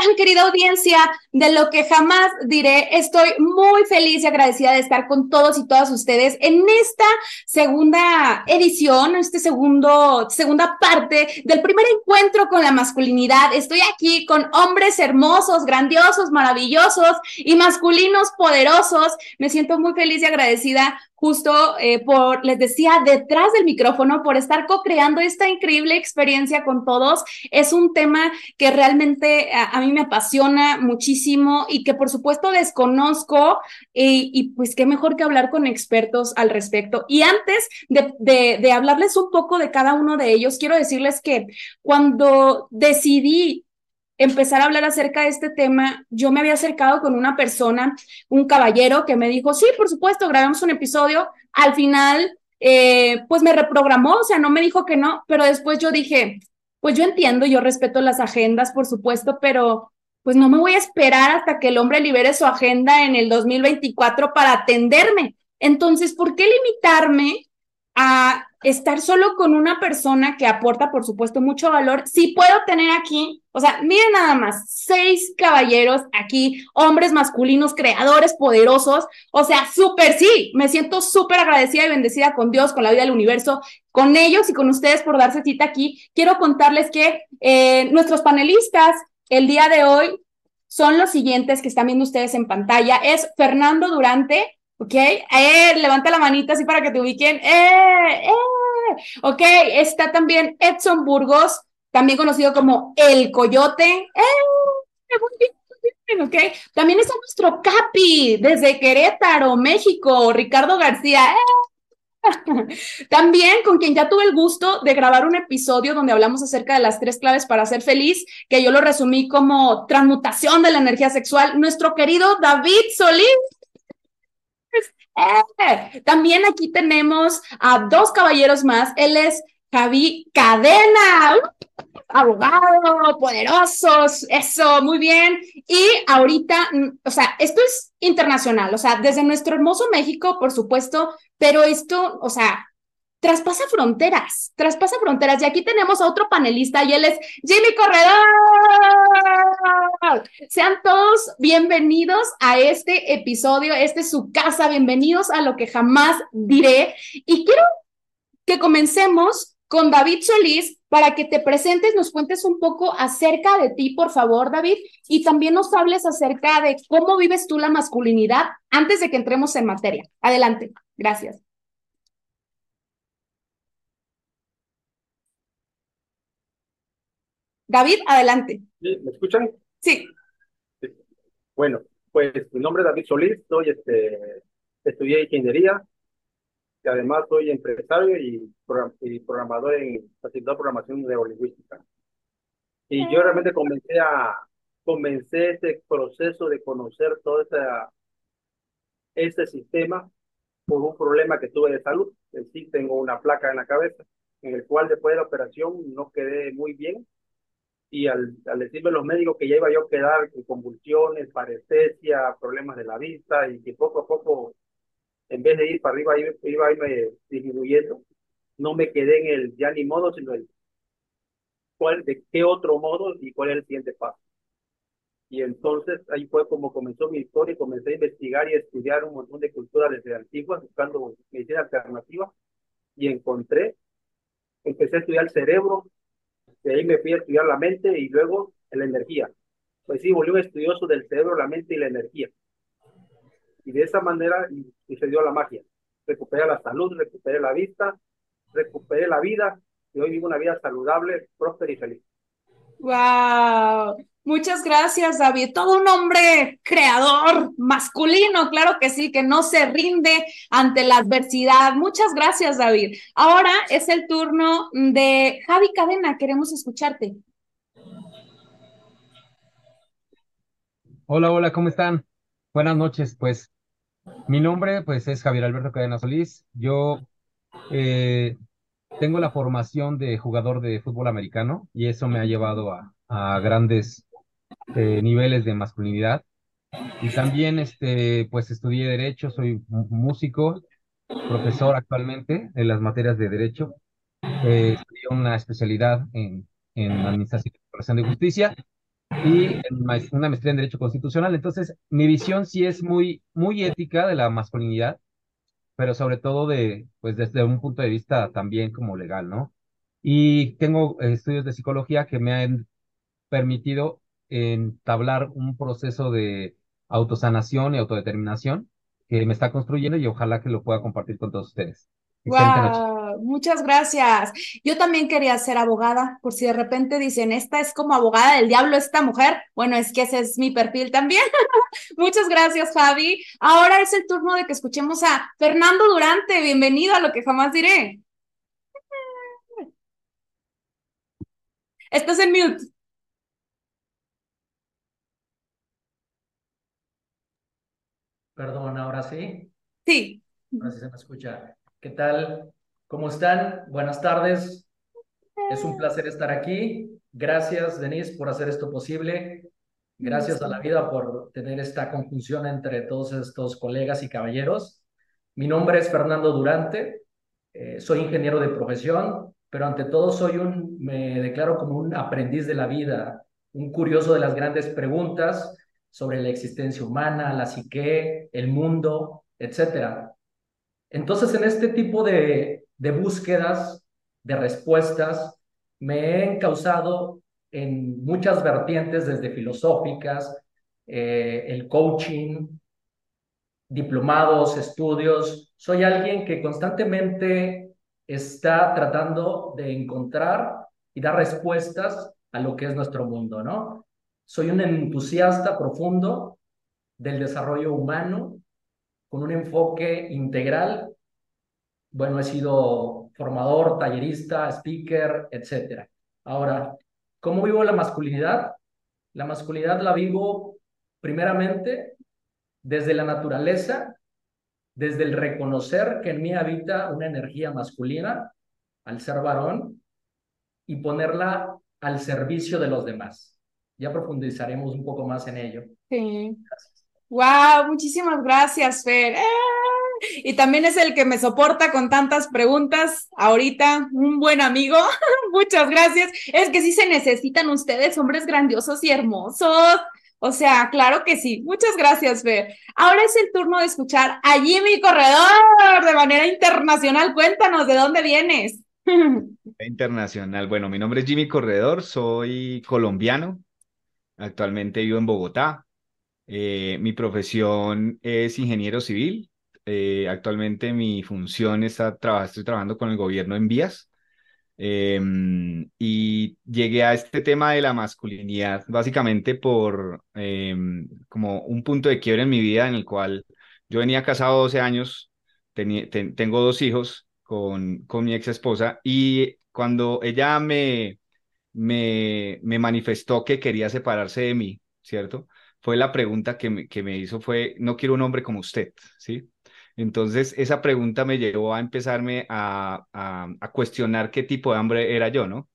¿Cómo están, querida audiencia? De lo que jamás diré, estoy muy feliz y agradecida de estar con todos y todas ustedes en esta segunda edición, este segundo, segunda parte del primer encuentro con la masculinidad. Estoy aquí con hombres hermosos, grandiosos, maravillosos y masculinos poderosos. Me siento muy feliz y agradecida justo eh, por, les decía, detrás del micrófono, por estar co-creando esta increíble experiencia con todos. Es un tema que realmente a, mí me apasiona muchísimo y que por supuesto desconozco y, y, pues qué mejor que hablar con expertos al respecto. Y antes de hablarles un poco de cada uno de ellos, quiero decirles que cuando decidí empezar a hablar acerca de este tema, yo me había acercado con una persona, un caballero, que me dijo, sí, por supuesto, grabamos un episodio. Al final, eh, pues me reprogramó, o sea, no me dijo que no, pero después yo dije, pues yo entiendo, yo respeto las agendas, por supuesto, pero pues no me voy a esperar hasta que el hombre libere su agenda en el 2024 para atenderme. Entonces, ¿por qué limitarme a estar solo con una persona que aporta, por supuesto, mucho valor, si puedo tener aquí, o sea, miren nada más, seis caballeros aquí, hombres masculinos, creadores poderosos, o sea, súper sí, me siento súper agradecida y bendecida con Dios, con la vida del universo, con ellos y con ustedes por darse cita aquí. Quiero contarles que eh, nuestros panelistas el día de hoy son los siguientes que están viendo ustedes en pantalla. Es Fernando Durante, ¿ok? Eh, levanta la manita así para que te ubiquen. ¡Eh! ¡Eh! Ok, está también Edson Burgos, también conocido como El Coyote. ¡Eh! Ok, también está nuestro Capi desde Querétaro, México, Ricardo García. ¡Eh! También con quien ya tuve el gusto de grabar un episodio donde hablamos acerca de las tres claves para ser feliz, que yo lo resumí como transmutación de la energía sexual, nuestro querido David Solís. Eh, también aquí tenemos a dos caballeros más. Él es Javi Cadena, abogado, poderosos, eso, muy bien. Y ahorita, mm, o sea, esto es internacional, o sea, desde nuestro hermoso México, por supuesto, pero esto, o sea, traspasa fronteras, traspasa fronteras. Y aquí tenemos a otro panelista y él es Jimmy Corredor. Sean todos bienvenidos a este episodio. Este es su casa. Bienvenidos a lo que jamás diré. Y quiero que comencemos con David Solís para que te presentes, nos cuentes un poco acerca de ti, por favor, David, y también nos hables acerca de cómo vives tú la masculinidad antes de que entremos en materia. Adelante. Gracias. David, adelante. ¿Me escuchan? Sí. Bueno, pues mi nombre es David Solís, soy este, estudié ingeniería y además soy empresario y, programador en facilitador de programación neurolingüística. Y yo realmente comencé a comencé este proceso de conocer todo esta, este sistema por un problema que tuve de salud. Decir, tengo una placa en la cabeza, en el cual después de la operación no quedé muy bien y al, al decirme los médicos que ya iba yo a quedar con convulsiones, parestesia, problemas de la vista y que poco a poco, en vez de ir para arriba, iba, iba a irme disminuyendo, no me quedé en el ya ni modo, sino el cuál, de qué otro modo y cuál es el siguiente paso. Y entonces ahí fue como comenzó mi historia y comencé a investigar y a estudiar un montón de culturas desde antiguas, buscando medicina alternativa y encontré empecé a estudiar el cerebro, de ahí me fui a estudiar la mente y luego la energía. Pues sí, volví un estudioso del cerebro, la mente y la energía. Y de esa manera y, se dio la magia. Recuperé la salud, recuperé la vista, recuperé la vida y hoy vivo una vida saludable, próspera y feliz. ¡Wow! Muchas gracias, David. Todo un hombre creador, masculino, claro que sí, que no se rinde ante la adversidad. Muchas gracias, David. Ahora es el turno de Javi Cadena. Queremos escucharte. Hola, hola, ¿cómo están? Buenas noches, pues mi nombre pues es Javier Alberto Cadena Solís. Yo eh, tengo la formación de jugador de fútbol americano y eso me ha llevado a, a grandes eh, niveles de masculinidad. Y también este, pues estudié Derecho, soy músico, profesor actualmente en las materias de Derecho. Eh, estudié una especialidad en, en Administración de Justicia y una maestría en Derecho Constitucional. Entonces, mi visión sí es muy, muy ética de la masculinidad, pero sobre todo de, pues desde un punto de vista también como legal, ¿no? Y tengo estudios de psicología que me han permitido entablar un proceso de autosanación y autodeterminación que me está construyendo y ojalá que lo pueda compartir con todos ustedes. Wow, muchas gracias. Yo también quería ser abogada, por si de repente dicen, esta es como abogada del diablo, esta mujer. Bueno, es que ese es mi perfil también. muchas gracias, Javi. Ahora es el turno de que escuchemos a Fernando Durante. Bienvenido a lo que jamás diré. Estás en mute. Perdón, ahora sí. Sí. Ahora sí se me escucha. ¿Qué tal? ¿Cómo están? Buenas tardes. Es un placer estar aquí. Gracias, Denise, por hacer esto posible. Gracias a la vida por tener esta conjunción entre todos estos colegas y caballeros. Mi nombre es Fernando Durante. Eh, soy ingeniero de profesión, pero ante todo soy un, me declaro como un aprendiz de la vida, un curioso de las grandes preguntas sobre la existencia humana, la psique, el mundo, etcétera. Entonces, en este tipo de, búsquedas, de respuestas, me he encausado en muchas vertientes, desde filosóficas, eh, el coaching, diplomados, estudios. Soy alguien que constantemente está tratando de encontrar y dar respuestas a lo que es nuestro mundo, ¿no? Soy un entusiasta profundo del desarrollo humano con un enfoque integral. Bueno, he sido formador, tallerista, speaker, etc. Ahora, ¿cómo vivo la masculinidad? La masculinidad la vivo primeramente desde la naturaleza, desde el reconocer que en mí habita una energía masculina al ser varón y ponerla al servicio de los demás. Ya profundizaremos un poco más en ello. Sí. Wow, muchísimas gracias, Fer. ¡Eh! Y también es el que me soporta con tantas preguntas ahorita, un buen amigo. Muchas gracias. Es que sí se necesitan ustedes, hombres grandiosos y hermosos. O sea, claro que sí. Muchas gracias, Fer. Ahora es el turno de escuchar a Jimmy Corredor de manera internacional. Cuéntanos de dónde vienes. Internacional. Bueno, mi nombre es Jimmy Corredor, soy colombiano. Actualmente vivo en Bogotá. Eh, mi profesión es ingeniero civil. Eh, actualmente mi función está trabajar, estoy trabajando con el gobierno en vías. Em, y llegué a este tema de la masculinidad básicamente por em, como un punto de quiebre en mi vida en el cual yo venía casado 12 años, tengo dos hijos con, con mi ex esposa y cuando ella me, me, me manifestó que quería separarse de mí, ¿cierto? fue la pregunta que me, que me hizo fue, no quiero un hombre como usted, ¿sí? Entonces, esa pregunta me llevó a empezarme a, a, cuestionar qué tipo de hombre era yo, ¿no?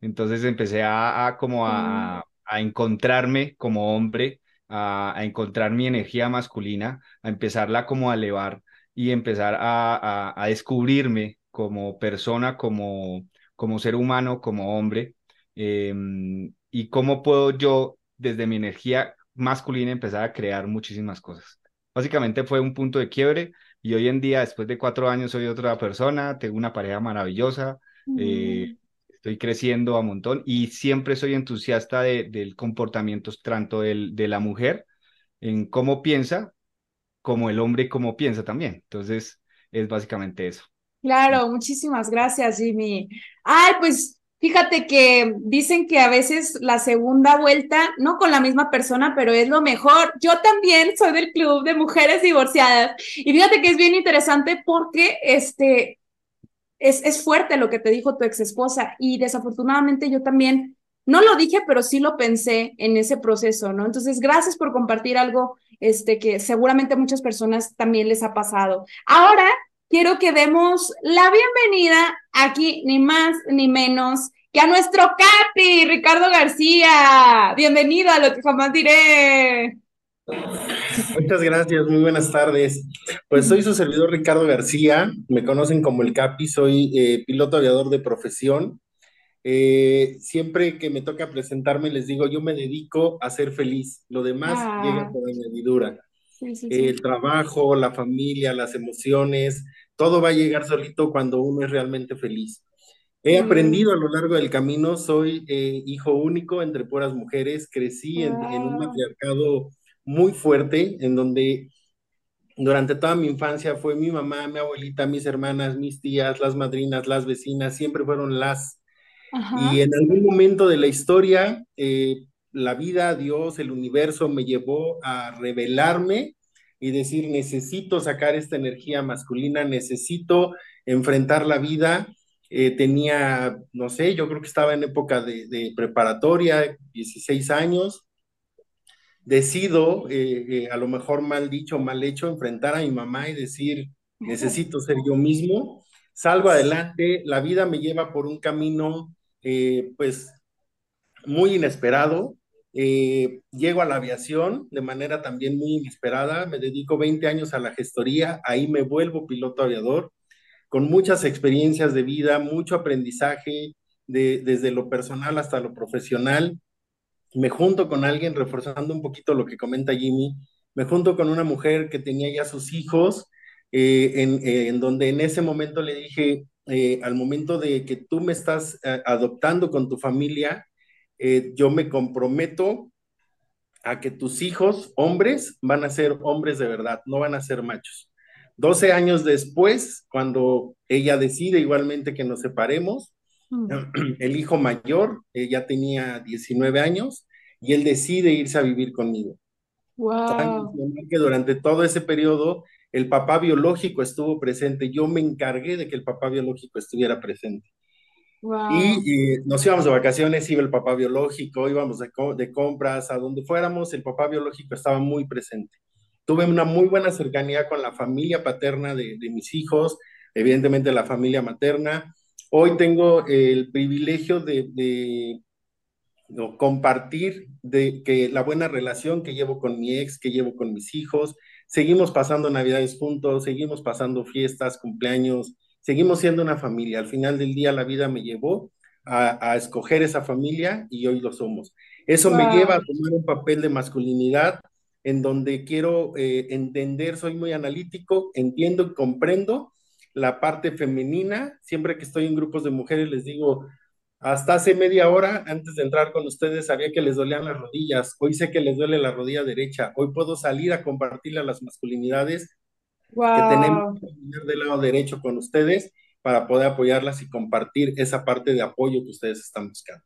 Entonces empecé a, a como a, a, encontrarme como hombre, a, encontrar mi energía masculina, a empezarla como a elevar y empezar a, a, descubrirme como persona, como, como ser humano, como hombre, em, y cómo puedo yo desde mi energía masculina empezar a crear muchísimas cosas. Básicamente fue un punto de quiebre y hoy en día, después de cuatro años, soy otra persona, tengo una pareja maravillosa, Eh, estoy creciendo a montón y siempre soy entusiasta de, del comportamiento tanto del, de la mujer en cómo piensa, como el hombre cómo piensa también. Entonces, es básicamente eso. Claro, muchísimas gracias, Jimmy. Ay, pues fíjate que dicen que a veces la segunda vuelta, no con la misma persona, pero es lo mejor. Yo también soy del club de mujeres divorciadas y fíjate que es bien interesante porque este es, es fuerte lo que te dijo tu ex esposa y desafortunadamente yo también no lo dije, pero sí lo pensé en ese proceso, ¿no? Entonces, gracias por compartir algo este, que seguramente a muchas personas también les ha pasado. Ahora, quiero que demos la bienvenida aquí, ni más ni menos que a nuestro Capi, Ricardo García. Bienvenido a lo que jamás diré. Muchas gracias, muy buenas tardes. Pues soy su servidor Ricardo García, me conocen como el Capi, soy eh, piloto aviador de profesión. Eh, siempre que me toca presentarme les digo, yo me dedico a ser feliz, lo demás Ah. llega por añadidura. Sí, sí, El trabajo, la familia, las emociones, todo va a llegar solito cuando uno es realmente feliz. He aprendido a lo largo del camino, soy eh, hijo único entre puras mujeres, crecí en, en un matriarcado muy fuerte, en donde durante toda mi infancia fue mi mamá, mi abuelita, mis hermanas, mis tías, las madrinas, las vecinas, siempre fueron las. Ajá. Y en algún momento de la historia, eh, la vida, Dios, el universo me llevó a revelarme y decir, necesito sacar esta energía masculina, necesito enfrentar la vida. Eh, tenía, no sé, yo creo que estaba en época de, de preparatoria, 16 años. Decido, eh, eh, a lo mejor mal dicho, mal hecho, enfrentar a mi mamá y decir, necesito ser yo mismo. Salgo adelante, la vida me lleva por un camino, pues, muy inesperado. Eh, llego a la aviación de manera también muy inesperada, me dedico 20 años a la gestoría, ahí me vuelvo piloto aviador, con muchas experiencias de vida, mucho aprendizaje, de, desde lo personal hasta lo profesional. Me junto con alguien, reforzando un poquito lo que comenta Jimmy, me junto con una mujer que tenía ya sus hijos, eh, en, eh, en, donde en ese momento le dije, eh, al momento de que tú me estás eh, adoptando con tu familia, eh, yo me comprometo a que tus hijos, hombres, van a ser hombres de verdad, no van a ser machos. 12 años después, cuando ella decide igualmente que nos separemos, Mm. el hijo mayor eh, ya tenía 19 años y él decide irse a vivir conmigo. Wow. Que durante todo ese periodo el papá biológico estuvo presente, yo me encargué de que el papá biológico estuviera presente. Wow. Y nos íbamos de vacaciones, iba el papá biológico, íbamos de, co de, compras, a donde fuéramos, el papá biológico estaba muy presente. Tuve una muy buena cercanía con la familia paterna de, de mis hijos, evidentemente la familia materna. Hoy tengo el privilegio de, de no, compartir de que la buena relación que llevo con mi ex, que llevo con mis hijos. Seguimos pasando navidades juntos, seguimos pasando fiestas, cumpleaños, seguimos siendo una familia. Al final del día la vida me llevó a, a escoger esa familia y hoy lo somos. Eso wow. me lleva a tomar un papel de masculinidad en donde quiero eh, entender, soy muy analítico, entiendo y comprendo la parte femenina. Siempre que estoy en grupos de mujeres les digo, hasta hace media hora antes de entrar con ustedes sabía que les dolían las rodillas. Hoy sé que les duele la rodilla derecha. Hoy puedo salir a compartirle a las masculinidades wow. que tenemos del lado derecho con ustedes para poder apoyarlas y compartir esa parte de apoyo que ustedes están buscando.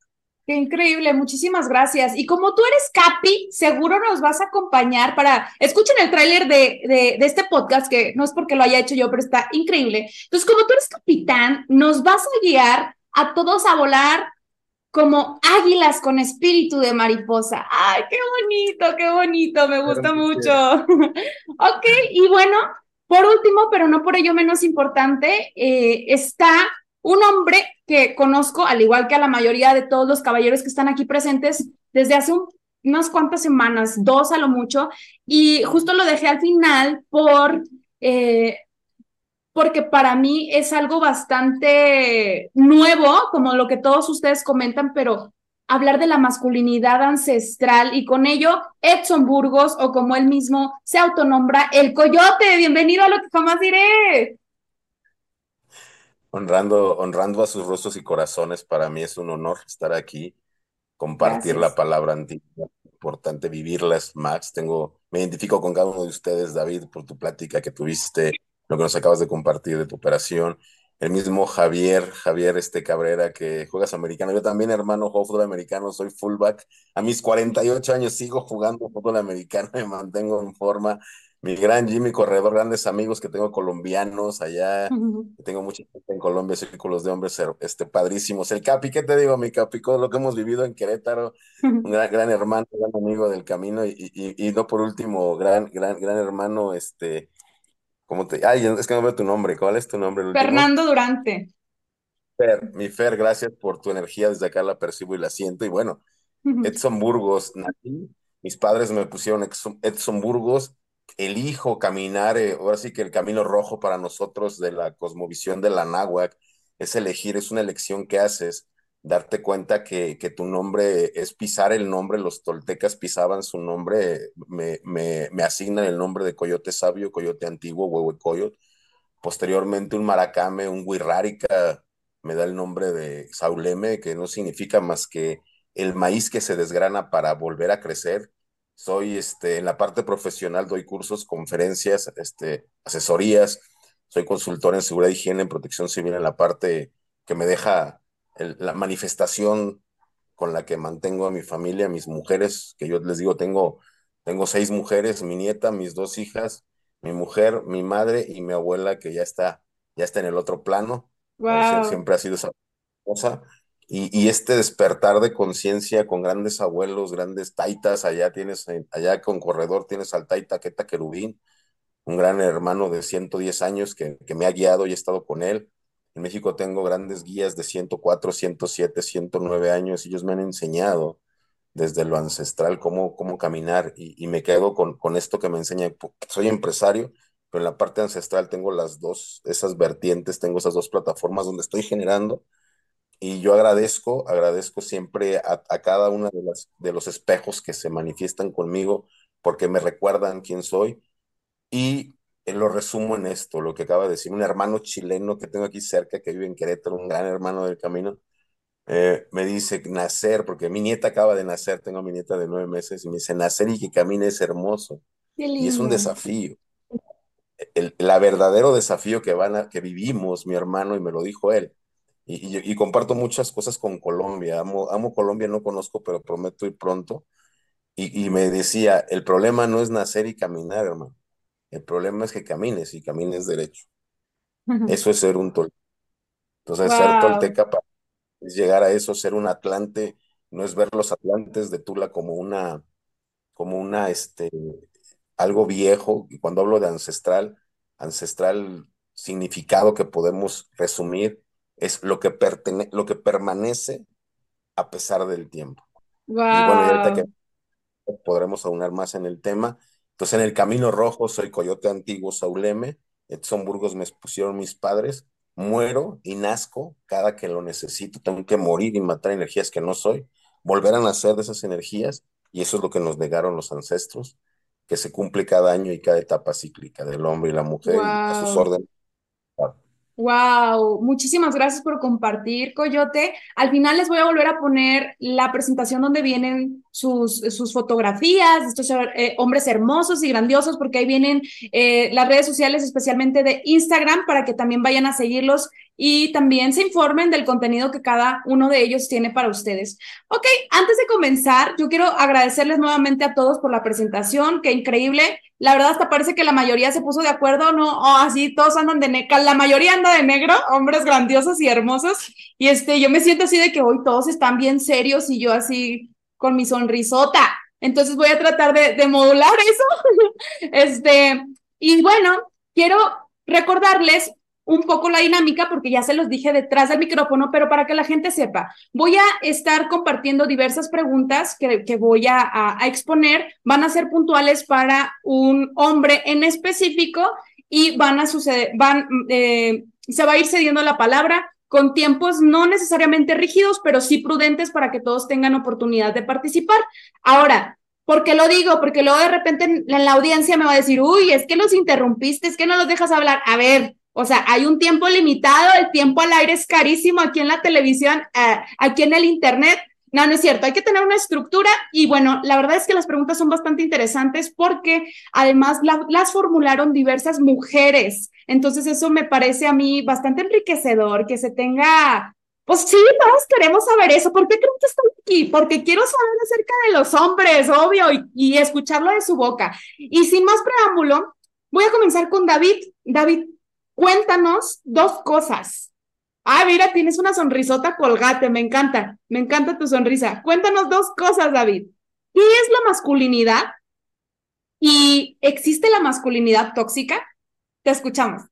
Qué increíble, muchísimas gracias. Y como tú eres Capi, seguro nos vas a acompañar para, escuchen el tráiler de, de, de, este podcast, que no es porque lo haya hecho yo, pero está increíble. Entonces, como tú eres capitán, nos vas a guiar a todos a volar como águilas con espíritu de mariposa. ¡Ay, qué bonito, qué bonito! Me gusta mucho. ok, y bueno, por último, pero no por ello menos importante, eh, está un hombre que conozco, al igual que a la mayoría de todos los caballeros que están aquí presentes, desde hace un, unas cuantas semanas, dos a lo mucho, y justo lo dejé al final por... Eh, porque para mí es algo bastante nuevo, como lo que todos ustedes comentan, pero hablar de la masculinidad ancestral y con ello Edson Burgos, o como él mismo se autonombra, el coyote. Bienvenido a lo que jamás diré. honrando, honrando a sus rostros y corazones. Para mí es un honor estar aquí, compartir Gracias. la palabra antigua, importante vivirlas, Max. Tengo, me identifico con cada uno de ustedes, David, por tu plática que tuviste, lo que nos acabas de compartir de tu operación. El mismo Javier, Javier este Cabrera, que juegas americano. Yo también, hermano, juego fútbol americano, soy fullback. A mis 48 años sigo jugando fútbol americano, me mantengo en forma mi gran Jimmy Corredor, grandes amigos que tengo colombianos allá, tengo mucha gente en Colombia, círculos de hombres este, padrísimos. El Capi, ¿qué te digo, mi Capi? Todo lo que hemos vivido en Querétaro, un gran, gran hermano, gran amigo del camino, y, y, y, no por último, gran, gran, gran hermano, este, ¿cómo te? Ay, es que no veo tu nombre, ¿cuál es tu nombre? Fernando Durante. Fer, mi Fer, gracias por tu energía, desde acá la percibo y la siento, y bueno, Edson Burgos, nací, mis padres me pusieron Edson Burgos, elijo caminar, eh, ahora sí que el camino rojo para nosotros de la cosmovisión de la náhuac es elegir, es una elección que haces, darte cuenta que, que tu nombre es pisar el nombre, los toltecas pisaban su nombre, me, me, me asignan el nombre de Coyote Sabio, Coyote Antiguo, Huehuecoyot, posteriormente un Maracame, un Huirrárica, me da el nombre de Sauleme, que no significa más que el maíz que se desgrana para volver a crecer, soy este, en la parte profesional, doy cursos, conferencias, este, asesorías, soy consultor en seguridad higiene, en protección civil, en la parte que me deja el, la manifestación con la que mantengo a mi familia, a mis mujeres, que yo les digo, tengo, tengo seis mujeres, mi nieta, mis dos hijas, mi mujer, mi madre y mi abuela, que ya está, ya está en el otro plano. Wow. Siempre ha sido esa cosa. Y, y, este despertar de conciencia con grandes abuelos, grandes taitas, allá tienes, allá con Corredor tienes al taita Queta Querubín, un gran hermano de 110 años que, que, me ha guiado y he estado con él. En México tengo grandes guías de 104, 107, 109 años y ellos me han enseñado desde lo ancestral cómo, cómo caminar y, y me quedo con, con esto que me enseña. Soy empresario, pero en la parte ancestral tengo las dos, esas vertientes, tengo esas dos plataformas donde estoy generando y yo agradezco, agradezco siempre a, cada uno de, las, de los espejos que se manifiestan conmigo porque me recuerdan quién soy y lo resumo en esto, lo que acaba de decir un hermano chileno que tengo aquí cerca, que vive en Querétaro, un gran hermano del camino, eh, me dice nacer, porque mi nieta acaba de nacer, tengo a mi nieta de nueve meses, y me dice nacer y que camine es hermoso. Y es un desafío. El, la verdadero desafío que, van a, que vivimos, mi hermano, y me lo dijo él, y, y, y, comparto muchas cosas con Colombia. Amo, amo Colombia, no conozco, pero prometo ir pronto. Y, y, me decía, el problema no es nacer y caminar, hermano. El problema es que camines y camines derecho. Eso es ser un tolteca. Entonces, wow. ser tolteca para es llegar a eso, ser un atlante, no es ver los atlantes de Tula como una, como una, este, algo viejo. Y cuando hablo de ancestral, ancestral significado que podemos resumir es lo que, pertene lo que permanece a pesar del tiempo. Wow. Y bueno, y ahorita que podremos aunar más en el tema. Entonces, en el Camino Rojo soy Coyote Antiguo Sauleme, Edson Burgos me pusieron mis padres, muero y nazco cada que lo necesito, tengo que morir y matar energías que no soy, volver a nacer de esas energías, y eso es lo que nos negaron los ancestros, que se cumple cada año y cada etapa cíclica del hombre y la mujer wow. y a sus órdenes. Wow, muchísimas gracias por compartir, Coyote. Al final les voy a volver a poner la presentación donde vienen sus, sus fotografías, estos eh, hombres hermosos y grandiosos, porque ahí vienen eh, las redes sociales, especialmente de Instagram, para que también vayan a seguirlos y también se informen del contenido que cada uno de ellos tiene para ustedes. Ok, antes de comenzar, yo quiero agradecerles nuevamente a todos por la presentación, qué increíble. La verdad, hasta parece que la mayoría se puso de acuerdo, ¿no? Oh, así, todos andan de negro, la mayoría anda de negro, hombres grandiosos y hermosos. Y este, yo me siento así de que hoy todos están bien serios y yo así con mi sonrisota. Entonces voy a tratar de, de modular eso. este, y bueno, quiero recordarles un poco la dinámica porque ya se los dije detrás del micrófono, pero para que la gente sepa, voy a estar compartiendo diversas preguntas que, que voy a, a, a, exponer, van a ser puntuales para un hombre en específico y van a suceder, van, eh, se va a ir cediendo la palabra con tiempos no necesariamente rígidos, pero sí prudentes para que todos tengan oportunidad de participar. Ahora, ¿Por qué lo digo? Porque luego de repente en la audiencia me va a decir, uy, es que los interrumpiste, es que no los dejas hablar. A ver, O sea, hay un tiempo limitado, el tiempo al aire es carísimo aquí en la televisión, eh, aquí en el Internet. No, no es cierto, hay que tener una estructura y bueno, la verdad es que las preguntas son bastante interesantes porque además las formularon diversas mujeres. Entonces eso me parece a mí bastante enriquecedor, que se tenga pues sí, todos queremos saber eso. ¿Por qué creo que estoy aquí? Porque quiero saber acerca de los hombres, obvio, y, y, escucharlo de su boca. Y sin más preámbulo, voy a comenzar con David. David, cuéntanos dos cosas. Ah, mira, tienes una sonrisota colgate, me encanta, me encanta tu sonrisa. Cuéntanos dos cosas, David. ¿Qué es la masculinidad? ¿Y existe la masculinidad tóxica? Te escuchamos.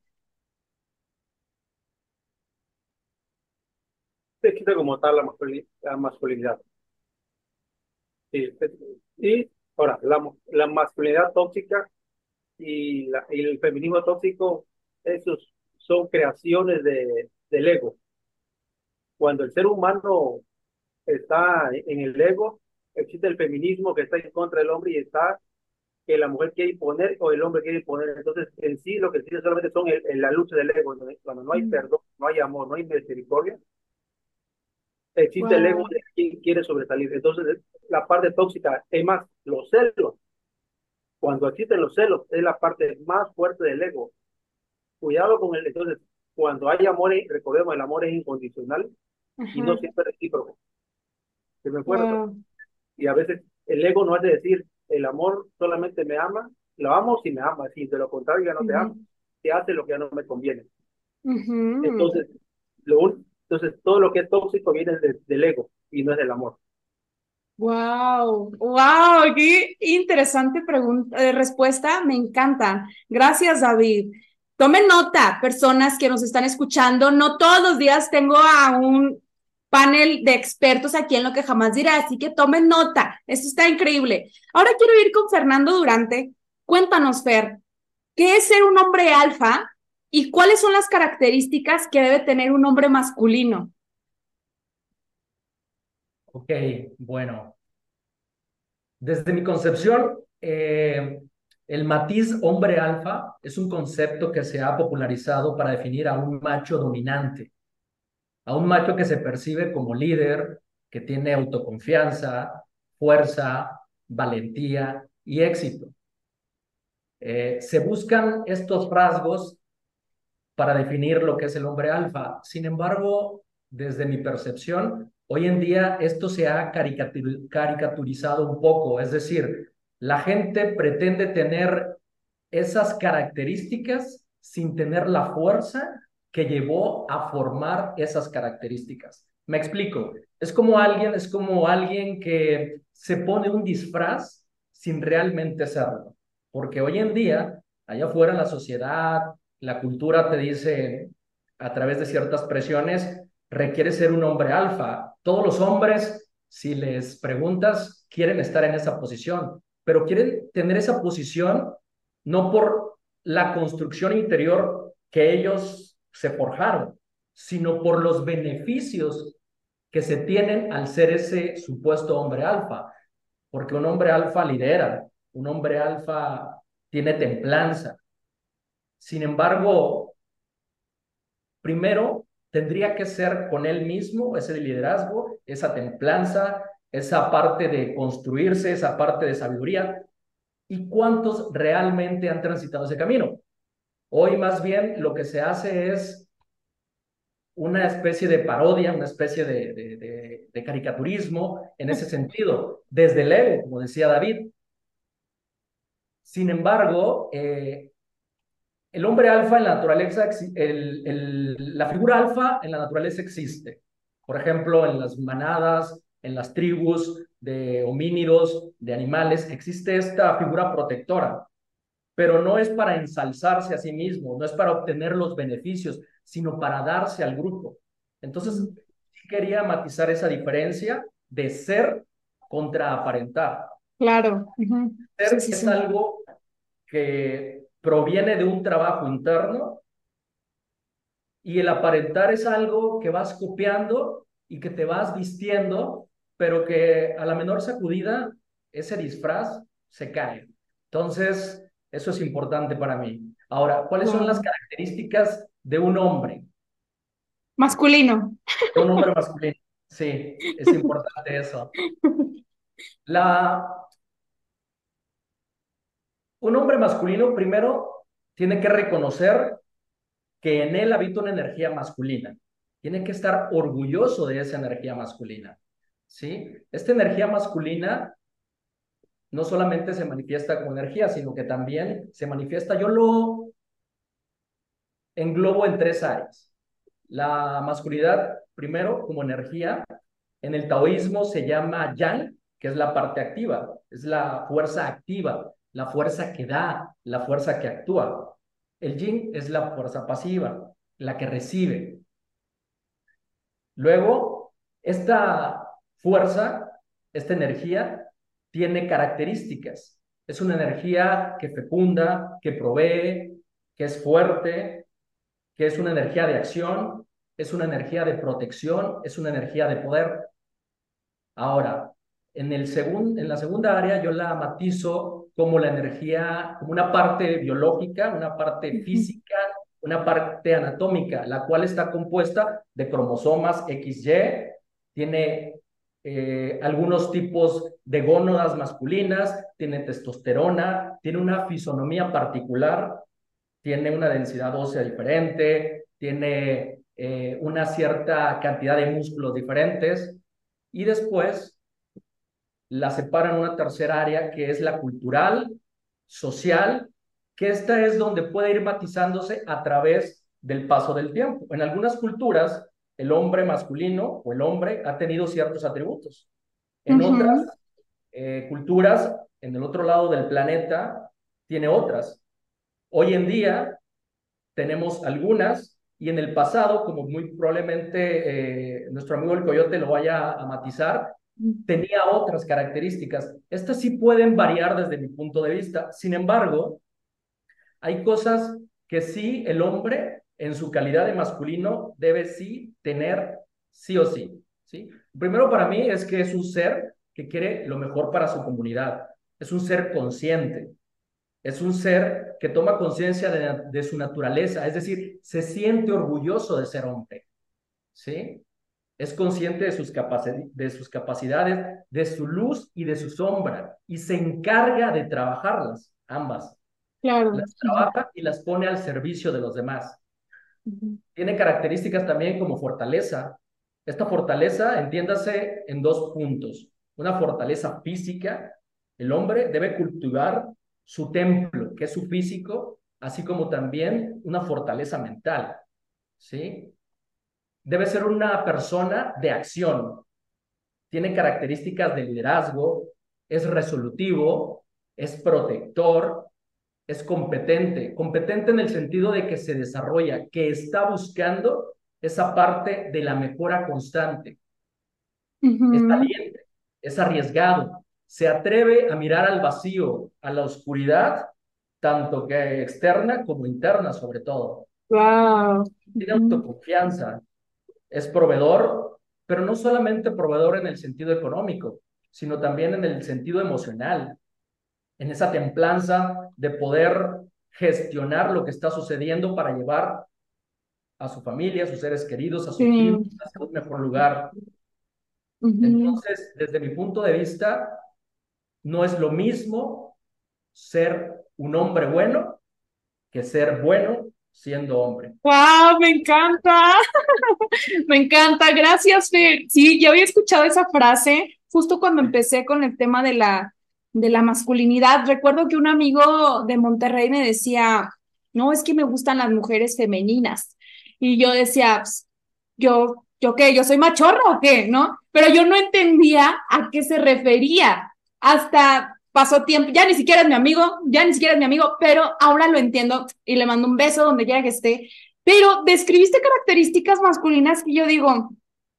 existe como tal la masculinidad. y ahora, la, masculinidad tóxica y, el feminismo tóxico, esos son creaciones de, del ego. Cuando el ser humano está en el ego, existe el feminismo que está en contra del hombre y está que la mujer quiere imponer o el hombre quiere imponer. Entonces, en sí, lo que existe solamente son el, la lucha del ego. Cuando no hay perdón, no hay amor, no hay misericordia, existe el ego de quien quiere sobresalir. Entonces, la parte tóxica es más los celos. Cuando existen los celos, es la parte más fuerte del ego. Cuidado con el. Entonces, cuando hay amor, recordemos, el amor es incondicional y no siempre recíproco. ¿Se me Y a veces el ego no es de decir, el amor solamente me ama, lo amo si me ama, si de lo contrario ya no te amo, te hace lo que ya no me conviene. Entonces, lo, entonces, todo lo que es tóxico viene del ego y no es del amor. Wow, wow, qué interesante pregunta, eh, respuesta, me encanta. Gracias, David. Tomen nota, personas que nos están escuchando. No todos los días tengo a un panel de expertos aquí en lo que jamás diré, así que tomen nota. Esto está increíble. Ahora quiero ir con Fernando Durante. Cuéntanos, Fer, ¿qué es ser un hombre alfa ¿Y cuáles son las características que debe tener un hombre masculino? Ok, bueno. Desde mi concepción, eh, el matiz hombre alfa es un concepto que se ha popularizado para definir a un macho dominante, a un macho que se percibe como líder, que tiene autoconfianza, fuerza, valentía y éxito. Eh, se buscan estos rasgos para definir lo que es el hombre alfa. Sin embargo, desde mi percepción, hoy en día esto se ha caricaturizado un poco, es decir, la gente pretende tener esas características sin tener la fuerza que llevó a formar esas características. Me explico. Es como alguien, es como alguien que se pone un disfraz sin realmente serlo. Porque hoy en día, allá afuera la sociedad, la cultura te dice a través de ciertas presiones, requiere ser un hombre alfa. Todos los hombres, si les preguntas, quieren estar en esa posición, pero quieren tener esa posición no por la construcción interior que ellos se forjaron, sino por los beneficios que se tienen al ser ese supuesto hombre alfa. Porque un hombre alfa lidera, un hombre alfa tiene templanza, sin embargo, primero tendría que ser con él mismo ese liderazgo, esa templanza, esa parte de construirse, esa parte de sabiduría. ¿Y cuántos realmente han transitado ese camino? Hoy más bien lo que se hace es una especie de parodia, una especie de, caricaturismo en ese sentido, desde el ego, como decía David. Sin embargo, eh, el hombre alfa en la naturaleza, la figura alfa en la naturaleza existe. Por ejemplo, en las manadas, en las tribus de homínidos, de animales, existe esta figura protectora, pero no es para ensalzarse a sí mismo, no es para obtener los beneficios, sino para darse al grupo. Entonces, quería matizar esa diferencia de ser contra aparentar. Claro. Ser es algo que proviene de un trabajo interno y el aparentar es algo que vas copiando y que te vas vistiendo, pero que a la menor sacudida ese disfraz se cae. Entonces, Eso es importante para mí. Ahora, ¿cuáles son las características de un hombre? Masculino. De un hombre masculino. Sí, es importante eso. La... Un hombre masculino primero tiene que reconocer que en él habita una energía masculina. Tiene que estar orgulloso de esa energía masculina. ¿Sí? Esta energía masculina no solamente se manifiesta como energía, sino que también se manifiesta, yo lo englobo en tres áreas. La masculinidad, primero, como energía, en el taoísmo se llama yang, que es la parte activa, es la fuerza activa, la fuerza que da, la fuerza que actúa. El yin es la fuerza pasiva, la que recibe. Luego, esta fuerza, esta energía, tiene características. Es una energía que fecunda, que provee, que es fuerte, que es una energía de acción, es una energía de protección, es una energía de poder. Ahora, en, el en la segunda área yo la matizo como la energía, como una parte biológica, una parte física, una parte anatómica, la cual está compuesta de cromosomas XY, tiene eh, algunos tipos de gónodas masculinas, tiene testosterona, tiene una fisonomía particular, tiene una densidad ósea diferente, tiene eh, una cierta cantidad de músculos diferentes y después la separan una tercera área que es la cultural, social, que esta es donde puede ir matizándose a través del paso del tiempo. En algunas culturas el hombre masculino o el hombre ha tenido ciertos atributos. En otras eh, culturas, en el otro lado del planeta, tiene otras. Hoy en día tenemos algunas y en el pasado, como muy probablemente eh, nuestro amigo el coyote lo vaya a matizar, tenía otras características. Estas sí pueden variar desde mi punto de vista. Sin embargo, hay cosas que sí el hombre en su calidad de masculino debe sí tener sí o sí, ¿sí? Primero para mí es que es un ser que quiere lo mejor para su comunidad, es un ser consciente, es un ser que toma conciencia de, su naturaleza, es decir, se siente orgulloso de ser hombre, ¿sí? Es consciente de sus, de sus capacidades, de su luz y de su sombra, y se encarga de trabajarlas, ambas. Claro. Las trabaja y las pone al servicio de los demás. Tiene características también como fortaleza. Esta fortaleza, entiéndase en dos puntos. Una fortaleza física. El hombre debe cultivar su templo, que es su físico, así como también una fortaleza mental. ¿Sí? Debe ser una persona de acción. Tiene características de liderazgo, es resolutivo, es protector, es competente, competente en el sentido de que se desarrolla, que está buscando esa parte de la mejora constante. Es valiente, es arriesgado, se atreve a mirar al vacío, a la oscuridad, tanto que externa como interna sobre todo. Wow. Tiene autoconfianza, es proveedor, pero no solamente proveedor en el sentido económico, sino también en el sentido emocional en esa templanza de poder gestionar lo que está sucediendo para llevar a su familia, a sus seres queridos, a su sí. hacia un mejor lugar. Entonces, desde mi punto de vista, no es lo mismo ser un hombre bueno que ser bueno siendo hombre. ¡Wow! Me encanta. me encanta. Gracias, Fer. Sí, yo había escuchado esa frase justo cuando empecé con el tema de la de la masculinidad. Recuerdo que un amigo de Monterrey me decía, no, es que me gustan las mujeres femeninas. Y yo decía, pues, yo, yo qué, yo soy machorro o qué, ¿no? Pero yo no entendía a qué se refería. Hasta pasó tiempo, ya ni siquiera es mi amigo, ya ni siquiera es mi amigo, pero ahora lo entiendo y le mando un beso donde quiera que esté. Pero describiste características masculinas que yo digo,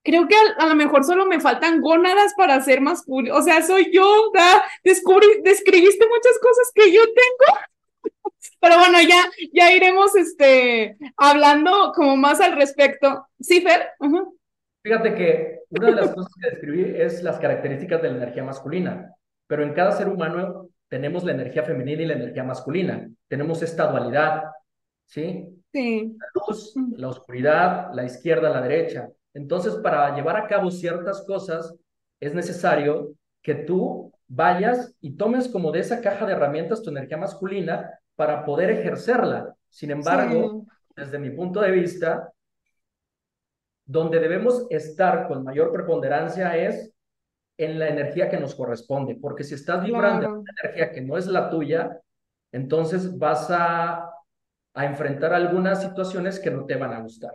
creo que a, lo mejor solo me faltan gónadas para ser masculino. O sea, soy yo, ¿da? Descubrí, describiste muchas cosas que yo tengo. Pero bueno, ya, ya iremos este, hablando como más al respecto. ¿Sí, Fer? Fíjate que una de las cosas que describí es las características de la energía masculina, pero en cada ser humano tenemos la energía femenina y la energía masculina. Tenemos esta dualidad, ¿sí? Sí. La luz, la oscuridad, la izquierda, la derecha. Entonces, para llevar a cabo ciertas cosas, es necesario que tú vayas y tomes como de esa caja de herramientas tu energía masculina para poder ejercerla. Sin embargo, desde mi punto de vista, donde debemos estar con mayor preponderancia es en la energía que nos corresponde, porque si estás vibrando en una energía que no es la tuya, entonces vas a, a enfrentar algunas situaciones que no te van a gustar.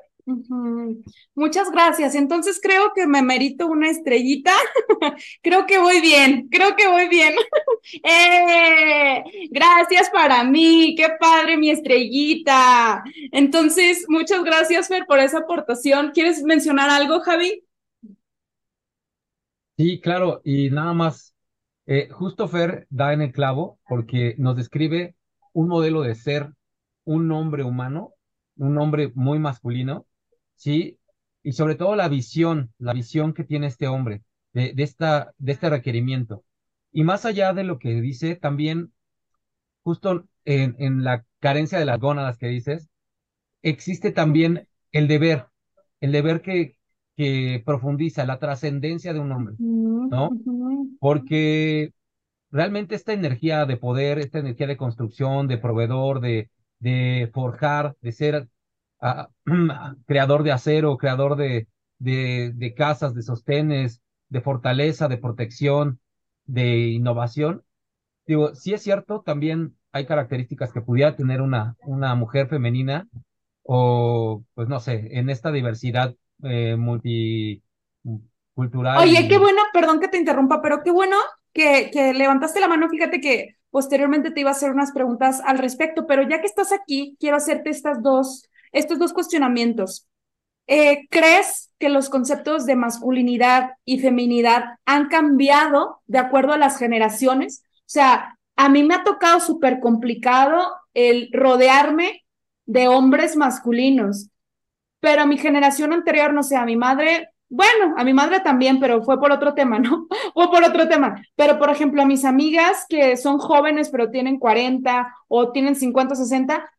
Muchas gracias. Entonces creo que me merito una estrellita. creo que voy bien, creo que voy bien. ¡Eh! Gracias para mí, qué padre mi estrellita. Entonces, muchas gracias, Fer, por esa aportación. ¿Quieres mencionar algo, Javi? Sí, claro, y nada más, eh, justo Fer da en el clavo porque nos describe un modelo de ser un hombre humano, un hombre muy masculino, ¿sí? Y sobre todo la visión, la visión que tiene este hombre de, de, esta, de este requerimiento. Y más allá de lo que dice, también justo en, en la carencia de las gónadas que dices, existe también el deber, el deber que, que profundiza la trascendencia de un hombre, ¿no? Porque realmente esta energía de poder, esta energía de construcción, de proveedor, de, de forjar, de ser uh, creador de acero, creador de, de, de casas, de sostenes, de fortaleza, de protección, de innovación. Digo, sí es cierto, también hay características que pudiera tener una, una mujer femenina o, pues no sé, en esta diversidad eh, multicultural. Oye, qué bueno, perdón que te interrumpa, pero qué bueno que, que levantaste la mano. Fíjate que posteriormente te iba a hacer unas preguntas al respecto, pero ya que estás aquí, quiero hacerte estas dos, estos dos cuestionamientos. Eh, ¿Crees que los conceptos de masculinidad y feminidad han cambiado de acuerdo a las generaciones? O sea, a mí me ha tocado súper complicado el rodearme de hombres masculinos pero a mi generación anterior, no sé, a mi madre, bueno, a mi madre también, pero fue por otro tema, ¿no? Fue por otro tema. Pero, por ejemplo, a mis amigas que son jóvenes, pero tienen 40 o tienen 50, 60,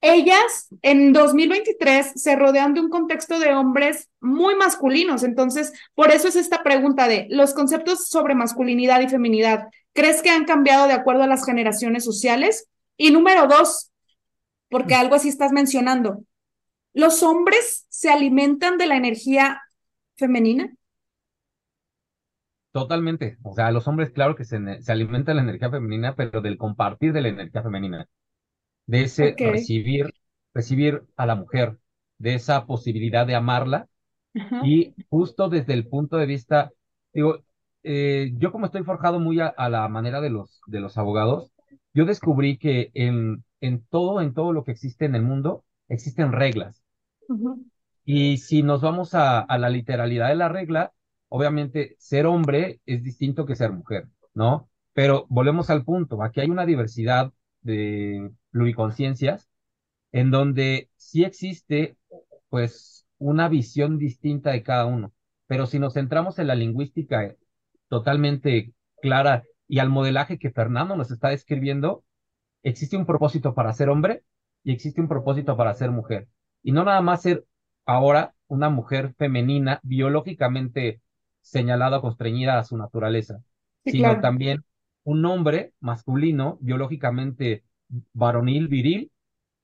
ellas en 2023 se rodean de un contexto de hombres muy masculinos. Entonces, por eso es esta pregunta de los conceptos sobre masculinidad y feminidad. ¿Crees que han cambiado de acuerdo a las generaciones sociales? Y número dos, porque algo así estás mencionando, ¿Los hombres se alimentan de la energía femenina? Totalmente. O sea, los hombres, claro que se, se alimentan de la energía femenina, pero del compartir de la energía femenina, de ese okay. recibir, recibir a la mujer, de esa posibilidad de amarla. Ajá. Y justo desde el punto de vista, digo, eh, yo como estoy forjado muy a, a, la manera de los, de los abogados, yo descubrí que en, en todo, en todo lo que existe en el mundo, existen reglas. -huh. Y si nos vamos a, a, la literalidad de la regla, obviamente ser hombre es distinto que ser mujer, ¿no? Pero volvemos al punto, aquí hay una diversidad de pluriconciencias en donde sí existe, pues, una visión distinta de cada uno. Pero si nos centramos en la lingüística totalmente clara y al modelaje que Fernando nos está describiendo, existe un propósito para ser hombre y existe un propósito para ser mujer. Y no nada más ser ahora una mujer femenina biológicamente señalada o constreñida a su naturaleza, sí, sino claro. también un hombre masculino biológicamente varonil, viril,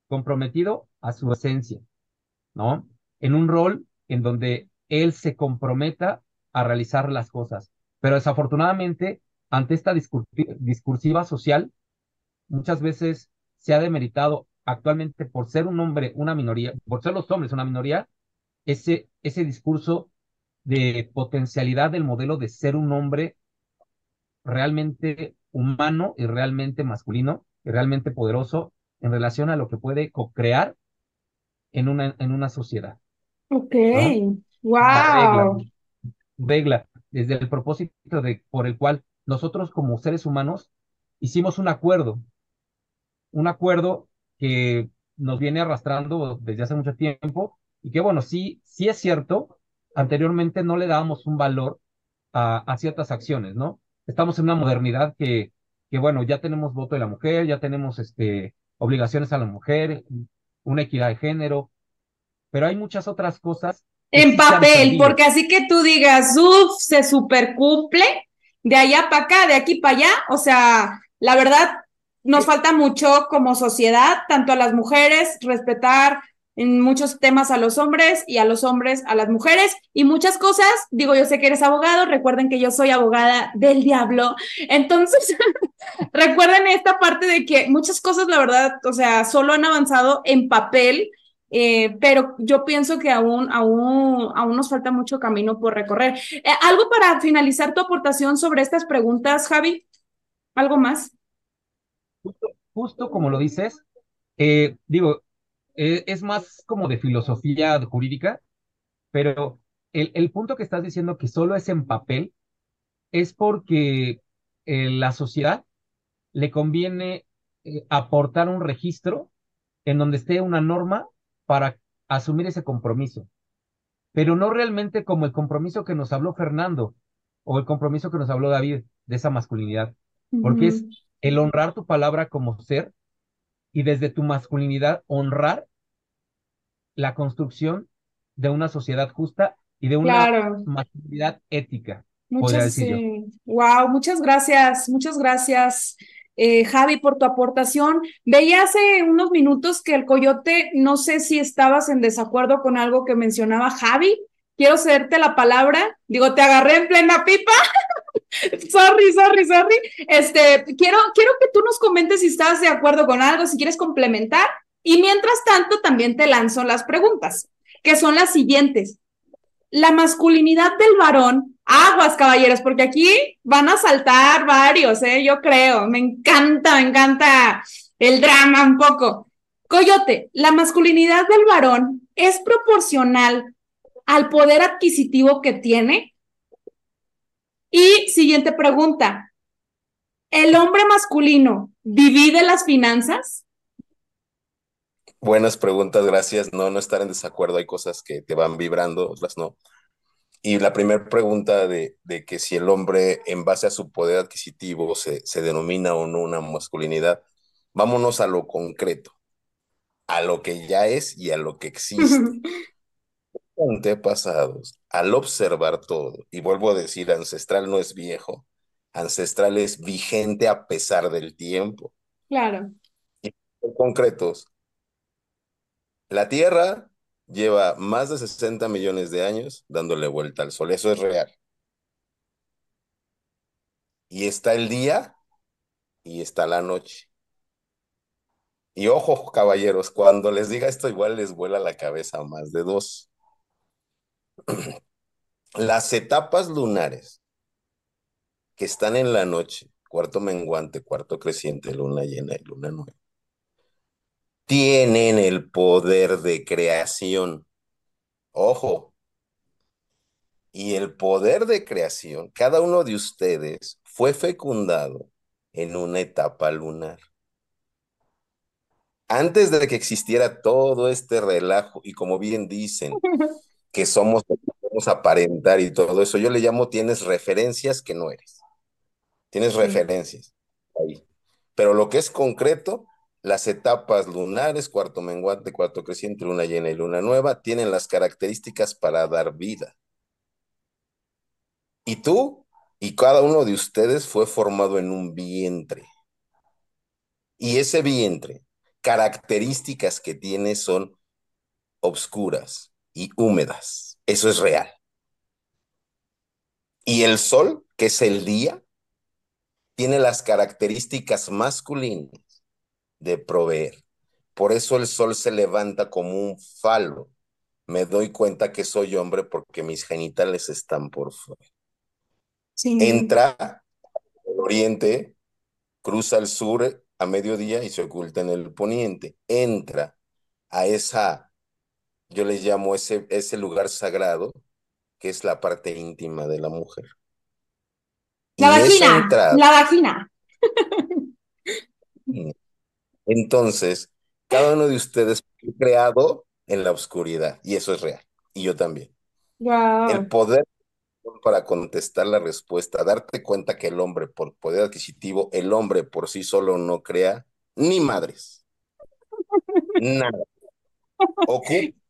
comprometido a su esencia, ¿no? En un rol en donde él se comprometa a realizar las cosas. Pero desafortunadamente, ante esta discursiva social, muchas veces se ha demeritado actualmente por ser un hombre una minoría, por ser los hombres una minoría, ese, ese discurso de potencialidad del modelo de ser un hombre realmente humano y realmente masculino realmente poderoso en relación a lo que puede co-crear en una, en una sociedad. Ok, wow. Regla, regla, desde el propósito de, por el cual nosotros como seres humanos hicimos un acuerdo, un acuerdo que nos viene arrastrando desde hace mucho tiempo y que bueno, sí, sí es cierto, anteriormente no le dábamos un valor a, a ciertas acciones, ¿no? Estamos en una modernidad que, que bueno, ya tenemos voto de la mujer, ya tenemos este, obligaciones a la mujer, una equidad de género, pero hay muchas otras cosas. En papel, porque así que tú digas, uff, se supercumple, de allá para acá, de aquí para allá, o sea, la verdad, nos falta mucho como sociedad, tanto a las mujeres, respetar en muchos temas a los hombres y a los hombres a las mujeres y muchas cosas. Digo, yo sé que eres abogado, recuerden que yo soy abogada del diablo. Entonces, recuerden esta parte de que muchas cosas, la verdad, o sea, solo han avanzado en papel. Eh, pero yo pienso que aún, aún, aún nos falta mucho camino por recorrer. Eh, ¿Algo para finalizar tu aportación sobre estas preguntas, Javi? ¿Algo más? Justo, como lo dices, eh, digo, eh, es más como de filosofía jurídica, pero el, el, punto que estás diciendo que solo es en papel es porque eh, la sociedad le conviene eh, aportar un registro en donde esté una norma para asumir ese compromiso, pero no realmente como el compromiso que nos habló Fernando o el compromiso que nos habló David de esa masculinidad, porque es el honrar tu palabra como ser y desde tu masculinidad honrar la construcción de una sociedad justa y de una masculinidad ética. Muchas, Wow, muchas gracias, muchas gracias. Eh, Javi, por tu aportación. Veía hace unos minutos que el coyote, no sé si estabas en desacuerdo con algo que mencionaba Javi. Quiero cederte la palabra. Digo, te agarré en plena pipa. sorry, sorry, sorry. Este, quiero, quiero que tú nos comentes si estás de acuerdo con algo, si quieres complementar. Y mientras tanto, también te lanzo las preguntas, que son las siguientes. La masculinidad del varón, aguas caballeros, porque aquí van a saltar varios, ¿eh? yo creo. Me encanta, me encanta el drama un poco. Coyote, la masculinidad del varón es proporcional al poder adquisitivo que tiene y siguiente pregunta. ¿El hombre masculino divide las finanzas? Buenas preguntas, gracias. No, no estar en desacuerdo. Hay cosas que te van vibrando, otras no. Y la primera pregunta de, de, que si el hombre, en base a su poder adquisitivo, se, se denomina o no una masculinidad, vámonos a lo concreto, a lo que ya es y a lo que existe. antepasados, al observar todo, y vuelvo a decir, ancestral no es viejo, ancestral es vigente a pesar del tiempo. Claro. Y concretos, la Tierra lleva más de 60 millones de años dándole vuelta al Sol, eso es real. Y está el día y está la noche. Y ojo, caballeros, cuando les diga esto, igual les vuela la cabeza más de dos. Las etapas lunares que están en la noche, cuarto menguante, cuarto creciente, luna llena y luna nueva, tienen el poder de creación. Ojo. Y el poder de creación, cada uno de ustedes fue fecundado en una etapa lunar. Antes de que existiera todo este relajo, y como bien dicen, que somos, a aparentar y todo eso. Yo le llamo tienes referencias que no eres. Tienes referencias ahí. Pero lo que es concreto, las etapas lunares, cuarto menguante, cuarto creciente, luna llena y luna nueva, tienen las características para dar vida. Y tú y cada uno de ustedes fue formado en un vientre. Y ese vientre, características que tiene son obscuras, y húmedas. Eso es real. Y el sol, que es el día, tiene las características masculinas de proveer. Por eso el sol se levanta como un falo. Me doy cuenta que soy hombre porque mis genitales están por fuera. Entra al oriente, cruza el sur a mediodía y se oculta en el poniente. Entra a esa yo les llamo ese, ese lugar sagrado, que es la parte íntima de la mujer. La vagina, la vagina. Entonces, cada uno de ustedes fue creado en la oscuridad, y eso es real, y yo también. El poder para contestar la respuesta, darte cuenta que el hombre por poder adquisitivo, el hombre por sí solo no crea ni madres. Nada. Ocupa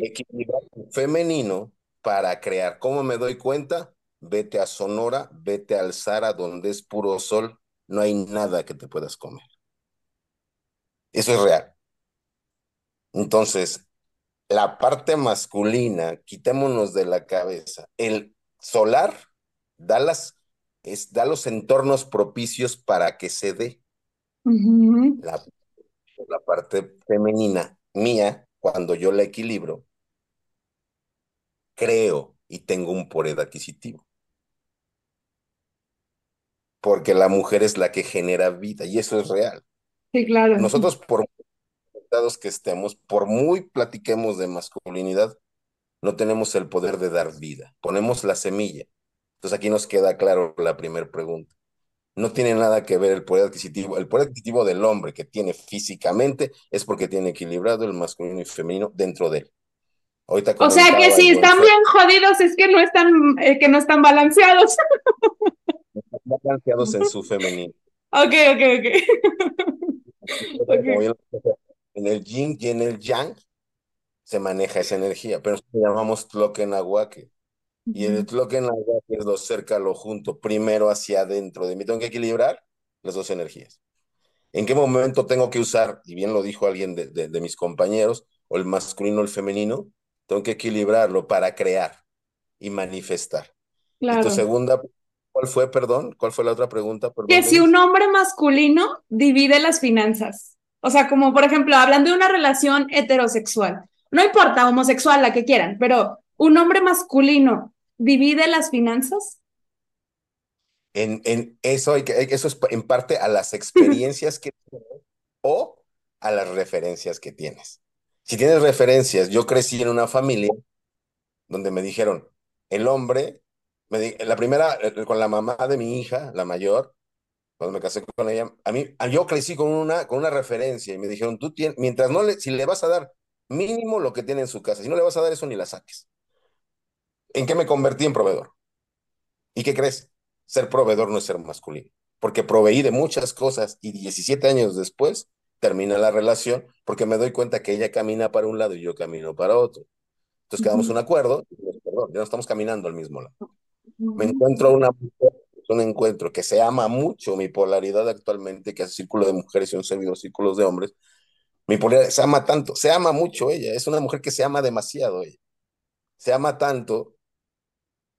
equilibrar femenino para crear. ¿Cómo me doy cuenta? Vete a Sonora, vete al Zara, donde es puro sol, no hay nada que te puedas comer. Eso es real. Entonces, la parte masculina, quitémonos de la cabeza. El solar da, las, es, da los entornos propicios para que se dé. la, la parte femenina mía, cuando yo la equilibro, creo y tengo un poder adquisitivo. Porque la mujer es la que genera vida y eso es real. Sí, claro. Nosotros, por muy que estemos, por muy platiquemos de masculinidad, no tenemos el poder de dar vida. Ponemos la semilla. Entonces aquí nos queda claro la primera pregunta. No tiene nada que ver el poder adquisitivo. El poder adquisitivo del hombre que tiene físicamente es porque tiene equilibrado el masculino y femenino dentro de él. Ahorita o sea que si están bien jodidos es que no están, eh, que no están balanceados. Están balanceados en su femenino. Ok, ok, ok. okay. En el yin y en el yang se maneja esa energía, pero lo llamamos Tlokenahuake. Y el Tlokenahuake es lo cerca, lo junto, primero hacia adentro de mí. Tengo que equilibrar las dos energías. ¿En qué momento tengo que usar, y bien lo dijo alguien de, de, mis compañeros, o el masculino o el femenino, tengo que equilibrarlo para crear y manifestar. Claro. Y tu segunda, ¿cuál fue, perdón? ¿Cuál fue la otra pregunta? que si un hombre masculino divide las finanzas. O sea, como por ejemplo, hablando de una relación heterosexual. No importa, homosexual, la que quieran, pero un hombre masculino divide las finanzas. En, en eso, eso es en parte a las experiencias que tienes o a las referencias que tienes. Si tienes referencias, yo crecí en una familia donde me dijeron, el hombre, me la primera, eh, con la mamá de mi hija, la mayor, cuando me casé con ella, a mí, yo crecí con una, con una referencia y me dijeron, tú tienes, mientras no le, si le vas a dar mínimo lo que tiene en su casa. Si no le vas a dar eso, ni la saques. ¿En qué me convertí en proveedor? ¿Y qué crees? Ser proveedor no es ser masculino, porque proveí de muchas cosas y 17 años después termina la relación porque me doy cuenta que ella camina para un lado y yo camino para otro. Entonces quedamos un acuerdo, perdón, ya no estamos caminando al mismo lado. Me encuentro una mujer, un encuentro que se ama mucho, mi polaridad actualmente, que es círculo de mujeres y un servidor círculos de hombres, mi polaridad se ama tanto, se ama mucho ella, es una mujer que se ama demasiado ella. Se ama tanto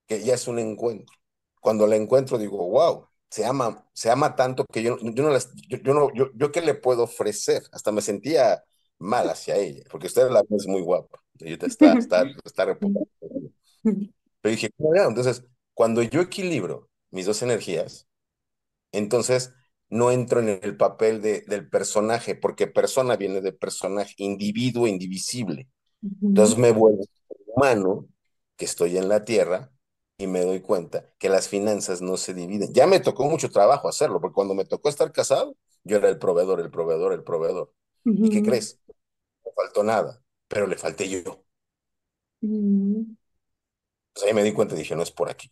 que ya es un encuentro. Cuando la encuentro digo, wow, se ama, se ama tanto que yo, yo no las, yo, no, yo, yo qué le puedo ofrecer. Hasta me sentía mal hacia ella, porque usted la es muy guapa. Y está, está, está Pero dije, entonces, cuando yo equilibro mis dos energías, entonces no entro en el papel de, del personaje, porque persona viene de personaje, individuo indivisible. Entonces me vuelvo humano, que estoy en la tierra, y me doy cuenta que las finanzas no se dividen. Ya me tocó mucho trabajo hacerlo, porque cuando me tocó estar casado, yo era el proveedor, el proveedor, el proveedor. ¿Y qué crees? No faltó nada, pero le falté yo. Entonces ahí me di cuenta y dije, no es por aquí.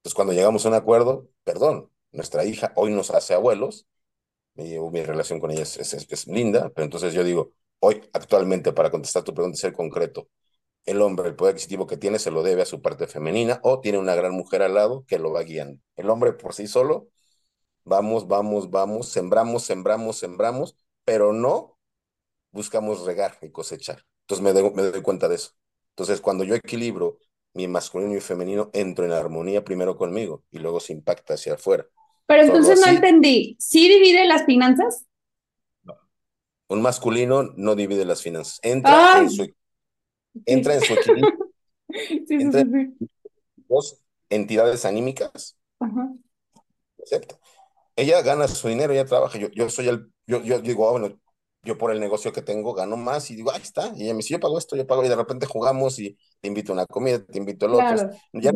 Entonces cuando llegamos a un acuerdo, perdón, nuestra hija hoy nos hace abuelos, mi, mi relación con ella es, es, linda, pero entonces yo digo, hoy actualmente, para contestar tu pregunta y ser concreto, el hombre, el poder adquisitivo que tiene, se lo debe a su parte femenina o tiene una gran mujer al lado que lo va guiando. El hombre por sí solo, vamos, vamos, vamos, sembramos, sembramos, sembramos, pero no buscamos regar y cosechar. Entonces me doy, me doy cuenta de eso. Entonces, cuando yo equilibro mi masculino y femenino, entro en armonía primero conmigo y luego se impacta hacia afuera. Pero entonces no entendí. ¿Sí divide las finanzas? No. Un masculino no divide las finanzas. Entra en su, entra en su equilibrio. sí, entra en dos entidades anímicas. Ajá. Ella gana su dinero, ella trabaja. Yo, yo soy el, yo, yo digo, ah, bueno, yo por el negocio que tengo gano más y digo, ahí está. Y ella me dice, yo pago esto, yo pago. Y de repente jugamos y te invito a una comida, te invito al otro. Ya,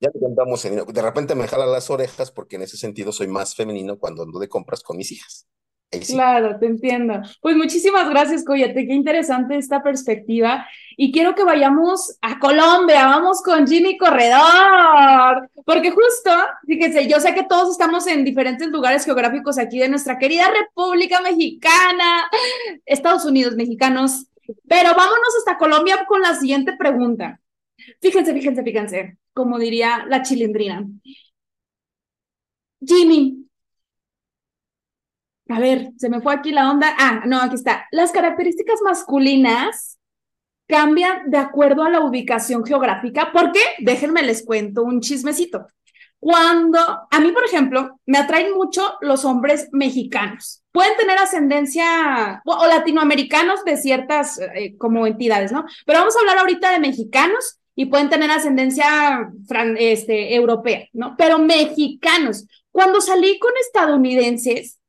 ya contamos en, de repente me jala las orejas porque en ese sentido soy más femenino cuando ando de compras con mis hijas. Claro, te entiendo. Pues muchísimas gracias, Coyote. Qué interesante esta perspectiva. Y quiero que vayamos a Colombia. Vamos con Jimmy Corredor. Porque justo, fíjense, yo sé que todos estamos en diferentes lugares geográficos aquí de nuestra querida República Mexicana, Estados Unidos mexicanos. Pero vámonos hasta Colombia con la siguiente pregunta. Fíjense, fíjense, fíjense, como diría la chilindrina. Jimmy, a ver, se me fue aquí la onda. Ah, no, aquí está. Las características masculinas cambian de acuerdo a la ubicación geográfica. ¿Por qué? Déjenme les cuento un chismecito. Cuando, a mí, por ejemplo, me atraen mucho los hombres mexicanos. Pueden tener ascendencia o, latinoamericanos de ciertas eh, como entidades, ¿no? Pero vamos a hablar ahorita de mexicanos y pueden tener ascendencia este, europea, ¿no? Pero mexicanos. Cuando salí con estadounidenses,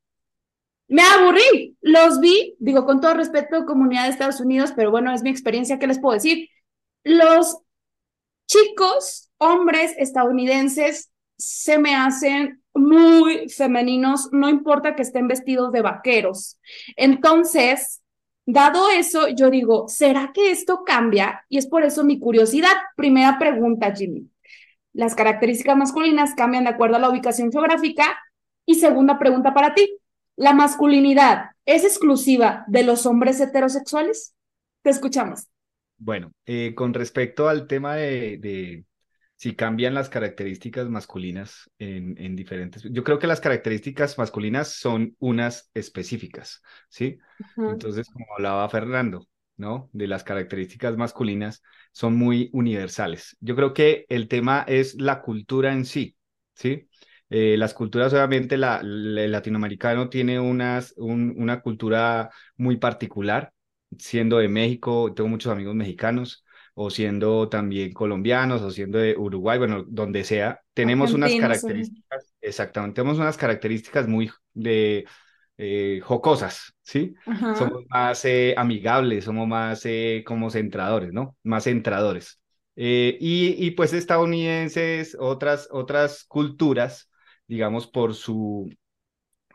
me aburrí, los vi, digo con todo respeto, comunidad de Estados Unidos, pero bueno, es mi experiencia, ¿qué les puedo decir? Los chicos, hombres estadounidenses, se me hacen muy femeninos, no importa que estén vestidos de vaqueros. Entonces, dado eso, yo digo, ¿será que esto cambia? Y es por eso mi curiosidad. Primera pregunta, Jimmy. Las características masculinas cambian de acuerdo a la ubicación geográfica. Y segunda pregunta para ti, ¿La masculinidad es exclusiva de los hombres heterosexuales? Te escuchamos. Bueno, eh, con respecto al tema de, si cambian las características masculinas en, en, diferentes, yo creo que las características masculinas son unas específicas, ¿sí? Entonces, como hablaba Fernando, ¿no? De las características masculinas son muy universales. Yo creo que el tema es la cultura en sí, ¿sí? Eh, las culturas, obviamente, la, el latinoamericano tiene unas, una cultura muy particular, siendo de México, tengo muchos amigos mexicanos, o siendo también colombianos, o siendo de Uruguay, bueno, donde sea, tenemos unas características, exactamente, tenemos unas características muy de eh, jocosas, ¿sí? Somos más eh, amigables, somos más como centradores, ¿no? Más centradores. y, y pues estadounidenses, otras, otras culturas, digamos, por su,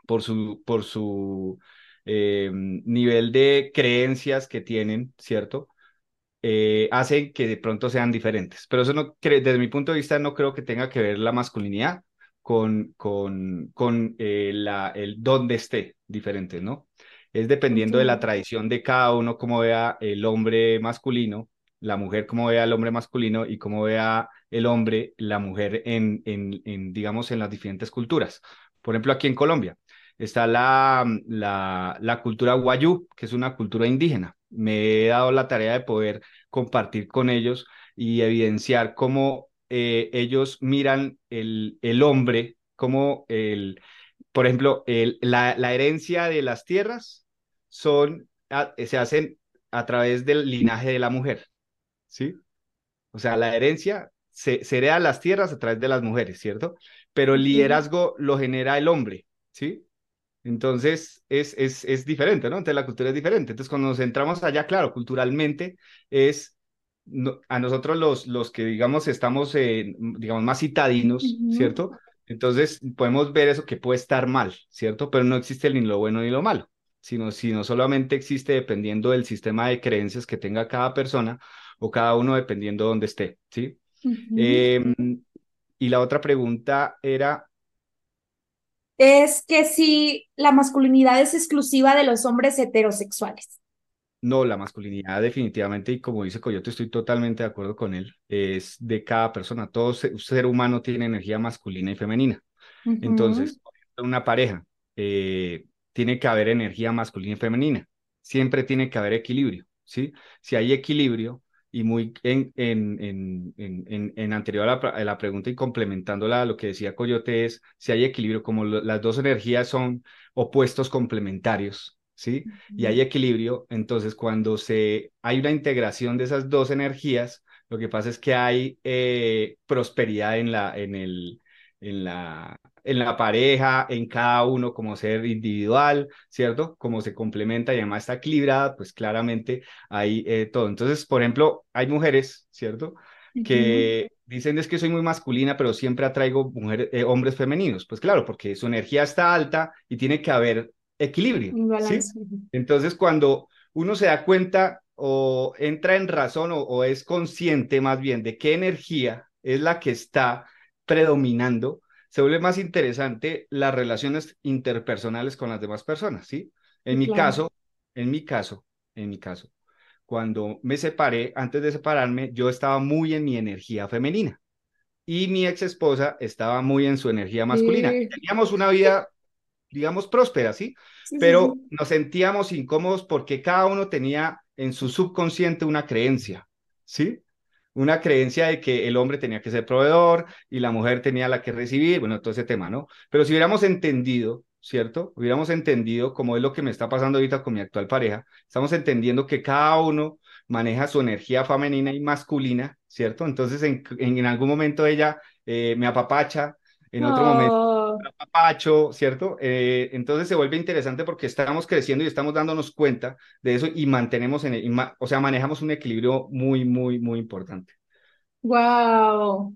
por su, por su eh, nivel de creencias que tienen, ¿cierto? Eh, hacen que de pronto sean diferentes. Pero eso no, desde mi punto de vista, no creo que tenga que ver la masculinidad con, con, con eh, la, el dónde esté diferente, ¿no? Es dependiendo de la tradición de cada uno, cómo vea el hombre masculino, la mujer cómo vea al hombre masculino y cómo vea el hombre, la mujer en, en, en, digamos, en las diferentes culturas. Por ejemplo, aquí en Colombia está la, la, la cultura guayú, que es una cultura indígena. Me he dado la tarea de poder compartir con ellos y evidenciar cómo eh, ellos miran el, el hombre, como el, por ejemplo, el, la, la herencia de las tierras son, se hacen a través del linaje de la mujer, ¿sí? O sea, la herencia se, hereda las tierras a través de las mujeres, ¿cierto? Pero el liderazgo lo genera el hombre, ¿sí? Entonces es, es, es diferente, ¿no? Entonces la cultura es diferente. Entonces cuando nos centramos allá, claro, culturalmente es a nosotros los, los que, digamos, estamos, digamos, más citadinos, ¿cierto? Entonces podemos ver eso que puede estar mal, ¿cierto? Pero no existe ni lo bueno ni lo malo, sino, sino solamente existe dependiendo del sistema de creencias que tenga cada persona o cada uno dependiendo de dónde esté, ¿sí? Em, y la otra pregunta era... Es que si la masculinidad es exclusiva de los hombres heterosexuales. No, la masculinidad definitivamente, y como dice Coyote, estoy totalmente de acuerdo con él, es de cada persona. Todo ser, humano tiene energía masculina y femenina. Entonces, una pareja, eh, tiene que haber energía masculina y femenina. Siempre tiene que haber equilibrio, ¿sí? Si hay equilibrio, y muy en, en, en, en, anterior a la, pregunta y complementándola a lo que decía Coyote es si hay equilibrio, como las dos energías son opuestos complementarios, ¿sí? Y hay equilibrio, entonces cuando se, hay una integración de esas dos energías, lo que pasa es que hay eh, prosperidad en, la, en, el, en, la, en la pareja, en cada uno como ser individual, ¿cierto? Como se complementa y además está equilibrada, pues claramente hay eh, todo. Entonces, por ejemplo, hay mujeres, ¿cierto? Que dicen es que soy muy masculina, pero siempre atraigo mujeres, eh, hombres femeninos. Pues claro, porque su energía está alta y tiene que haber equilibrio. Entonces, cuando uno se da cuenta o entra en razón o, o es consciente más bien de qué energía es la que está predominando, se vuelve más interesante las relaciones interpersonales con las demás personas, ¿sí? En mi Claro. caso, en mi caso, en mi caso, cuando me separé, antes de separarme, yo estaba muy en mi energía femenina y mi ex esposa estaba muy en su energía masculina. Sí. Teníamos una vida, digamos, próspera, ¿sí? Pero sí. nos sentíamos incómodos porque cada uno tenía en su subconsciente una creencia, ¿sí? Una creencia de que el hombre tenía que ser proveedor y la mujer tenía la que recibir, bueno, todo ese tema, ¿no? Pero si hubiéramos entendido, ¿cierto? Hubiéramos entendido, como es lo que me está pasando ahorita con mi actual pareja, estamos entendiendo que cada uno maneja su energía femenina y masculina, ¿cierto? Entonces, en, en, en algún momento ella eh, me apapacha, en otro momento Oh, papacho, ¿cierto? Eh, entonces se vuelve interesante porque estamos creciendo y estamos dándonos cuenta de eso y mantenemos, en el- y ma- o sea, manejamos un equilibrio muy, muy, muy importante. wow.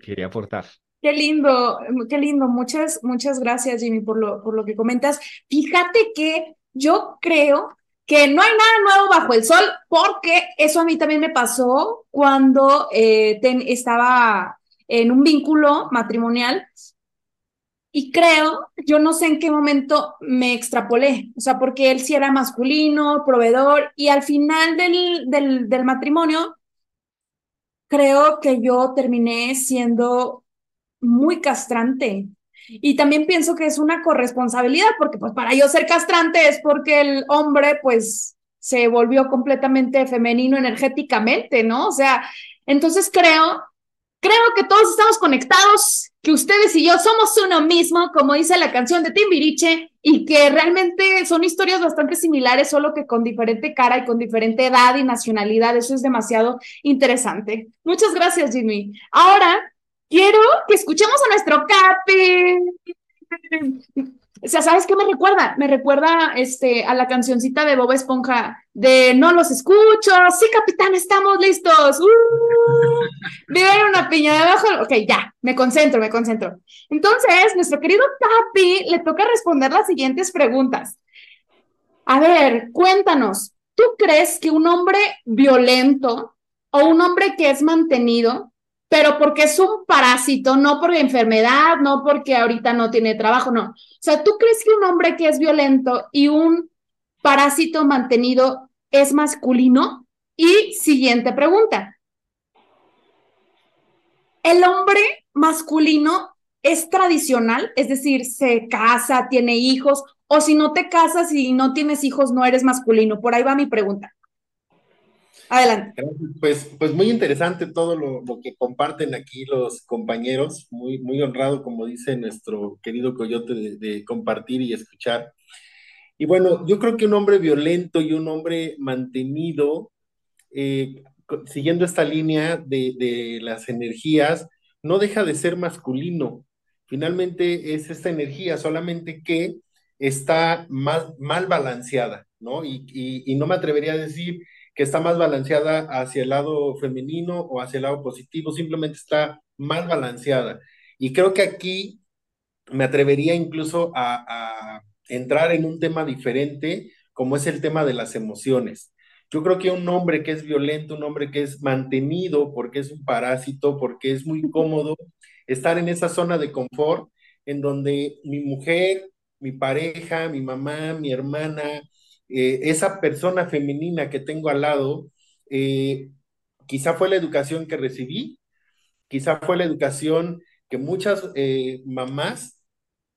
Quería aportar. Qué lindo, qué lindo. Muchas, muchas gracias, Jimmy, por lo, por lo que comentas. Fíjate que yo creo que no hay nada nuevo bajo el sol, porque eso a mí también me pasó cuando eh, ten- estaba en un vínculo matrimonial. Y creo, yo no sé en qué momento me extrapolé, o sea, porque él sí era masculino, proveedor, y al final del, del, del matrimonio, creo que yo terminé siendo muy castrante. Y también pienso que es una corresponsabilidad, porque pues para yo ser castrante es porque el hombre pues se volvió completamente femenino energéticamente, ¿no? O sea, entonces creo, creo que todos estamos conectados, que ustedes y yo somos uno mismo, como dice la canción de Timbiriche, y que realmente son historias bastante similares, solo que con diferente cara y con diferente edad y nacionalidad. Eso es demasiado interesante. Muchas gracias, Jimmy. Ahora quiero que escuchemos a nuestro Capi. O sea, ¿sabes qué me recuerda? Me recuerda este, a la cancioncita de Bob Esponja de No los escucho. Sí, capitán, estamos listos. Uh, viven una piña debajo. Ok, ya, me concentro, me concentro. Entonces, nuestro querido Capi le toca responder las siguientes preguntas. A ver, cuéntanos, ¿tú crees que un hombre violento o un hombre que es mantenido, pero porque es un parásito, no por enfermedad, no porque ahorita no tiene trabajo, no? O sea, ¿tú crees que un hombre que es violento y un parásito mantenido es masculino? Y siguiente pregunta. ¿El hombre masculino es tradicional? Es decir, se casa, tiene hijos, o si no te casas y no tienes hijos, no eres masculino. Por ahí va mi pregunta. Adelante. Pues, pues muy interesante todo lo, lo que comparten aquí los compañeros, muy, muy honrado, como dice nuestro querido Coyote, de, compartir y escuchar. Y bueno, yo creo que un hombre violento y un hombre mantenido, eh, siguiendo esta línea de, de las energías, no deja de ser masculino. Finalmente es esta energía, solamente que está más, mal balanceada, ¿no? Y, y no me atrevería a decir que está más balanceada hacia el lado femenino o hacia el lado positivo, simplemente está mal balanceada. Y creo que aquí me atrevería incluso a, a entrar en un tema diferente, como es el tema de las emociones. Yo creo que un hombre que es violento, un hombre que es mantenido porque es un parásito, porque es muy cómodo estar en esa zona de confort en donde mi mujer, mi pareja, mi mamá, mi hermana, eh, esa persona femenina que tengo al lado, eh, quizá fue la educación que recibí, quizá fue la educación que muchas eh, mamás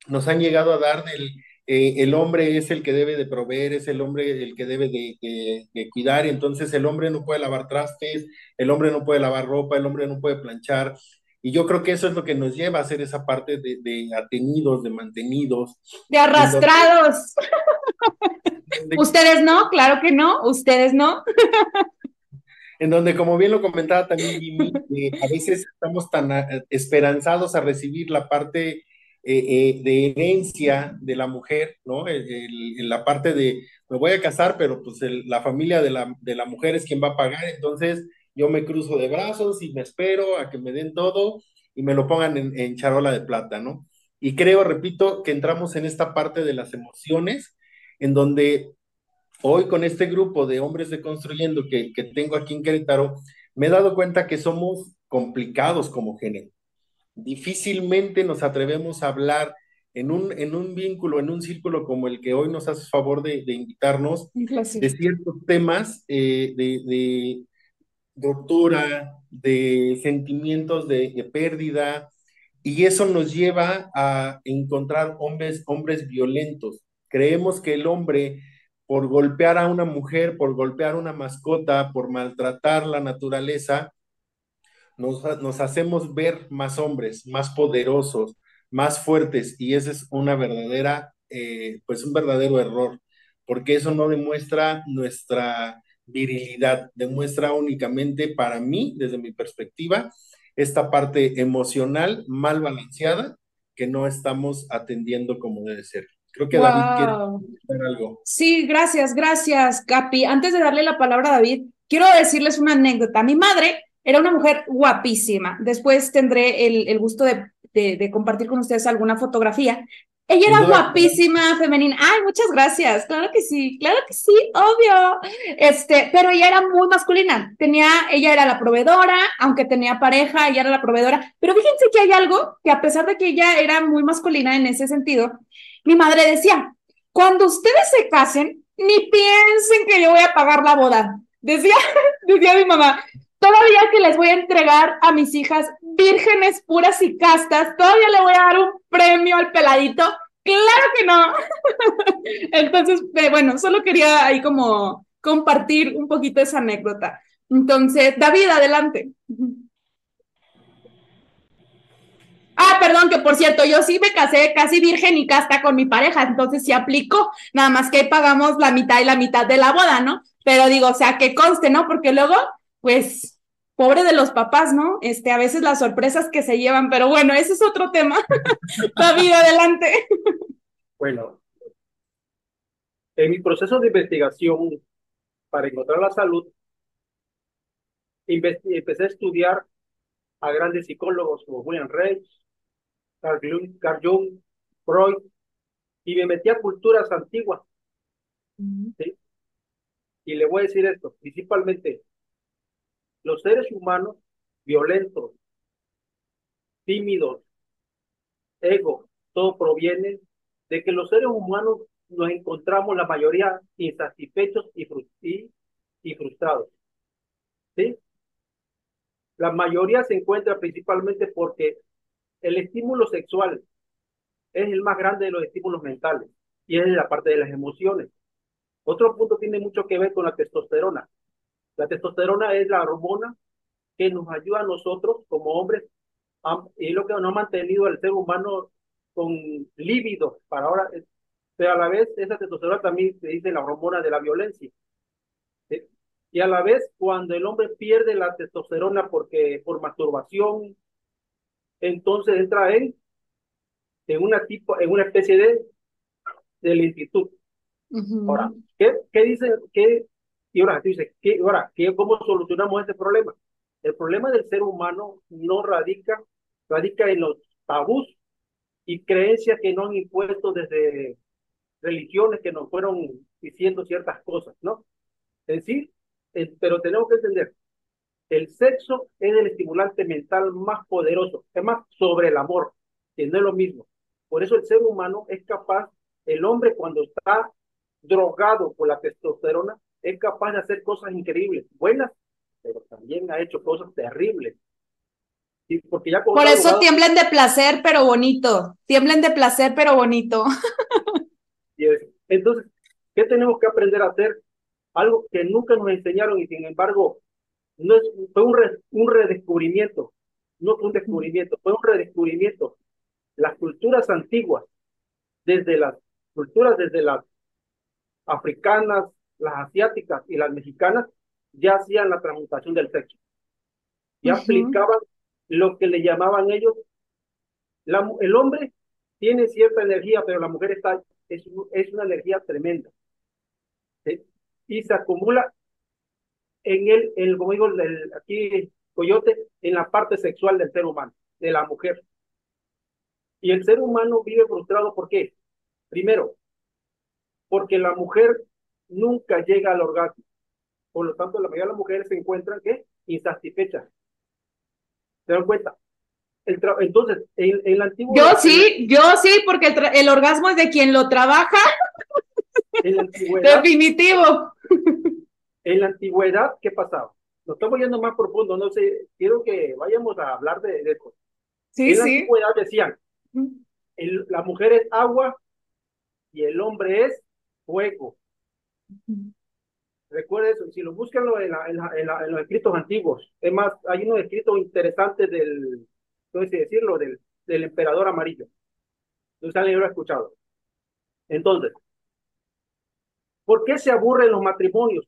nos han llegado a dar del eh, el hombre es el que debe de proveer, es el hombre el que debe de, de, de, cuidar, entonces el hombre no puede lavar trastes, el hombre no puede lavar ropa, el hombre no puede planchar, y yo creo que eso es lo que nos lleva a hacer esa parte de, de atenidos, de mantenidos. De arrastrados. Donde... Ustedes no, claro que no, ustedes no. en donde, como bien lo comentaba también Jimmy, eh, a veces estamos tan a, esperanzados a recibir la parte eh, eh, de herencia de la mujer, ¿no? El, el, la parte de, me voy a casar, pero pues el, la familia de la, de la mujer es quien va a pagar, entonces yo me cruzo de brazos y me espero a que me den todo y me lo pongan en, en charola de plata, ¿no? Y creo, repito, que entramos en esta parte de las emociones, en donde hoy con este grupo de hombres de construyendo que, que tengo aquí en Querétaro, me he dado cuenta que somos complicados como género. Difícilmente nos atrevemos a hablar en un, en un vínculo, en un círculo como el que hoy nos hace favor de, de invitarnos, de ciertos temas eh, de, de doctora, de sentimientos de, pérdida, y eso nos lleva a encontrar hombres, hombres violentos. Creemos que el hombre, por golpear a una mujer, por golpear a una mascota, por maltratar la naturaleza, nos, hacemos ver más hombres, más poderosos, más fuertes, y ese es una verdadera, eh, pues un verdadero error, porque eso no demuestra nuestra virilidad, demuestra únicamente para mí, desde mi perspectiva, esta parte emocional mal balanceada que no estamos atendiendo como debe ser. Creo que David quiere decir algo. Sí, gracias, gracias, Capi. Antes de darle la palabra a David, quiero decirles una anécdota. Mi madre era una mujer guapísima. Después tendré el, el gusto de, de, de, compartir con ustedes alguna fotografía. Ella era guapísima, femenina. Ay, muchas gracias. Claro que sí, claro que sí, obvio. Este, pero ella era muy masculina. Tenía, ella era la proveedora, aunque tenía pareja, ella era la proveedora. Pero fíjense que hay algo que a pesar de que ella era muy masculina en ese sentido, mi madre decía, cuando ustedes se casen, ni piensen que yo voy a pagar la boda. Decía, decía mi mamá, todavía que les voy a entregar a mis hijas vírgenes puras y castas, todavía le voy a dar un premio al peladito. Claro que no. Entonces, eh, bueno, solo quería ahí como compartir un poquito esa anécdota. Entonces, David, adelante. Ah, perdón, que por cierto, yo sí me casé casi virgen y casta con mi pareja, entonces sí aplicó, nada más que pagamos la mitad y la mitad de la boda, ¿no? Pero digo, o sea, que conste, ¿no? Porque luego pues pobre de los papás, ¿no? Este, a veces las sorpresas que se llevan, pero bueno, ese es otro tema. David, adelante. Bueno, en mi proceso de investigación para encontrar la salud, empecé a estudiar a grandes psicólogos como William Reich, Carl Jung, Freud, y me metí a culturas antiguas. ¿sí? Y le voy a decir esto, principalmente los seres humanos violentos, tímidos, ego, todo proviene de que los seres humanos nos encontramos la mayoría insatisfechos y, y, frustrados. ¿Sí? La mayoría se encuentra principalmente porque el estímulo sexual es el más grande de los estímulos mentales y es la parte de las emociones. Otro punto tiene mucho que ver con la testosterona. La testosterona es la hormona que nos ayuda a nosotros como hombres y es lo que nos ha mantenido al ser humano con lívido para ahora, pero a la vez esa testosterona también se dice la hormona de la violencia. Y a la vez cuando el hombre pierde la testosterona porque por masturbación, entonces entra en, en una tipo, en una especie de, de lentitud. Ahora, ¿qué, qué dice, qué y ahora, dice, ¿qué, ahora, ¿qué, ¿cómo solucionamos este problema? El problema del ser humano no radica, radica en los tabús y creencias que nos han impuesto desde religiones que nos fueron diciendo ciertas cosas, ¿no? Es decir, pero tenemos que entender, el sexo es el estimulante mental más poderoso, es más sobre el amor, que no es lo mismo. Por eso el ser humano es capaz, el hombre cuando está drogado por la testosterona, es capaz de hacer cosas increíbles, buenas, pero también ha hecho cosas terribles. Y porque ya Por eso tiemblen de placer, pero bonito. Tiemblen de placer, pero bonito. Entonces, ¿qué tenemos que aprender a hacer? Algo que nunca nos enseñaron y sin embargo no es, fue un, un redescubrimiento. No fue un descubrimiento, fue un redescubrimiento. Las culturas antiguas, desde las culturas, desde las africanas, las asiáticas y las mexicanas ya hacían la transmutación del sexo. Ya aplicaban lo que le llamaban ellos, la, el hombre tiene cierta energía, pero la mujer está, es, es una energía tremenda. Y se acumula en el, el como digo, el, aquí coyote, en la parte sexual del ser humano, de la mujer. Y el ser humano vive frustrado, ¿por qué? Primero, porque la mujer nunca llega al orgasmo. Por lo tanto, la mayoría de las mujeres se encuentran ¿qué? insatisfechas. ¿Se dan cuenta? entonces, en, en, la antigua... Yo sí, yo sí, porque el, el orgasmo es de quien lo trabaja. Definitivo. En la antigüedad, ¿qué pasaba? Nos estamos yendo más profundo, no sé, quiero que vayamos a hablar de, de esto. Sí, en la sí. antigüedad decían, el, la mujer es agua y el hombre es fuego. Recuerden eso, si lo buscan en, la, en, la, en, la, en, los escritos antiguos, es más, hay unos escritos interesantes del, no sé decirlo, del, del emperador amarillo. No yo lo he escuchado. Entonces, ¿por qué se aburren los matrimonios?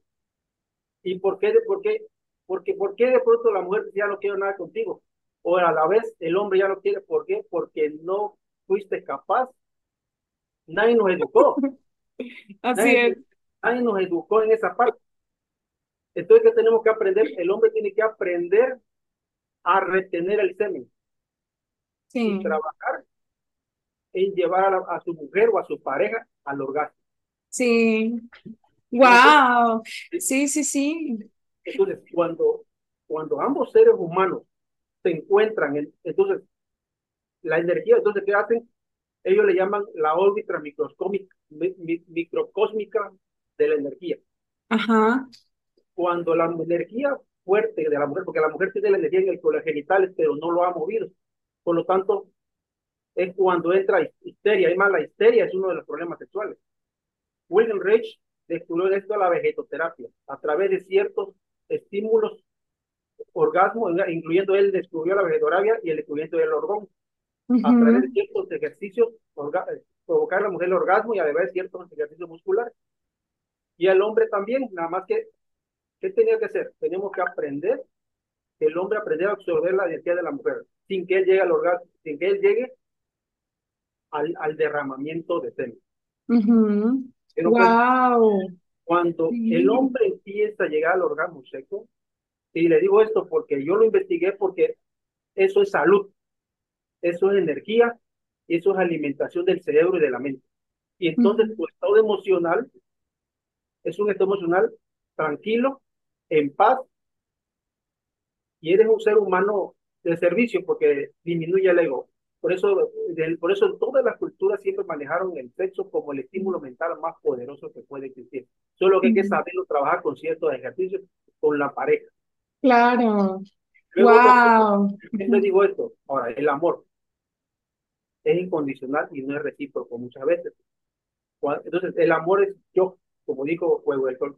¿Y por qué, por qué, porque, por qué de pronto la mujer ya no quiere nada contigo? O a la vez el hombre ya no quiere, ¿por qué? Porque no fuiste capaz. Nadie nos educó. Así nadie, es. Nadie nos educó en esa parte. Entonces, ¿qué tenemos que aprender? El hombre tiene que aprender a retener el semen. Sí. Y trabajar en llevar a, la, a, su mujer o a su pareja al orgasmo. Sí. Wow. Sí, sí, sí. Entonces, cuando, cuando ambos seres humanos se encuentran, en, entonces, la energía, entonces, ¿qué hacen? Ellos le llaman la órbita microscómica, mi, microcósmica de la energía. Ajá. Cuando la energía fuerte de la mujer, porque la mujer tiene la energía en el genitales, pero no lo ha movido. Por lo tanto, es cuando entra histeria. Además, la histeria es uno de los problemas sexuales. William Reich descubrió esto a la vegetoterapia, a través de ciertos estímulos, orgasmo, incluyendo él descubrió la vegetoterapia y el descubrimiento del orgón. Uh -huh. A través de ciertos ejercicios, provocar a la mujer el orgasmo y a través de ciertos ejercicios musculares. Y al hombre también, nada más que, ¿qué tenía que hacer? Teníamos que aprender, el hombre aprendiera a absorber la energía de la mujer, sin que él llegue al orgasmo, sin que él llegue al, al derramamiento de semen. Uh -huh. Wow. Cuando sí. el hombre empieza a llegar al orgasmo seco, y le digo esto porque yo lo investigué porque eso es salud, eso es energía, eso es alimentación del cerebro y de la mente. Y entonces tu estado emocional es un estado emocional tranquilo, en paz, y eres un ser humano de servicio porque disminuye el ego. Por eso, por eso todas las culturas siempre manejaron el sexo como el estímulo mental más poderoso que puede existir. Solo que hay que saberlo trabajar con ciertos ejercicios con la pareja. Claro. Luego, wow. Siempre digo esto. Ahora, el amor es incondicional y no es recíproco muchas veces. Entonces, el amor es yo, como dijo Juego del Sol.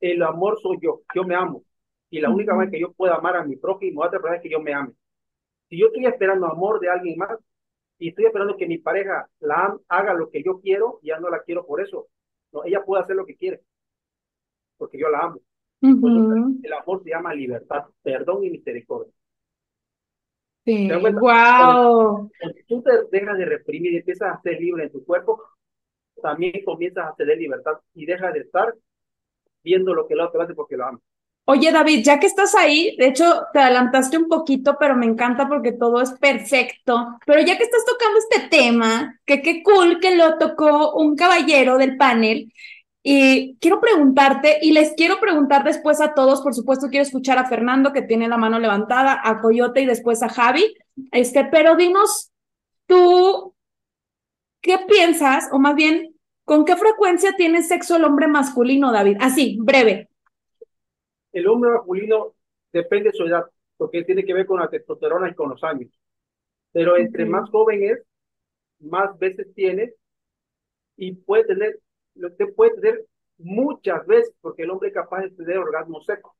El amor soy yo, yo me amo. Y la única vez que yo pueda amar a mi prójimo, otra persona es que yo me ame. Si yo estoy esperando amor de alguien más y estoy esperando que mi pareja la haga lo que yo quiero, ya no la quiero por eso. No, ella puede hacer lo que quiere, porque yo la amo. Uh -huh. el amor se llama libertad, perdón y misericordia. Sí. Wow. Cuando tú te dejas de reprimir y empiezas a ser libre en tu cuerpo, también comienzas a tener libertad y dejas de estar viendo lo que el otro hace porque lo ama. Oye, David, ya que estás ahí, de hecho, te adelantaste un poquito, pero me encanta porque todo es perfecto. Pero ya que estás tocando este tema, que qué cool que lo tocó un caballero del panel, y quiero preguntarte, y les quiero preguntar después a todos, por supuesto quiero escuchar a Fernando, que tiene la mano levantada, a Coyote y después a Javi, este, pero dinos tú, ¿qué piensas, o más bien, con qué frecuencia tiene sexo el hombre masculino, David? Así, breve el hombre masculino depende de su edad, porque tiene que ver con la testosterona y con los años. Pero entre okay. más joven es, más veces tiene y puede tener, usted puede tener muchas veces, porque el hombre es capaz de tener orgasmo seco.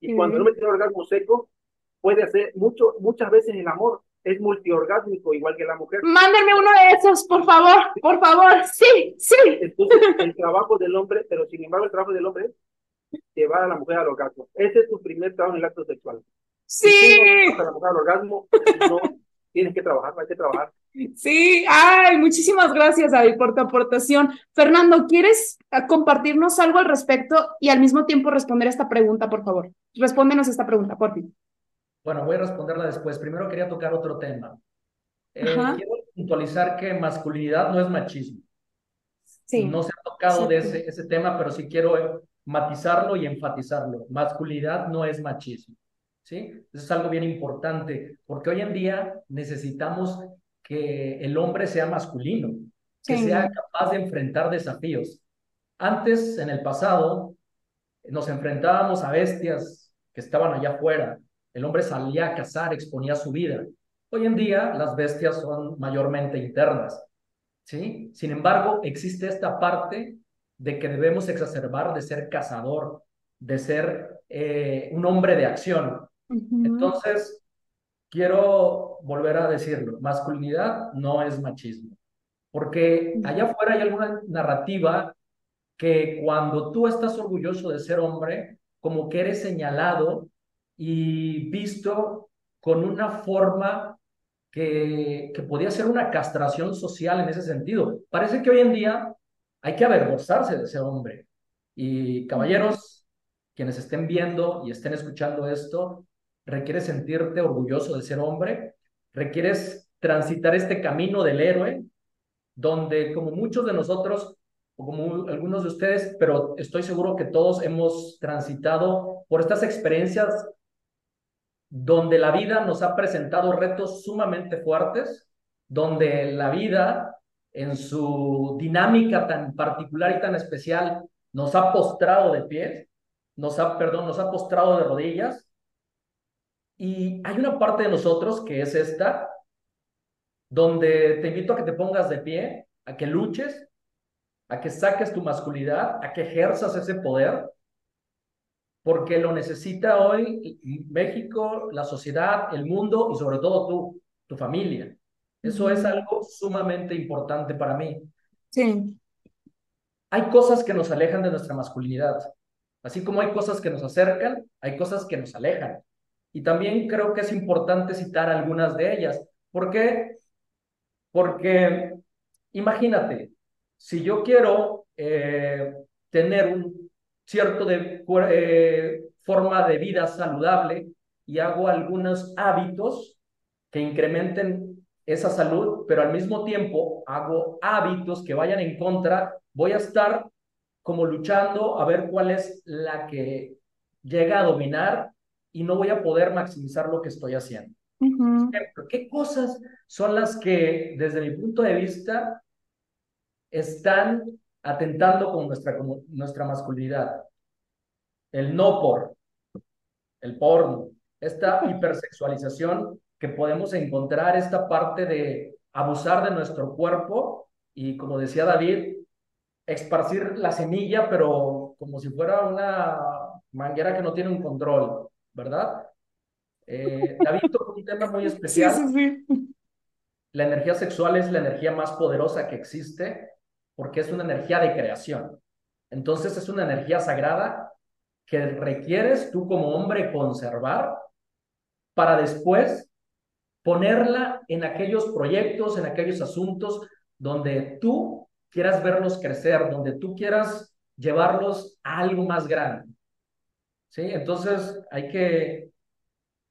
Y cuando el hombre tiene orgasmo seco, puede hacer mucho, muchas veces el amor. Es multiorgásmico, igual que la mujer. Mándenme uno de esos, por favor, por favor. Sí, sí. Entonces, el trabajo del hombre, pero sin embargo, el trabajo del hombre es llevar a la mujer al orgasmo. Ese es tu primer trabajo en el acto sexual. Sí. Si no a la mujer al orgasmo, no tienes que trabajar, hay que trabajar. Sí, ay, muchísimas gracias, David, por tu aportación. Fernando, ¿quieres compartirnos algo al respecto y al mismo tiempo responder esta pregunta, por favor? Respóndenos esta pregunta, por fin. Bueno, voy a responderla después. Primero quería tocar otro tema. eh, quiero puntualizar que masculinidad no es machismo. Sí. No se ha tocado de exacto. ese, ese tema, pero sí quiero eh, matizarlo y enfatizarlo. Masculinidad no es machismo. ¿Sí? Eso es algo bien importante, porque hoy en día necesitamos que el hombre sea masculino, que Sí. sea capaz de enfrentar desafíos. Antes, en el pasado, nos enfrentábamos a bestias que estaban allá afuera. El hombre salía a cazar, exponía su vida. Hoy en día, las bestias son mayormente internas. ¿sí? Sin embargo, existe esta parte de que debemos exacerbar de ser cazador, de ser eh, un hombre de acción. Entonces, quiero volver a decirlo, masculinidad no es machismo, porque allá afuera hay alguna narrativa que cuando tú estás orgulloso de ser hombre, como que eres señalado y visto con una forma que, que podía ser una castración social en ese sentido. Parece que hoy en día hay que avergonzarse de ser hombre. Y caballeros, quienes estén viendo y estén escuchando esto, requieres sentirte orgulloso de ser hombre, requieres transitar este camino del héroe, donde como muchos de nosotros, o como algunos de ustedes, pero estoy seguro que todos hemos transitado por estas experiencias donde la vida nos ha presentado retos sumamente fuertes, donde la vida en su dinámica tan particular y tan especial nos ha postrado de pies, nos ha, perdón, nos ha postrado de rodillas. Y hay una parte de nosotros que es esta, donde te invito a que te pongas de pie, a que luches, a que saques tu masculinidad, a que ejerzas ese poder, porque lo necesita hoy México, la sociedad, el mundo y sobre todo tú, tu familia. Eso es algo sumamente importante para mí. Sí. Hay cosas que nos alejan de nuestra masculinidad. Así como hay cosas que nos acercan, hay cosas que nos alejan. Y también creo que es importante citar algunas de ellas. ¿Por qué? Porque imagínate, si yo quiero eh, tener un cierto de, eh, forma de vida saludable y hago algunos hábitos que incrementen esa salud, pero al mismo tiempo hago hábitos que vayan en contra, voy a estar como luchando a ver cuál es la que llega a dominar y no voy a poder maximizar lo que estoy haciendo. ¿Qué cosas son las que, desde mi punto de vista, están atentando con nuestra, con nuestra masculinidad? El no por, el porno, esta hipersexualización que podemos encontrar, esta parte de abusar de nuestro cuerpo y, como decía David, esparcir la semilla, pero como si fuera una manguera que no tiene un control, ¿verdad? Eh, David tocó un tema muy Sí, especial. sí, sí. La energía sexual es la energía más poderosa que existe porque es una energía de creación. Entonces es una energía sagrada que requieres tú como hombre conservar para después ponerla en aquellos proyectos, en aquellos asuntos donde tú quieras verlos crecer, donde tú quieras llevarlos a algo más grande. ¿Sí? Entonces hay que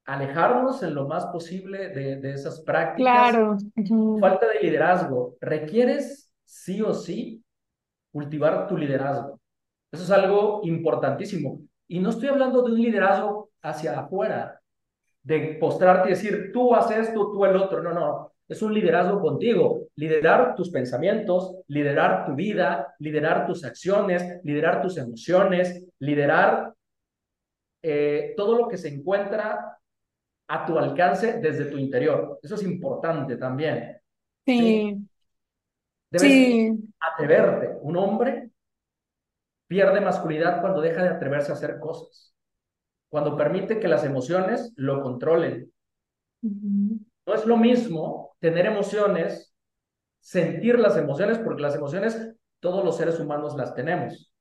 alejarnos en lo más posible de, de esas prácticas. Claro. Falta de liderazgo. Requieres sí o sí cultivar tu liderazgo. Eso es algo importantísimo. Y no estoy hablando de un liderazgo hacia afuera, de postrarte y decir, tú haces esto, tú el otro. No, no. Es un liderazgo contigo. Liderar tus pensamientos, liderar tu vida, liderar tus acciones, liderar tus emociones, liderar eh, todo lo que se encuentra a tu alcance desde tu interior. Eso es importante también. Sí. Debes Sí. atreverte. Un hombre pierde masculinidad cuando deja de atreverse a hacer cosas, cuando permite que las emociones lo controlen. No es lo mismo tener emociones, sentir las emociones, porque las emociones todos los seres humanos las tenemos.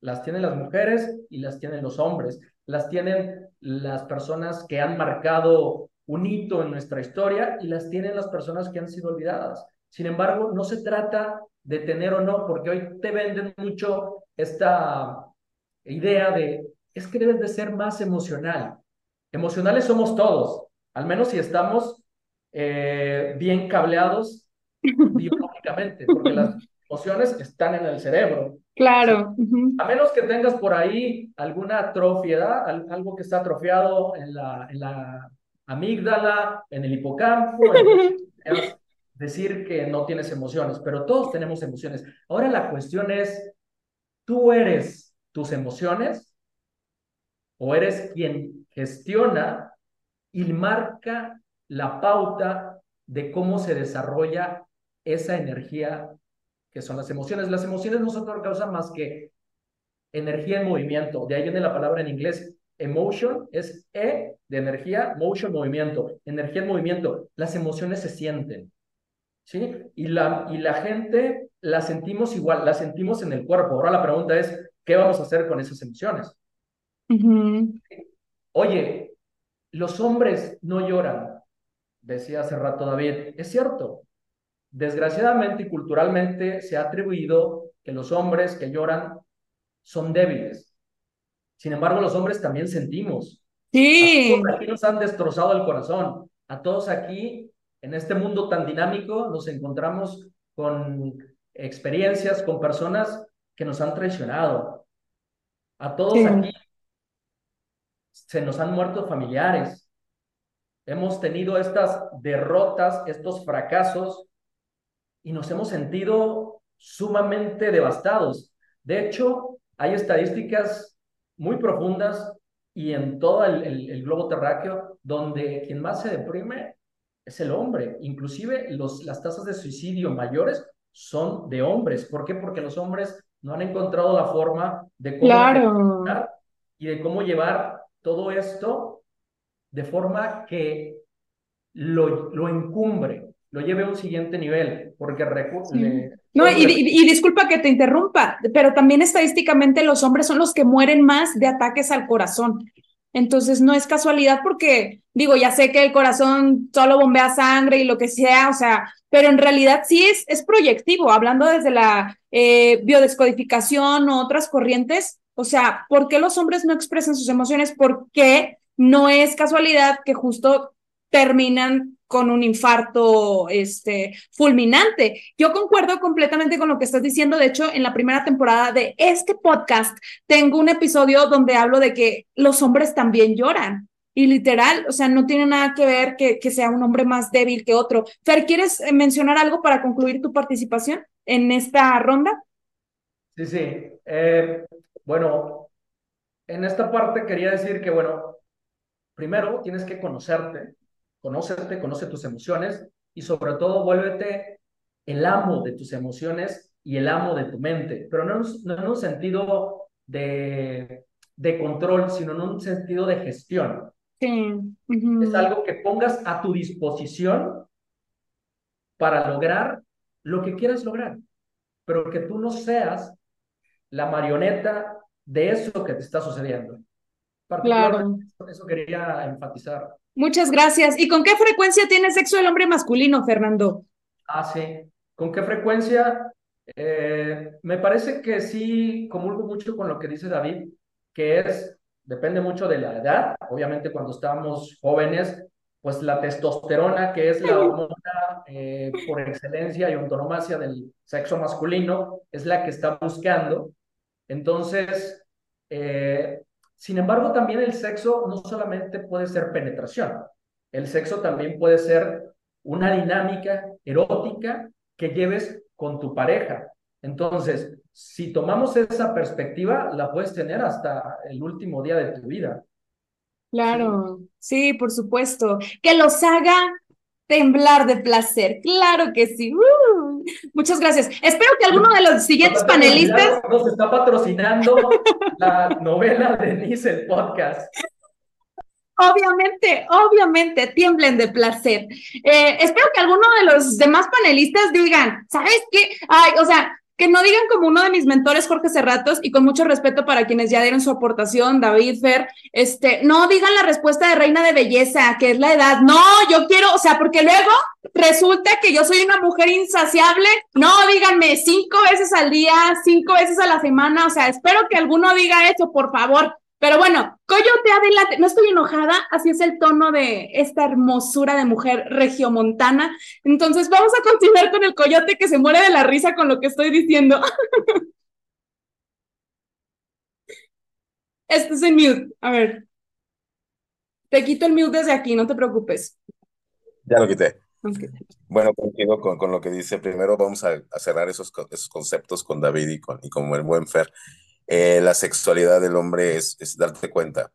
Las tienen las mujeres y las tienen los hombres. Las tienen las personas que han marcado un hito en nuestra historia y las tienen las personas que han sido olvidadas. Sin embargo, no se trata de tener o no, porque hoy te venden mucho esta idea de, es que debes de ser más emocional. Emocionales somos todos, al menos si estamos eh, bien cableados biológicamente, porque las emociones están en el cerebro. Claro. A menos que tengas por ahí alguna atrofiedad, algo que está atrofiado en la, en la amígdala, en el hipocampo, es decir que no tienes emociones, pero todos tenemos emociones. Ahora la cuestión es, ¿tú eres tus emociones o eres quien gestiona y marca la pauta de cómo se desarrolla esa energía que son las emociones. Las emociones no son otra cosa más que energía en movimiento. De ahí viene la palabra en inglés. Emotion es E de energía, motion, movimiento. Energía en movimiento. Las emociones se sienten. ¿Sí? Y la, y la gente la sentimos igual, la sentimos en el cuerpo. Ahora la pregunta es, ¿qué vamos a hacer con esas emociones? Oye, los hombres no lloran, decía hace rato David. Es cierto, Desgraciadamente y culturalmente se ha atribuido que los hombres que lloran son débiles. Sin embargo, los hombres también sentimos. Sí. A todos aquí nos han destrozado el corazón. A todos aquí, en este mundo tan dinámico, nos encontramos con experiencias, con personas que nos han traicionado. A todos aquí se nos han muerto familiares. Hemos tenido estas derrotas, estos fracasos y nos hemos sentido sumamente devastados. De hecho, hay estadísticas muy profundas y en todo el, globo terráqueo donde quien más se deprime es el hombre. Inclusive los, las tasas de suicidio mayores son de hombres. ¿Por qué? Porque los hombres no han encontrado la forma de cómo claro. y de cómo llevar todo esto de forma que lo, lo encumbre, lo lleve a un siguiente nivel, porque No, y, y, disculpa que te interrumpa, pero también estadísticamente los hombres son los que mueren más de ataques al corazón. Entonces no es casualidad porque, digo, ya sé que el corazón solo bombea sangre y lo que sea, o sea, pero en realidad sí es, es proyectivo, hablando desde la eh, biodescodificación o otras corrientes, o sea, ¿por qué los hombres no expresan sus emociones? ¿Por qué no es casualidad que justo terminan con un infarto este, fulminante. Yo concuerdo completamente con lo que estás diciendo. De hecho, en la primera temporada de este podcast tengo un episodio donde hablo de que los hombres también lloran. Y literal, o sea, no tiene nada que ver que, que sea un hombre más débil que otro. Fer, ¿quieres eh, mencionar algo para concluir tu participación en esta ronda? Sí, sí. Eh, bueno, en esta parte quería decir que, bueno, primero tienes que conocerte, conócete, conoce tus emociones y sobre todo vuélvete el amo de tus emociones y el amo de tu mente, pero no, en un sentido de, de control, sino en un sentido de gestión. Sí. Es algo que pongas a tu disposición para lograr lo que quieras lograr, pero que tú no seas la marioneta de eso que te está sucediendo. Claro. Eso quería enfatizar. Muchas gracias. ¿Y con qué frecuencia tiene sexo el hombre masculino, Fernando? Ah, sí. ¿Con qué frecuencia? Eh, me parece que sí comulgo mucho con lo que dice David, que es, depende mucho de la edad. Obviamente cuando estamos jóvenes, pues la testosterona, que es la hormona eh, por excelencia y autonomacia del sexo masculino, es la que está buscando. Entonces, eh, sin embargo, también el sexo no solamente puede ser penetración, el sexo también puede ser una dinámica erótica que lleves con tu pareja. Entonces, si tomamos esa perspectiva, la puedes tener hasta el último día de tu vida. Claro, sí, por supuesto. Que los haga temblar de placer. Claro que sí. Uh, muchas gracias. Espero que alguno de los siguientes panelistas. Nos está patrocinando la novela de Denise, el podcast. Obviamente, obviamente, tiemblen de placer. Eh, espero que alguno de los demás panelistas digan, ¿sabes qué? Ay, o sea, que no digan como uno de mis mentores, Jorge Cerratos, y con mucho respeto para quienes ya dieron su aportación, David, Fer, este, no digan la respuesta de reina de belleza, que es la edad. No, yo quiero, o sea, porque luego resulta que yo soy una mujer insaciable. No, díganme cinco veces al día, cinco veces a la semana, o sea, espero que alguno diga eso, por favor. Pero bueno, Coyote, adelante. No estoy enojada, así es el tono de esta hermosura de mujer regiomontana. Entonces vamos a continuar con el Coyote que se muere de la risa con lo que estoy diciendo. Este es el mute. A ver. Te quito el mute desde aquí, no te preocupes. Ya lo quité. Bueno, contigo con, con, lo que dice. Primero vamos a, cerrar esos, esos, conceptos con David y con, y con el buen Fer. Eh, la sexualidad del hombre es, es, darte cuenta.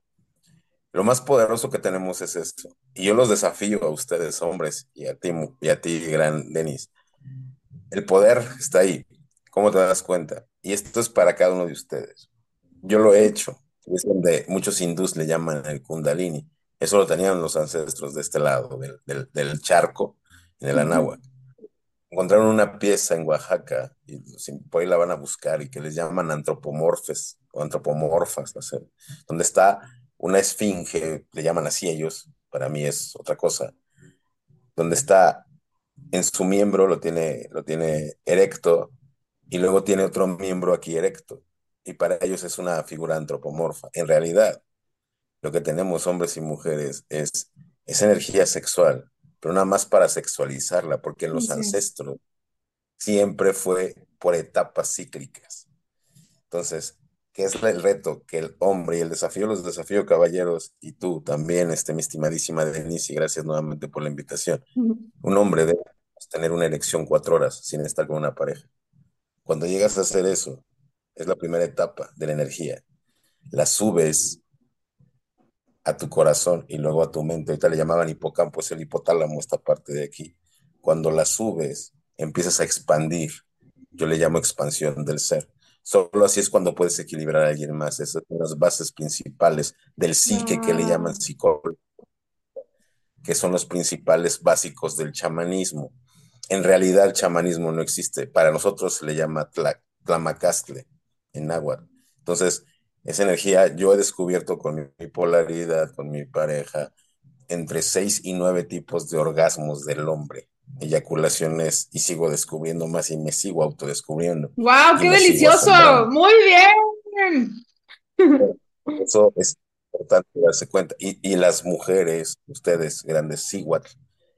Lo más poderoso que tenemos es esto. Y yo los desafío a ustedes, hombres, y a ti, y a ti gran Denis. El poder está ahí. ¿Cómo te das cuenta? Y esto es para cada uno de ustedes. Yo lo he hecho. Es donde muchos hindús le llaman el kundalini. Eso lo tenían los ancestros de este lado, del, del, del charco, en el Anáhuac encontraron una pieza en Oaxaca y por ahí la van a buscar y que les llaman antropomorfes o antropomorfas, donde está una esfinge, le llaman así ellos, para mí es otra cosa, donde está en su miembro lo tiene, lo tiene erecto y luego tiene otro miembro aquí erecto y para ellos es una figura antropomorfa. En realidad, lo que tenemos hombres y mujeres es, es energía sexual pero nada más para sexualizarla, porque en los ancestros siempre fue por etapas cíclicas. Entonces, ¿qué es el reto? Que el hombre y el desafío, los desafíos caballeros, y tú también, este, mi estimadísima Denise, y gracias nuevamente por la invitación. Un hombre debe tener una erección cuatro horas sin estar con una pareja. Cuando llegas a hacer eso, es la primera etapa de la energía. La subes a tu corazón y luego a tu mente. Ahorita le llamaban hipocampo, es el hipotálamo, esta parte de aquí. Cuando la subes, empiezas a expandir. Yo le llamo expansión del ser. Solo así es cuando puedes equilibrar a alguien más. Esas son las bases principales del psique que le llaman psicólogo, que son los principales básicos del chamanismo. En realidad el chamanismo no existe. Para nosotros se le llama tlamacastle en náhuatl. Entonces, esa energía yo he descubierto con mi polaridad, con mi pareja, entre seis y nueve tipos de orgasmos del hombre, eyaculaciones, y sigo descubriendo más y me sigo autodescubriendo. ¡Wow! ¡Qué delicioso! ¡Muy bien! Eso es importante darse cuenta. Y, y las mujeres, ustedes, grandes Siguat,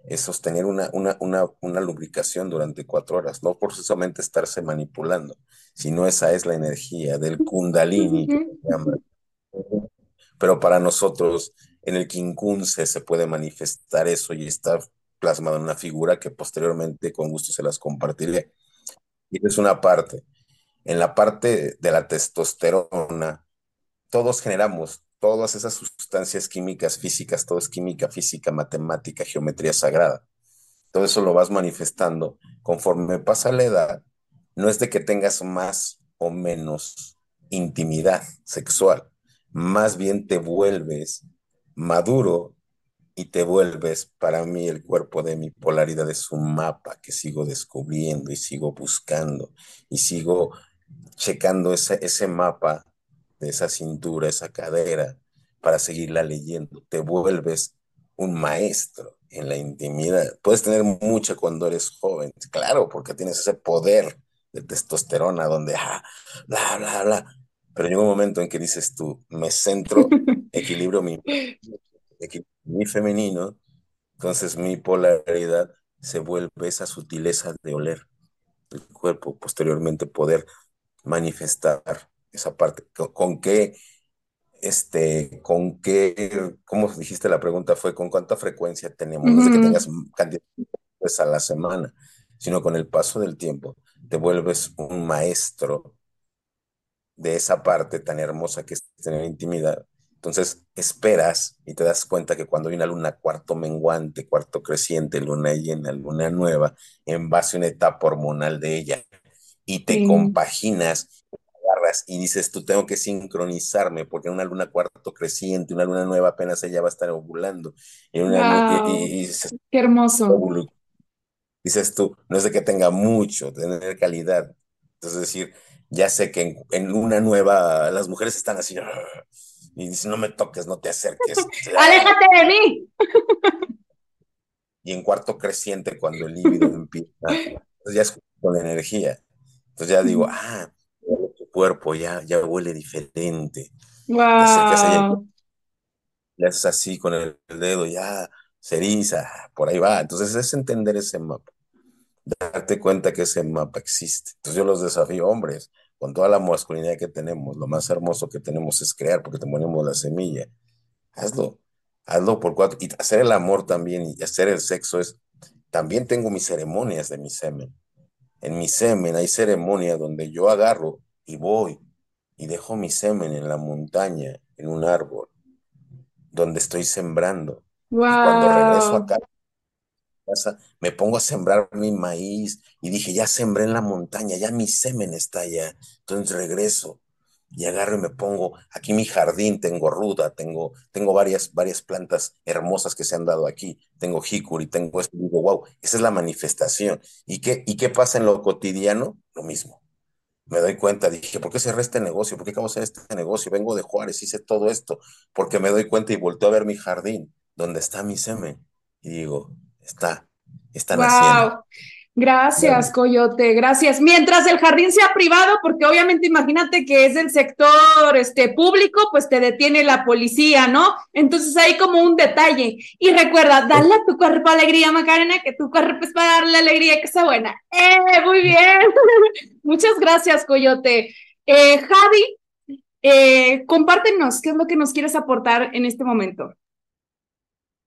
es sostener una, una, una, una lubricación durante cuatro horas, no forzosamente estarse manipulando sino esa es la energía del kundalini, Pero para nosotros, en el quincunce se puede manifestar eso y está plasmado en una figura que posteriormente con gusto se las compartiré. Y es una parte. En la parte de la testosterona, todos generamos todas esas sustancias químicas físicas, todo es química física, matemática, geometría sagrada. Todo eso lo vas manifestando conforme pasa la edad no es de que tengas más o menos intimidad sexual, más bien te vuelves maduro y te vuelves, para mí el cuerpo de mi polaridad es un mapa que sigo descubriendo y sigo buscando y sigo checando ese, ese mapa esa cintura, esa cadera, para seguirla leyendo. Te vuelves un maestro en la intimidad. Puedes tener mucha cuando eres joven, claro, porque tienes ese poder de testosterona, donde, ah, bla, bla, bla. Pero llega un momento en que dices tú, me centro, equilibrio mi, mi femenino, entonces mi polaridad se vuelve esa sutileza de oler el cuerpo, posteriormente poder manifestar esa parte. ¿Con, qué, este, con qué, cómo dijiste la pregunta? Fue con cuánta frecuencia tenemos, no es de que tengas cantidad a la semana, sino con el paso del tiempo te vuelves un maestro de esa parte tan hermosa que es tener intimidad. Entonces esperas y te das cuenta que cuando hay una luna cuarto menguante, cuarto creciente, luna llena, luna nueva, en base a una etapa hormonal de ella, y te compaginas, agarras y dices, tú tengo que sincronizarme, porque una luna cuarto creciente, una luna nueva, apenas ella va a estar ovulando. Y una, Qué hermoso dices tú, no es de que tenga mucho, tener calidad. Entonces, decir, ya sé que en, una nueva, las mujeres están así, y dicen, no me toques, no te acerques. ¡Aléjate de mí! Y en cuarto creciente, cuando el líbido empieza, entonces ya es con la energía. Entonces ya digo, ah, cuerpo ya, ya huele diferente. Wow. Le haces así con el, dedo, ya, ceriza, por ahí va. Entonces es entender ese mapa, darte cuenta que ese mapa existe. Entonces yo los desafío, hombres, con toda la masculinidad que tenemos, lo más hermoso que tenemos es crear, porque te ponemos la semilla. Hazlo, hazlo por cuatro. Y hacer el amor también y hacer el sexo es, también tengo mis ceremonias de mi semen. En mi semen hay ceremonias donde yo agarro y voy y dejo mi semen en la montaña, en un árbol, donde estoy sembrando. Y cuando regreso a casa, me pongo a sembrar mi maíz y dije, ya sembré en la montaña, ya mi semen está allá. Entonces regreso y agarro y me pongo, aquí mi jardín tengo ruda, tengo, tengo varias, varias plantas hermosas que se han dado aquí, tengo hickory, tengo esto, digo, wow, esa es la manifestación. ¿Y qué, ¿Y qué pasa en lo cotidiano? Lo mismo. Me doy cuenta, dije, ¿por qué cerré este negocio? ¿Por qué acabo de hacer este negocio? Vengo de Juárez, hice todo esto, porque me doy cuenta y volteo a ver mi jardín, donde está mi semen, y digo, está, está naciendo. Gracias, Coyote, gracias. Mientras el jardín sea privado, porque obviamente imagínate que es del sector este, público, pues te detiene la policía, ¿no? Entonces hay como un detalle. Y recuerda, dale a tu cuerpo alegría, Macarena, que tu cuerpo es para darle alegría, que sea buena. ¡Eh! Muy bien. Muchas gracias, Coyote. Eh, Javi, eh, compártenos, ¿qué es lo que nos quieres aportar en este momento?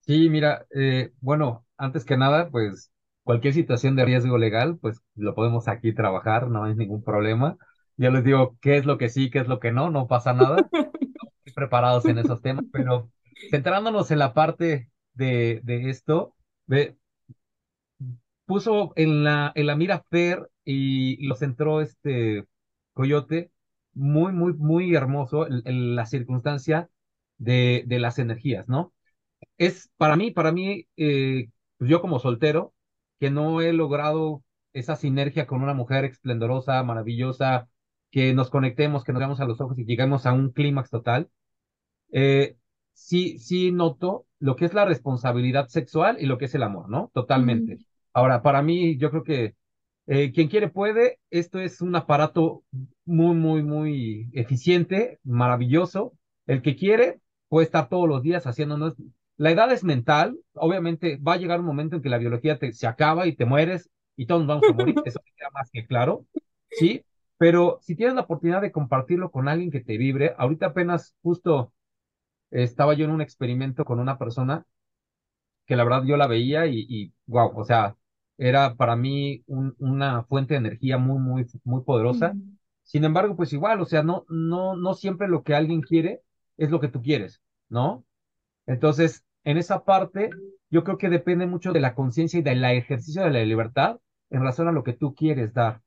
Sí, mira, eh, bueno, antes que nada, pues cualquier situación de riesgo legal, pues lo podemos aquí trabajar, no hay ningún problema. Ya les digo qué es lo que sí, qué es lo que no, no pasa nada. Estamos preparados en esos temas, pero centrándonos en la parte de, de esto, puso en la, en la mira Fer y lo centró este Coyote, muy, muy, muy hermoso en, la circunstancia de, de las energías, ¿no? Es para mí, para mí, eh, yo como soltero, que no he logrado esa sinergia con una mujer esplendorosa, maravillosa, que nos conectemos, que nos veamos a los ojos y lleguemos a un clímax total, eh, sí, sí noto lo que es la responsabilidad sexual y lo que es el amor, ¿no? Totalmente. Ahora, para mí, yo creo que eh, quien quiere puede, esto es un aparato muy, muy, muy eficiente, maravilloso. El que quiere puede estar todos los días haciéndonos la edad es mental, obviamente va a llegar un momento en que la biología te, se acaba y te mueres y todos nos vamos a morir, eso queda más que claro, ¿sí? Pero si tienes la oportunidad de compartirlo con alguien que te vibre, ahorita apenas justo estaba yo en un experimento con una persona que la verdad yo la veía y, y wow, o sea, era para mí una fuente de energía muy, muy, muy poderosa. Sin embargo, pues igual, o sea, no, no, no siempre lo que alguien quiere es lo que tú quieres, ¿no? Entonces, en esa parte, yo creo que depende mucho de la conciencia y del ejercicio de la libertad en razón a lo que tú quieres dar.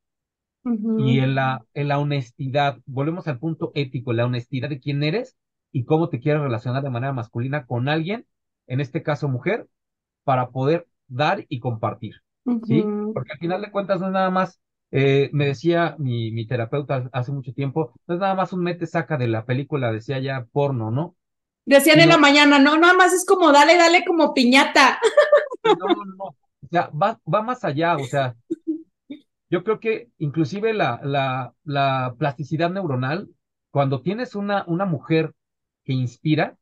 Y en la, en la honestidad, volvemos al punto ético, la honestidad de quién eres y cómo te quieres relacionar de manera masculina con alguien, en este caso mujer, para poder dar y compartir. ¿Sí? Porque al final de cuentas no es nada más, eh, me decía mi, mi terapeuta hace mucho tiempo, no es nada más un mete saca de la película, decía ya porno, ¿no? Decían en la mañana, no, nada más es como dale, dale como piñata. No, no, no. O sea, va, va más allá, o sea, yo creo que inclusive la, la, la plasticidad neuronal, cuando tienes una, una mujer que inspira,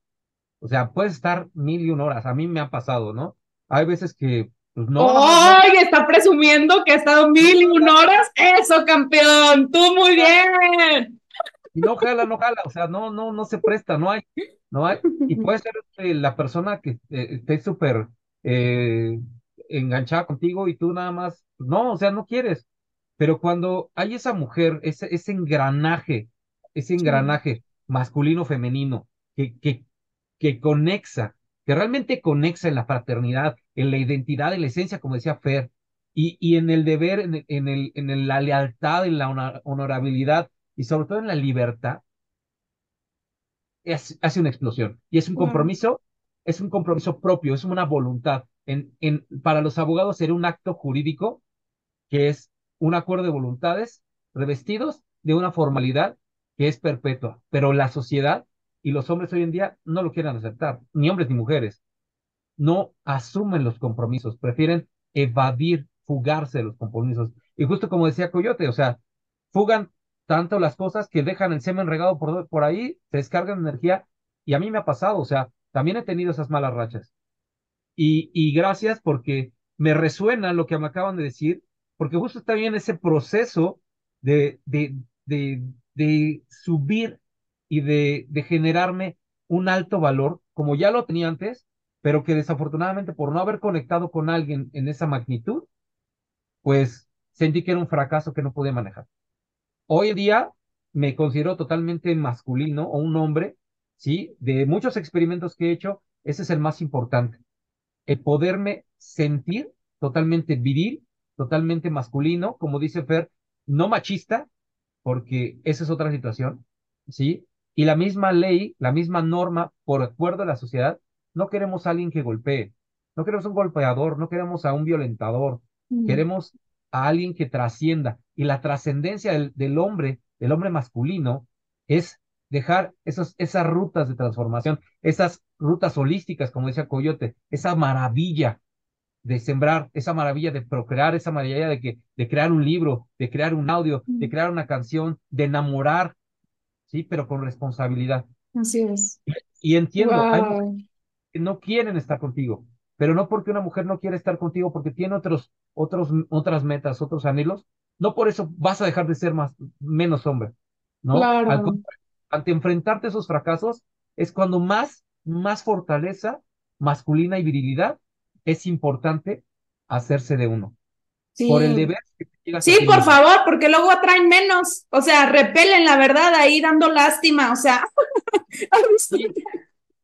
o sea, puedes estar mil y un horas, a mí me ha pasado, ¿no? Hay veces que, pues no. ¡Ay! Está presumiendo que ha estado mil y un horas. Eso, campeón, tú muy bien. no jala, no jala, o sea, no, no, no se presta, no hay. ¿No? Y puede ser este, la persona que eh, esté súper eh, enganchada contigo y tú nada más, no, o sea, no quieres. Pero cuando hay esa mujer, ese, ese engranaje, ese engranaje masculino-femenino que, que, que conexa, que realmente conexa en la fraternidad, en la identidad, en la esencia, como decía Fer, y, y en el deber, en, en, el, en la lealtad, en la honorabilidad y sobre todo en la libertad, hace una explosión. Y es un compromiso, es un compromiso propio, es una voluntad. En, en, para los abogados sería un acto jurídico que es un acuerdo de voluntades revestidos de una formalidad que es perpetua. Pero la sociedad y los hombres hoy en día no lo quieren aceptar, ni hombres ni mujeres. No asumen los compromisos, prefieren evadir, fugarse de los compromisos. Y justo como decía Coyote, o sea, fugan tanto las cosas que dejan el semen regado por, por ahí, se descargan energía y a mí me ha pasado, o sea, también he tenido esas malas rachas. Y, y gracias porque me resuena lo que me acaban de decir, porque justo está bien ese proceso de, de, de, de subir y de, de generarme un alto valor, como ya lo tenía antes, pero que desafortunadamente por no haber conectado con alguien en esa magnitud, pues sentí que era un fracaso que no podía manejar. Hoy en día me considero totalmente masculino o un hombre, ¿sí? De muchos experimentos que he hecho, ese es el más importante. El poderme sentir totalmente viril, totalmente masculino, como dice Fer, no machista, porque esa es otra situación, ¿sí? Y la misma ley, la misma norma, por acuerdo a la sociedad, no queremos a alguien que golpee, no queremos un golpeador, no queremos a un violentador, Mm. queremos a alguien que trascienda. Y la trascendencia del, del hombre, del hombre masculino, es dejar esos, esas rutas de transformación, esas rutas holísticas, como decía Coyote, esa maravilla de sembrar, esa maravilla de procrear, esa maravilla de, que, de crear un libro, de crear un audio, de crear una canción, de enamorar, ¿sí? Pero con responsabilidad. Así es. Y entiendo, hay mujeres que no quieren estar contigo, pero no porque una mujer no quiere estar contigo, porque tiene otros, otros, otras metas, otros anhelos, no por eso vas a dejar de ser más, menos hombre, ¿no? Al Claro. contrario, ante enfrentarte a esos fracasos, es cuando más, más fortaleza masculina y virilidad es importante hacerse de uno, por el Sí. deber que te Sí, por mismo. favor, porque luego atraen menos. O sea, repelen la verdad ahí dando lástima. O sea. Sí,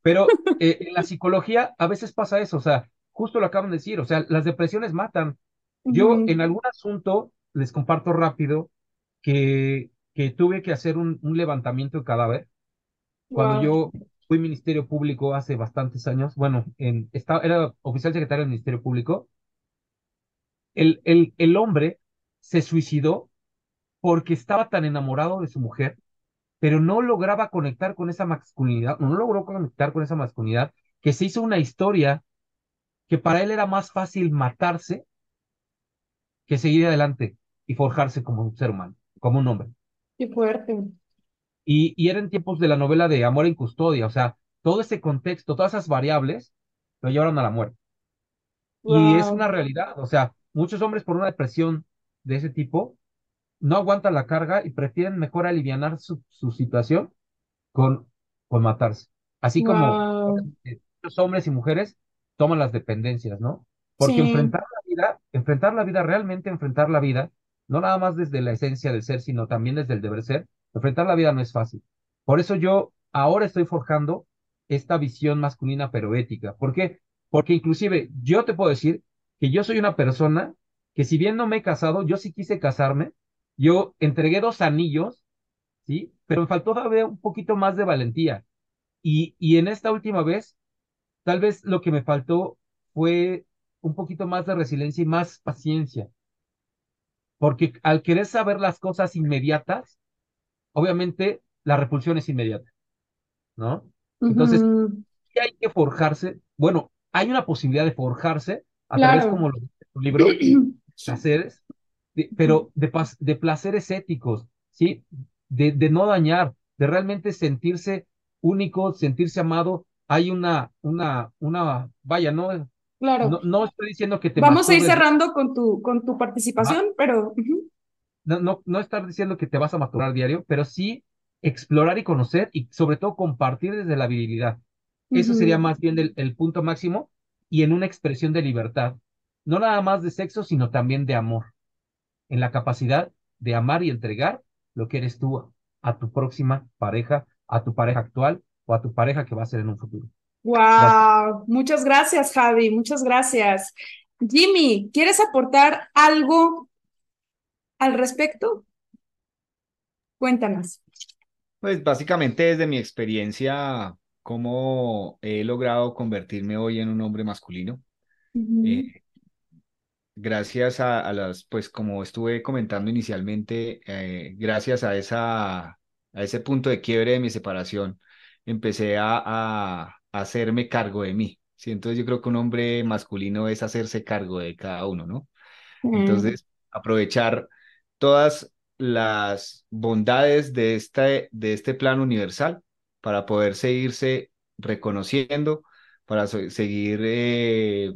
pero eh, en la psicología a veces pasa eso, o sea, justo lo acaban de decir, o sea, las depresiones matan. Yo en algún asunto les comparto rápido que, que tuve que hacer un, un levantamiento de cadáver cuando Wow. yo fui Ministerio Público hace bastantes años, bueno, en, estaba, era oficial secretario del Ministerio Público, el, el, el hombre se suicidó porque estaba tan enamorado de su mujer, pero no lograba conectar con esa masculinidad, no logró conectar con esa masculinidad, que se hizo una historia que para él era más fácil matarse que seguir adelante y forjarse como un ser humano, como un hombre. Qué fuerte. Y, y era en tiempos de la novela de Amor en Custodia, o sea, todo ese contexto, todas esas variables lo llevaron a la muerte. Y es una realidad, o sea, muchos hombres por una depresión de ese tipo no aguantan la carga y prefieren mejor alivianar su, su situación con, con matarse. Así como Wow. muchos hombres y mujeres toman las dependencias, ¿no? Porque Sí. enfrentar la vida, enfrentar la vida, realmente enfrentar la vida, no nada más desde la esencia del ser, sino también desde el deber ser, enfrentar la vida no es fácil. Por eso yo ahora estoy forjando esta visión masculina pero ética. ¿Por qué? Porque inclusive yo te puedo decir que yo soy una persona que si bien no me he casado, yo sí quise casarme, yo entregué dos anillos, ¿sí? Pero me faltó todavía un poquito más de valentía. Y, y en esta última vez, tal vez lo que me faltó fue un poquito más de resiliencia y más paciencia, porque al querer saber las cosas inmediatas, obviamente la repulsión es inmediata, ¿no? Entonces, sí hay que forjarse, bueno, hay una posibilidad de forjarse a través, como lo dice tu libro, placeres, de- pero de, pas- de placeres éticos, ¿sí? De, de no dañar, de realmente sentirse único, sentirse amado. Hay una, una, una, vaya, no, Claro. no, no estoy diciendo que te Vamos a ir cerrando con tu, con tu participación, pero no, no, no estar diciendo que te vas a masturbar diario, pero sí explorar y conocer y sobre todo compartir desde la virilidad. Eso sería más bien el, el punto máximo y en una expresión de libertad, no nada más de sexo, sino también de amor, en la capacidad de amar y entregar lo que eres tú a tu próxima pareja, a tu pareja actual o a tu pareja que va a ser en un futuro. Gracias. Wow, muchas gracias, Javi, muchas gracias. Jimmy, ¿quieres aportar algo al respecto? Cuéntanos. Pues básicamente desde mi experiencia, cómo he logrado convertirme hoy en un hombre masculino. Eh, gracias a, a las, pues como estuve comentando inicialmente, eh, gracias a esa, a ese punto de quiebre de mi separación, empecé a hacerme cargo de mí. ¿sí? Entonces yo creo que un hombre masculino es hacerse cargo de cada uno, ¿no? Mm, Entonces, aprovechar todas las bondades de este, de este plan universal para poder seguirse reconociendo, para seguir eh,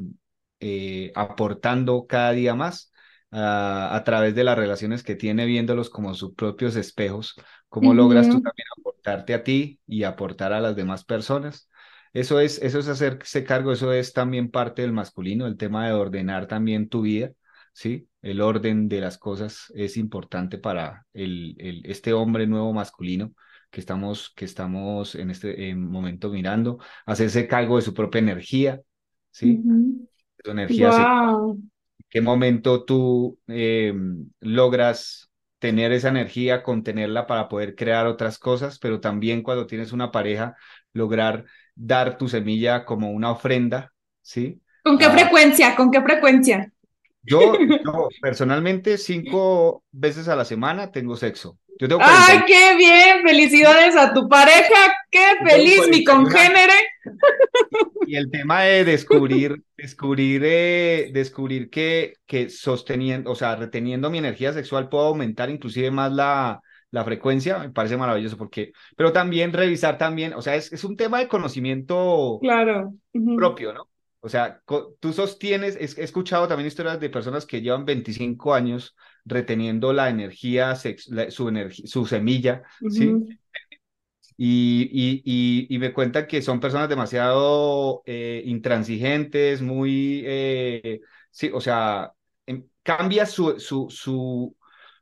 eh, aportando cada día más a través de las relaciones que tiene, viéndolos como sus propios espejos, cómo logras tú también aportarte a ti y aportar a las demás personas. Eso es, eso es hacerse cargo, eso es también parte del masculino, el tema de ordenar también tu vida, ¿sí? El orden de las cosas es importante para el, el, este hombre nuevo masculino que estamos, que estamos en este momento mirando, hacerse cargo de su propia energía, ¿sí? Su energía. ¿En qué momento tú em, logras tener esa energía, contenerla para poder crear otras cosas, pero también cuando tienes una pareja, lograr dar tu semilla como una ofrenda, ¿sí? ¿Con qué ah. frecuencia? ¿Con qué frecuencia? Yo, yo, personalmente cinco veces a la semana tengo sexo. ¡Ay, qué bien! ¡Felicidades a tu pareja! ¡Qué feliz mi congénere! Y el tema de descubrir, descubrir, eh, descubrir que, que sosteniendo, o sea, reteniendo mi energía sexual puedo aumentar inclusive más la, la frecuencia, me parece maravilloso porque, pero también revisar también, o sea, es, es un tema de conocimiento claro. propio, ¿no? O sea, tú sostienes, he escuchado también historias de personas que llevan 25 años reteniendo la energía, su, energía su semilla, ¿sí? Y, y, y, me cuentan que son personas demasiado eh, intransigentes, muy, eh, sí, o sea, em, cambia su, su, su,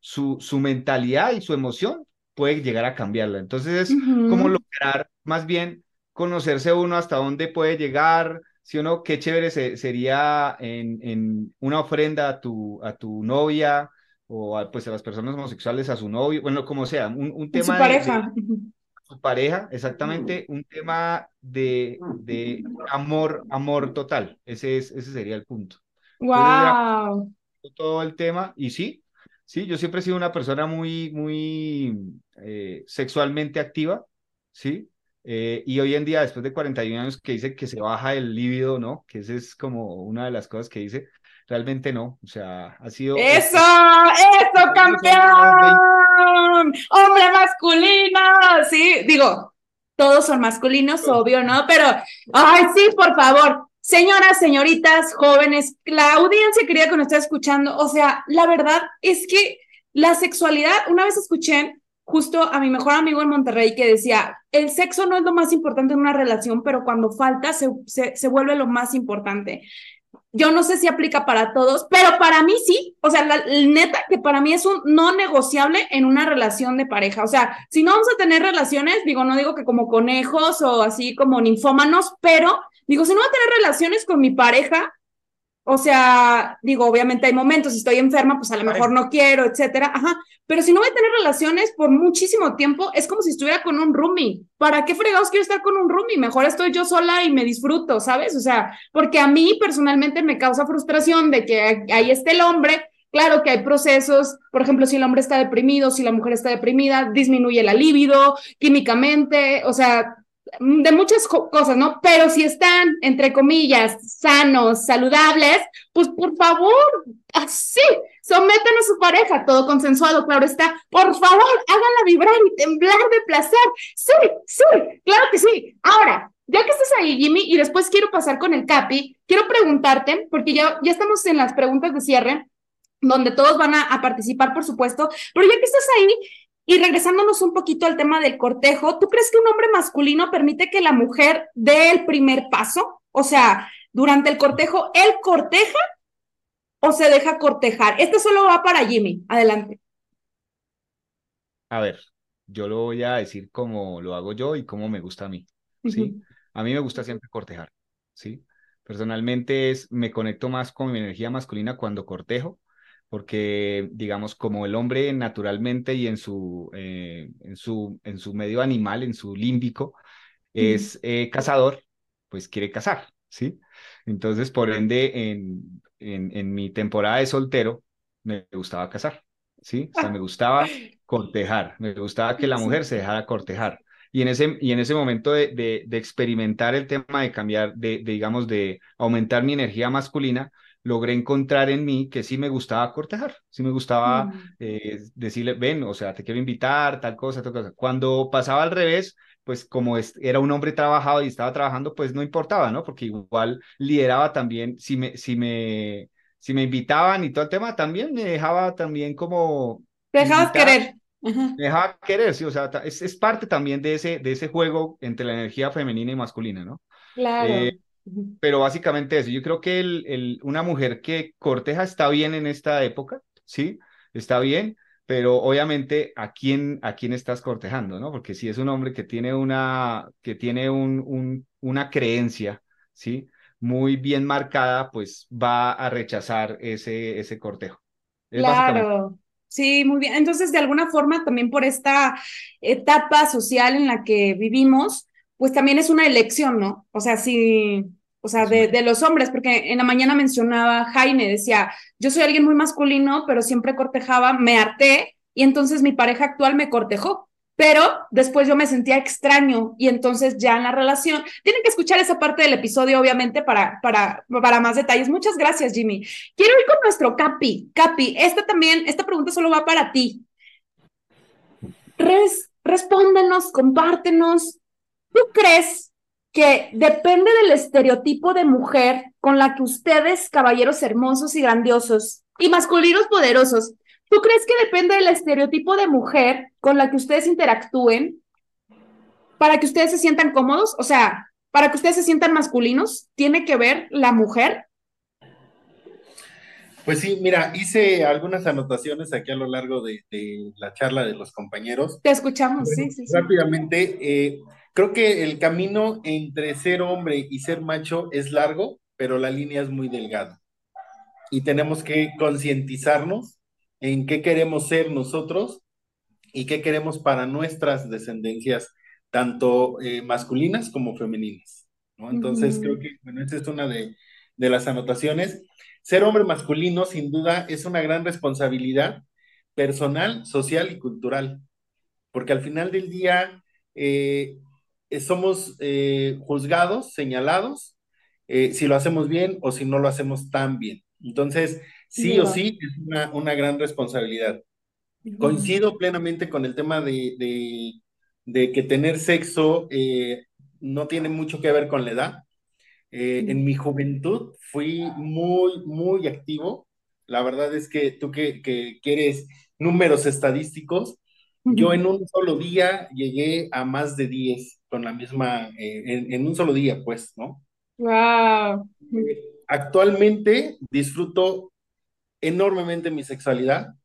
su, su mentalidad y su emoción, puede llegar a cambiarla. Entonces es como lograr más bien conocerse uno hasta dónde puede llegar, si uno, qué chévere sería en, en, una ofrenda a tu, a tu novia o a, pues a las personas homosexuales, a su novio, bueno, como sea, un, un tema su pareja. De, su pareja, exactamente, un tema de, de amor, amor total. Ese, es, ese sería el punto. ¡Wow! todo el tema, y sí, sí, yo siempre he sido una persona muy, muy eh, sexualmente activa, ¿sí? Eh, y hoy en día, después de 41 años, que dice que se baja el líbido, ¿no? Que esa es como una de las cosas que dice. Realmente no, o sea, ha sido... ¡Eso! ¡Eso, campeón! ¡Hombre masculino! Sí, digo, todos son masculinos, obvio, ¿no? Pero, ay, sí, por favor. Señoras, señoritas, jóvenes, la audiencia querida que nos está escuchando, o sea, la verdad es que la sexualidad, una vez escuché justo a mi mejor amigo en Monterrey que decía, el sexo no es lo más importante en una relación, pero cuando falta se, se, vuelve lo más importante. Yo no sé si aplica para todos, pero para mí sí. O sea, la, neta que para mí es un no negociable en una relación de pareja. O sea, si no vamos a tener relaciones, digo, no digo que como conejos o así como ninfómanos, pero digo, si no voy a tener relaciones con mi pareja, o sea, digo, obviamente hay momentos, si estoy enferma, pues a lo mejor no quiero, etcétera. Ajá. Pero si no voy a tener relaciones por muchísimo tiempo, es como si estuviera con un roomie. ¿Para qué fregados quiero estar con un roomie? Mejor estoy yo sola y me disfruto, ¿sabes? O sea, porque a mí personalmente me causa frustración de que ahí esté el hombre. Claro que hay procesos, por ejemplo, si el hombre está deprimido, si la mujer está deprimida, disminuye la libido químicamente, o sea, de muchas cosas, ¿no? Pero si están, entre comillas, sanos, saludables, pues por favor, así, sometan a su pareja, todo consensuado, claro está. Por favor, háganla vibrar y temblar de placer. Sí, sí, claro que sí. Ahora, ya que estás ahí, Jimmy, y después quiero pasar con el Capi, quiero preguntarte, porque ya, ya estamos en las preguntas de cierre, donde todos van a, a participar, por supuesto, pero ya que estás ahí, y regresándonos un poquito al tema del cortejo, ¿tú crees que un hombre masculino permite que la mujer dé el primer paso? O sea, durante el cortejo, ¿él corteja o se deja cortejar? Esto solo va para Jimmy. Adelante. A ver, yo lo voy a decir como lo hago yo y como me gusta a mí. ¿sí? A mí me gusta siempre cortejar. ¿sí? Personalmente es, me conecto más con mi energía masculina cuando cortejo porque digamos como el hombre naturalmente y en su, eh, en su, en su medio animal, en su límbico, es eh, cazador, pues quiere cazar, ¿sí? Entonces, por ende, en, en, en, mi temporada de soltero, me gustaba cazar, ¿sí? O sea, me gustaba cortejar, me gustaba que la mujer se dejara cortejar. Y en ese, y en ese momento de, de, de experimentar el tema de cambiar, de, de, digamos, de aumentar mi energía masculina, logré encontrar en mí que sí me gustaba cortejar, sí me gustaba Mm. eh, decirle, ven, o sea, te quiero invitar, tal cosa, tal cosa. Cuando pasaba al revés, pues como era un hombre trabajado y estaba trabajando, pues no importaba, ¿no? Porque igual lideraba también, si me, si me, si me invitaban y todo el tema, también me dejaba también como Te dejabas querer. Ajá. me dejaba querer, sí, o sea, es, es parte también de ese, de ese juego entre la energía femenina y masculina, ¿no? Claro. Eh. Pero básicamente eso, yo creo que el, el, una mujer que corteja está bien en esta época, ¿sí? Está bien, pero obviamente a quién, a quién estás cortejando, ¿no? Porque si es un hombre que tiene una, que tiene un, un, una creencia, ¿sí? Muy bien marcada, pues va a rechazar ese, ese cortejo. Es. Claro, sí, muy bien. Entonces, de alguna forma, también por esta etapa social en la que vivimos, pues también es una elección, ¿no? O sea, sí, o sea, de, de los hombres, porque en la mañana mencionaba Jaime, decía, yo soy alguien muy masculino, pero siempre cortejaba, me harté y entonces mi pareja actual me cortejó. Pero después yo me sentía extraño y entonces ya en la relación, tienen que escuchar esa parte del episodio, obviamente, para, para, para más detalles. Muchas gracias, Jimmy. Quiero ir con nuestro Capi. Capi, esta también, esta pregunta solo va para ti. Res, respóndenos, compártenos. ¿Tú crees que depende del estereotipo de mujer con la que ustedes, caballeros hermosos y grandiosos y masculinos poderosos, ¿tú crees que depende del estereotipo de mujer con la que ustedes interactúen para que ustedes se sientan cómodos? O sea, para que ustedes se sientan masculinos, ¿tiene que ver la mujer? Pues sí, mira, hice algunas anotaciones aquí a lo largo de, de la charla de los compañeros. Te escuchamos, Bueno, sí, sí, sí. Rápidamente, eh, creo que el camino entre ser hombre y ser macho es largo, pero la línea es muy delgada. Y tenemos que concientizarnos en qué queremos ser nosotros y qué queremos para nuestras descendencias, tanto eh, masculinas como femeninas. ¿no? Entonces, Ujú. creo que, bueno, esa es una de, de las anotaciones. Ser hombre masculino, sin duda, es una gran responsabilidad personal, social y cultural, porque al final del día eh, somos eh, juzgados, señalados, eh, si lo hacemos bien o si no lo hacemos tan bien. Entonces, sí o sí, es una, una gran responsabilidad. Coincido plenamente con el tema de, de- de que tener sexo eh, no tiene mucho que ver con la edad. Eh, en mi juventud fui muy, muy activo. La verdad es que tú que, que quieres números estadísticos, yo en un solo día llegué a más de 10 con la misma, eh, en, en un solo día, pues, ¿no? Wow. Actualmente disfruto enormemente mi sexualidad.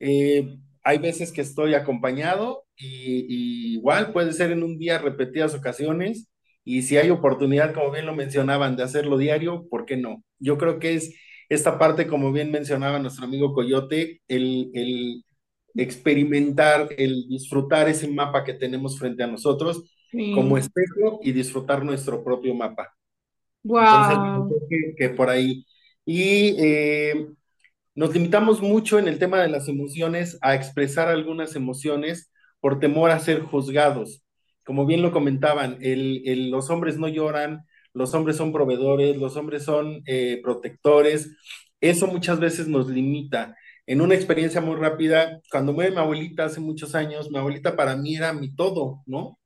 Eh, hay veces que estoy acompañado y, y igual puede ser en un día repetidas ocasiones y si hay oportunidad, como bien lo mencionaban, de hacerlo diario, ¿por qué no? Yo creo que es esta parte, como bien mencionaba nuestro amigo Coyote, el, el experimentar, el disfrutar ese mapa que tenemos frente a nosotros Sí. como espejo y disfrutar nuestro propio mapa. Entonces, Wow. creo que, que por ahí. Y eh, nos limitamos mucho en el tema de las emociones a expresar algunas emociones por temor a ser juzgados. Como bien lo comentaban, el, el- los hombres no lloran, los hombres son proveedores, los hombres son eh, protectores. Eso muchas veces nos limita. En una experiencia muy rápida, cuando muere mi abuelita hace muchos años, mi abuelita para mí era mi todo, ¿no?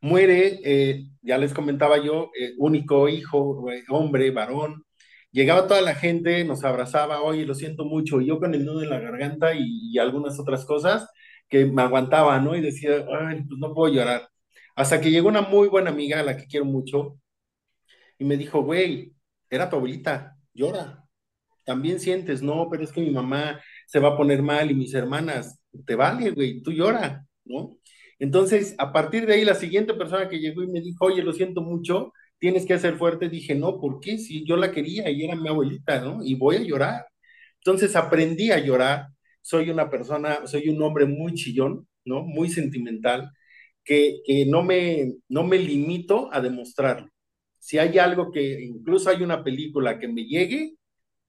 muere, eh, ya les comentaba yo, eh, único hijo, eh, hombre, varón. Llegaba toda la gente, nos abrazaba, oye, lo siento mucho, y yo con el nudo en la garganta y, y algunas otras cosas que me aguantaba, ¿no? Y decía, ay, pues no puedo llorar. Hasta que llegó una muy buena amiga, a la que quiero mucho, y me dijo, güey, era tu abuelita, llora. También sientes, no, pero es que mi mamá se va a poner mal y mis hermanas, te vale, güey, tú llora, ¿no? Entonces, a partir de ahí, la siguiente persona que llegó y me dijo, oye, lo siento mucho, tienes que ser fuerte, dije, no, ¿por qué? Si yo la quería y era mi abuelita, ¿no? Y voy a llorar. Entonces aprendí a llorar, soy una persona, soy un hombre muy chillón, ¿no? Muy sentimental, que, que no, me, no me limito a demostrarlo. Si hay algo que, incluso hay una película que me llegue,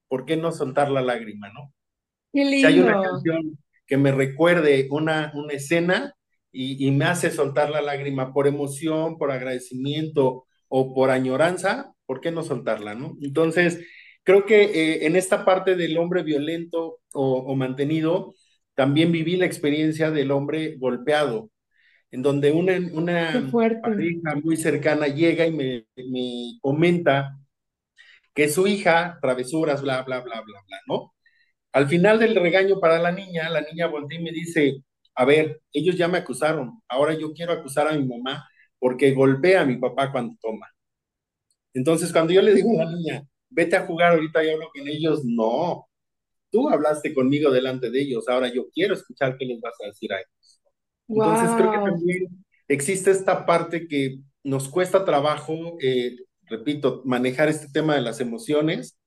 ¿por qué no soltar la lágrima, no? Qué Si hay una canción que me recuerde una, una escena y, y me hace soltar la lágrima por emoción, por agradecimiento o por añoranza, ¿por qué no soltarla, no? Entonces, creo que eh, en esta parte del hombre violento o, mantenido, también viví la experiencia del hombre golpeado, en donde una, una pareja muy cercana llega y me, me comenta que su hija, travesuras, bla, bla, bla, bla, bla, ¿no? Al final del regaño para la niña, la niña voltea y me dice, a ver, ellos ya me acusaron, ahora yo quiero acusar a mi mamá porque golpea a mi papá cuando toma. Entonces, cuando yo le digo a la niña, vete a jugar, ahorita yo hablo con ellos, no, tú hablaste conmigo delante de ellos, ahora yo quiero escuchar qué les vas a decir a ellos. Entonces, creo que también existe esta parte que nos cuesta trabajo, eh, repito, manejar este tema de las emociones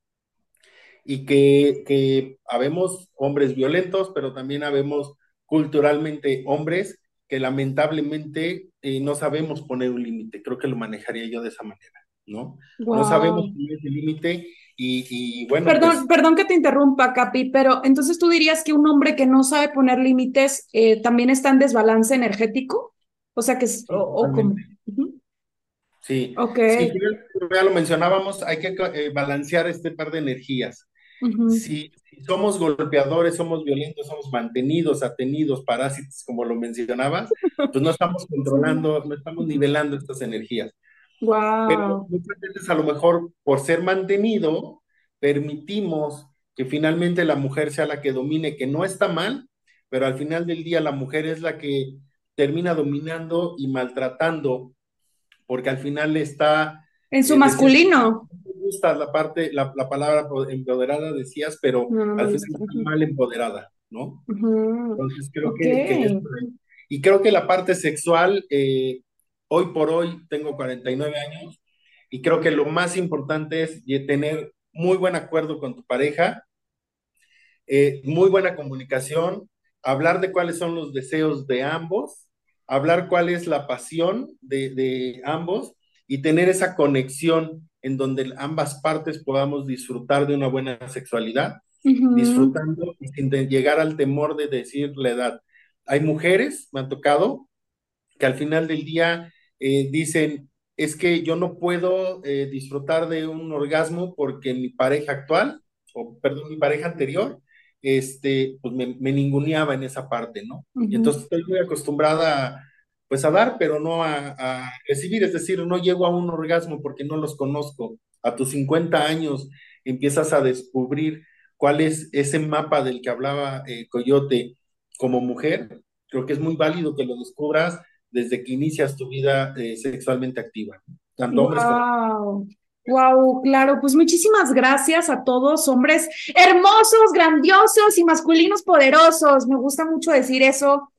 y que, que habemos hombres violentos, pero también habemos culturalmente hombres que lamentablemente eh, no sabemos poner un límite. Creo que lo manejaría yo de esa manera, ¿no? No sabemos poner ese límite y, bueno. Perdón, pues perdón que te interrumpa, Capi, pero entonces tú dirías que un hombre que no sabe poner límites eh, también está en desbalance energético? O sea que es. O, Sí, okay. ya, lo mencionábamos, hay que eh, balancear este par de energías si, somos golpeadores, somos violentos, somos mantenidos, atenidos, parásitos, como lo mencionabas, pues no estamos controlando, no estamos nivelando estas energías. Wow. Pero muchas veces a lo mejor por ser mantenido, permitimos que finalmente la mujer sea la que domine, que no está mal, pero al final del día la mujer es la que termina dominando y maltratando, porque al final está... En su masculino. gusta la parte, la, palabra empoderada, decías, pero al final está mal empoderada, ¿no? Entonces creo que, Y creo que la parte sexual, eh, hoy por hoy tengo 49 años, y creo que lo más importante es tener muy buen acuerdo con tu pareja, eh, muy buena comunicación, hablar de cuáles son los deseos de ambos, hablar cuál es la pasión de, de ambos y tener esa conexión en donde ambas partes podamos disfrutar de una buena sexualidad, disfrutando y sin llegar al temor de decir la edad. Hay mujeres, me han tocado, que al final del día eh, dicen, es que yo no puedo eh, disfrutar de un orgasmo porque mi pareja actual, o perdón, mi pareja anterior, este, pues me, me ninguneaba en esa parte, ¿no? Y entonces estoy muy acostumbrada a pues a dar, pero no a, recibir, es decir, no llego a un orgasmo porque no los conozco. A tus 50 años empiezas a descubrir cuál es ese mapa del que hablaba eh, Coyote como mujer. Creo que es muy válido que lo descubras desde que inicias tu vida eh, sexualmente activa, tanto hombres como Wow, claro, pues muchísimas gracias a todos, hombres hermosos, grandiosos y masculinos poderosos. Me gusta mucho decir eso.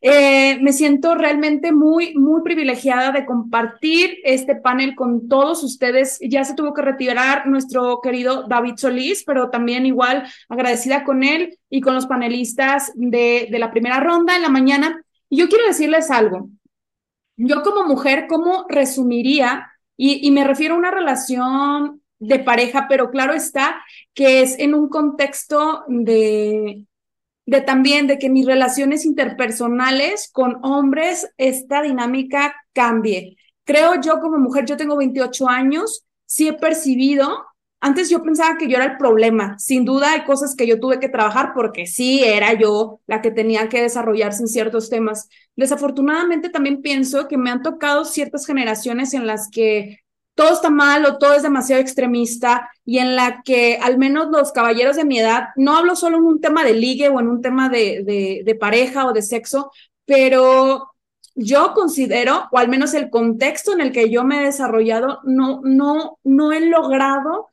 Eh, me siento realmente muy, muy privilegiada de compartir este panel con todos ustedes. Ya se tuvo que retirar nuestro querido David Solís, pero también igual agradecida con él y con los panelistas de, de la primera ronda en la mañana. Y yo quiero decirles algo. Yo como mujer, ¿cómo resumiría? Y, me refiero a una relación de pareja, pero claro está que es en un contexto de, de también de que mis relaciones interpersonales con hombres, esta dinámica cambie. Creo yo como mujer, yo tengo 28 años, sí he percibido, antes yo pensaba que yo era el problema, sin duda hay cosas que yo tuve que trabajar porque sí era yo la que tenía que desarrollarse en ciertos temas. Desafortunadamente también pienso que me han tocado ciertas generaciones en las que todo está mal o todo es demasiado extremista y en la que al menos los caballeros de mi edad, no hablo solo en un tema de ligue o en un tema de, de, pareja o de sexo, pero yo considero, o al menos el contexto en el que yo me he desarrollado, no, no, no he logrado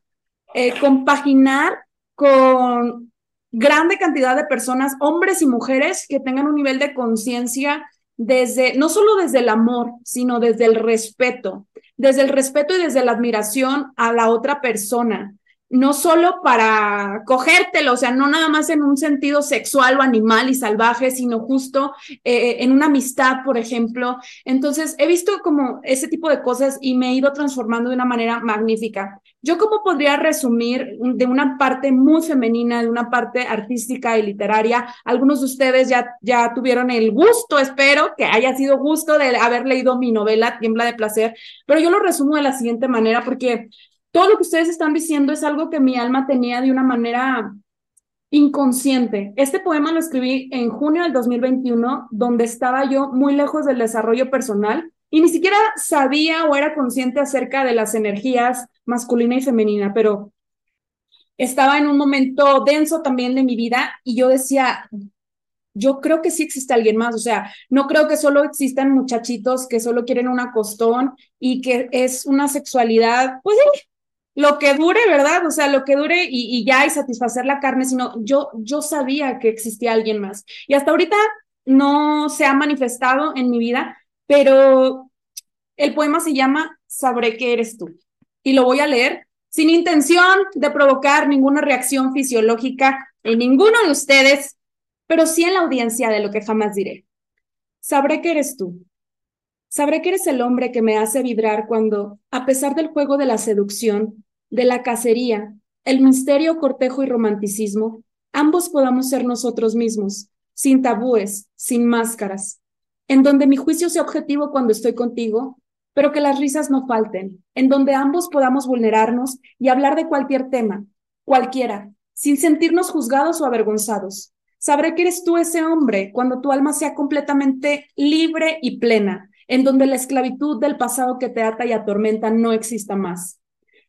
eh, compaginar con grande cantidad de personas, hombres y mujeres, que tengan un nivel de conciencia desde, no solo desde el amor, sino desde el respeto, desde el respeto y desde la admiración a la otra persona, no solo para cogértelo, o sea, no nada más en un sentido sexual o animal y salvaje, sino justo eh, en una amistad, por ejemplo. Entonces, he visto como ese tipo de cosas y me he ido transformando de una manera magnífica. Yo cómo podría resumir de una parte muy femenina, de una parte artística y literaria. Algunos de ustedes ya, ya tuvieron el gusto, espero que haya sido gusto de haber leído mi novela Tiembla de Placer, pero yo lo resumo de la siguiente manera porque todo lo que ustedes están diciendo es algo que mi alma tenía de una manera inconsciente. Este poema lo escribí en junio del 2021, donde estaba yo muy lejos del desarrollo personal y ni siquiera sabía o era consciente acerca de las energías masculina y femenina, pero estaba en un momento denso también de mi vida y yo decía, yo creo que sí existe alguien más, o sea, no creo que solo existan muchachitos que solo quieren un acostón y que es una sexualidad, pues lo que dure, ¿verdad? O sea, lo que dure y, ya y satisfacer la carne, sino yo, yo sabía que existía alguien más. Y hasta ahorita no se ha manifestado en mi vida, pero el poema se llama Sabré que eres tú. Y lo voy a leer sin intención de provocar ninguna reacción fisiológica en ninguno de ustedes, pero sí en la audiencia de lo que jamás diré. Sabré que eres tú. Sabré que eres el hombre que me hace vibrar cuando, a pesar del juego de la seducción, de la cacería, el misterio, cortejo y romanticismo, ambos podamos ser nosotros mismos, sin tabúes, sin máscaras, en donde mi juicio sea objetivo cuando estoy contigo, pero que las risas no falten, en donde ambos podamos vulnerarnos y hablar de cualquier tema, cualquiera, sin sentirnos juzgados o avergonzados, Sabré que eres tú ese hombre cuando tu alma sea completamente libre y plena, en donde la esclavitud del pasado que te ata y atormenta no exista más,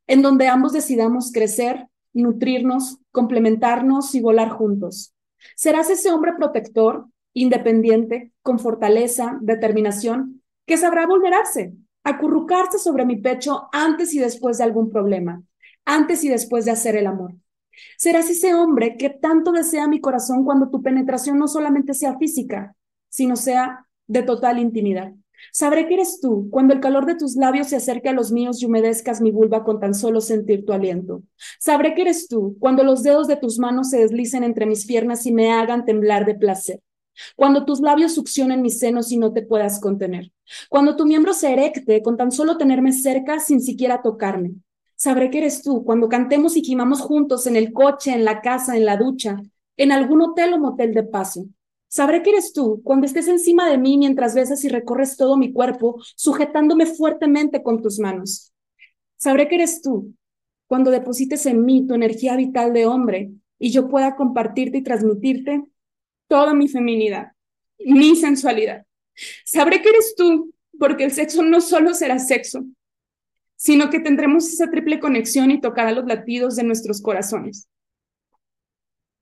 en donde ambos decidamos crecer, nutrirnos, complementarnos y volar juntos. Serás ese hombre protector, independiente, con fortaleza, determinación, que sabrá vulnerarse, acurrucarse sobre mi pecho antes y después de algún problema, antes y después de hacer el amor. Serás ese hombre que tanto desea mi corazón cuando tu penetración no solamente sea física, sino sea de total intimidad. Sabré que eres tú cuando el calor de tus labios se acerque a los míos y humedezcas mi vulva con tan solo sentir tu aliento. Sabré que eres tú cuando los dedos de tus manos se deslicen entre mis piernas y me hagan temblar de placer. Cuando tus labios succionen mis senos y no te puedas contener. Cuando tu miembro se erecte con tan solo tenerme cerca sin siquiera tocarme. Sabré que eres tú cuando cantemos y quimamos juntos en el coche, en la casa, en la ducha, en algún hotel o motel de paso. Sabré que eres tú cuando estés encima de mí mientras besas y recorres todo mi cuerpo, sujetándome fuertemente con tus manos. Sabré que eres tú cuando deposites en mí tu energía vital de hombre y yo pueda compartirte y transmitirte toda mi feminidad, mi sensualidad. Sabré que eres tú porque el sexo no solo será sexo, sino que tendremos esa triple conexión y tocará los latidos de nuestros corazones.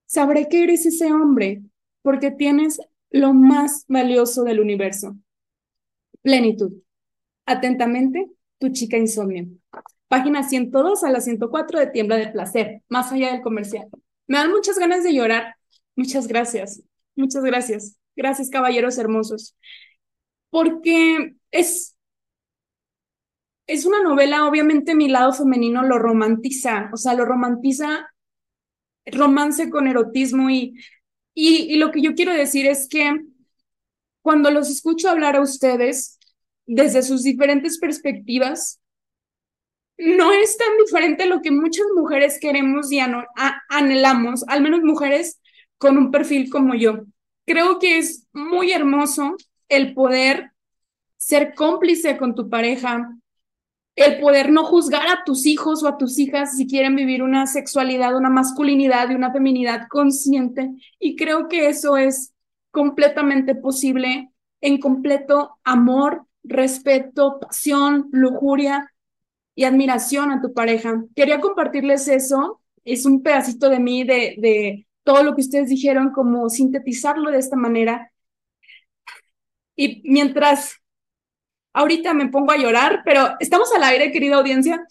Sabré que eres ese hombre porque tienes lo más valioso del universo, plenitud. Atentamente, tu chica insomnio. Página 102 a la 104 de Tiembla de Placer, más allá del comercial. Me dan muchas ganas de llorar. Muchas gracias. Muchas gracias. Gracias, caballeros hermosos. Porque es es una novela, obviamente mi lado femenino lo romantiza, o sea, lo romantiza romance con erotismo y, y, lo que yo quiero decir es que cuando los escucho hablar a ustedes desde sus diferentes perspectivas, no es tan diferente lo que muchas mujeres queremos y anhelamos, al menos mujeres con un perfil como yo. Creo que es muy hermoso el poder ser cómplice con tu pareja, el poder no juzgar a tus hijos o a tus hijas si quieren vivir una sexualidad, una masculinidad y una feminidad consciente. Y creo que eso es completamente posible en completo amor, respeto, pasión, lujuria y admiración a tu pareja. Quería compartirles eso. Es un pedacito de mí, de, de todo lo que ustedes dijeron, como sintetizarlo de esta manera. Y mientras ahorita me pongo a llorar, pero estamos al aire, querida audiencia.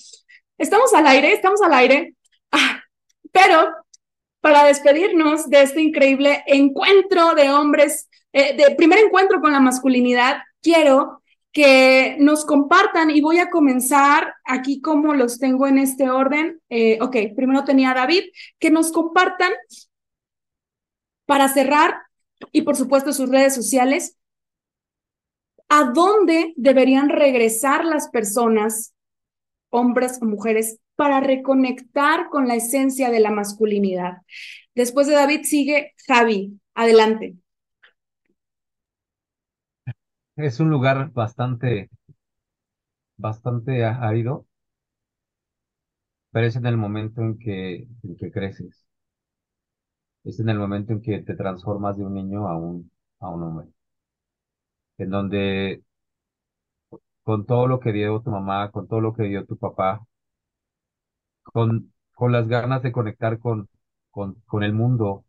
Estamos al aire, estamos al aire. Ah, pero para despedirnos de este increíble encuentro de hombres, eh, de primer encuentro con la masculinidad, quiero que nos compartan y voy a comenzar aquí como los tengo en este orden. Eh, ok, primero tenía a David, que nos compartan para cerrar y por supuesto sus redes sociales, ¿A dónde deberían regresar las personas, hombres o mujeres, para reconectar con la esencia de la masculinidad? Después de David sigue Javi. Adelante. Es un lugar bastante, bastante árido. pero es en el momento en que, en que creces. Es en el momento en que te transformas de un niño a un, a un hombre. En donde con todo lo que dio tu mamá, con todo lo que dio tu papá, con, con las ganas de conectar con, con, con el mundo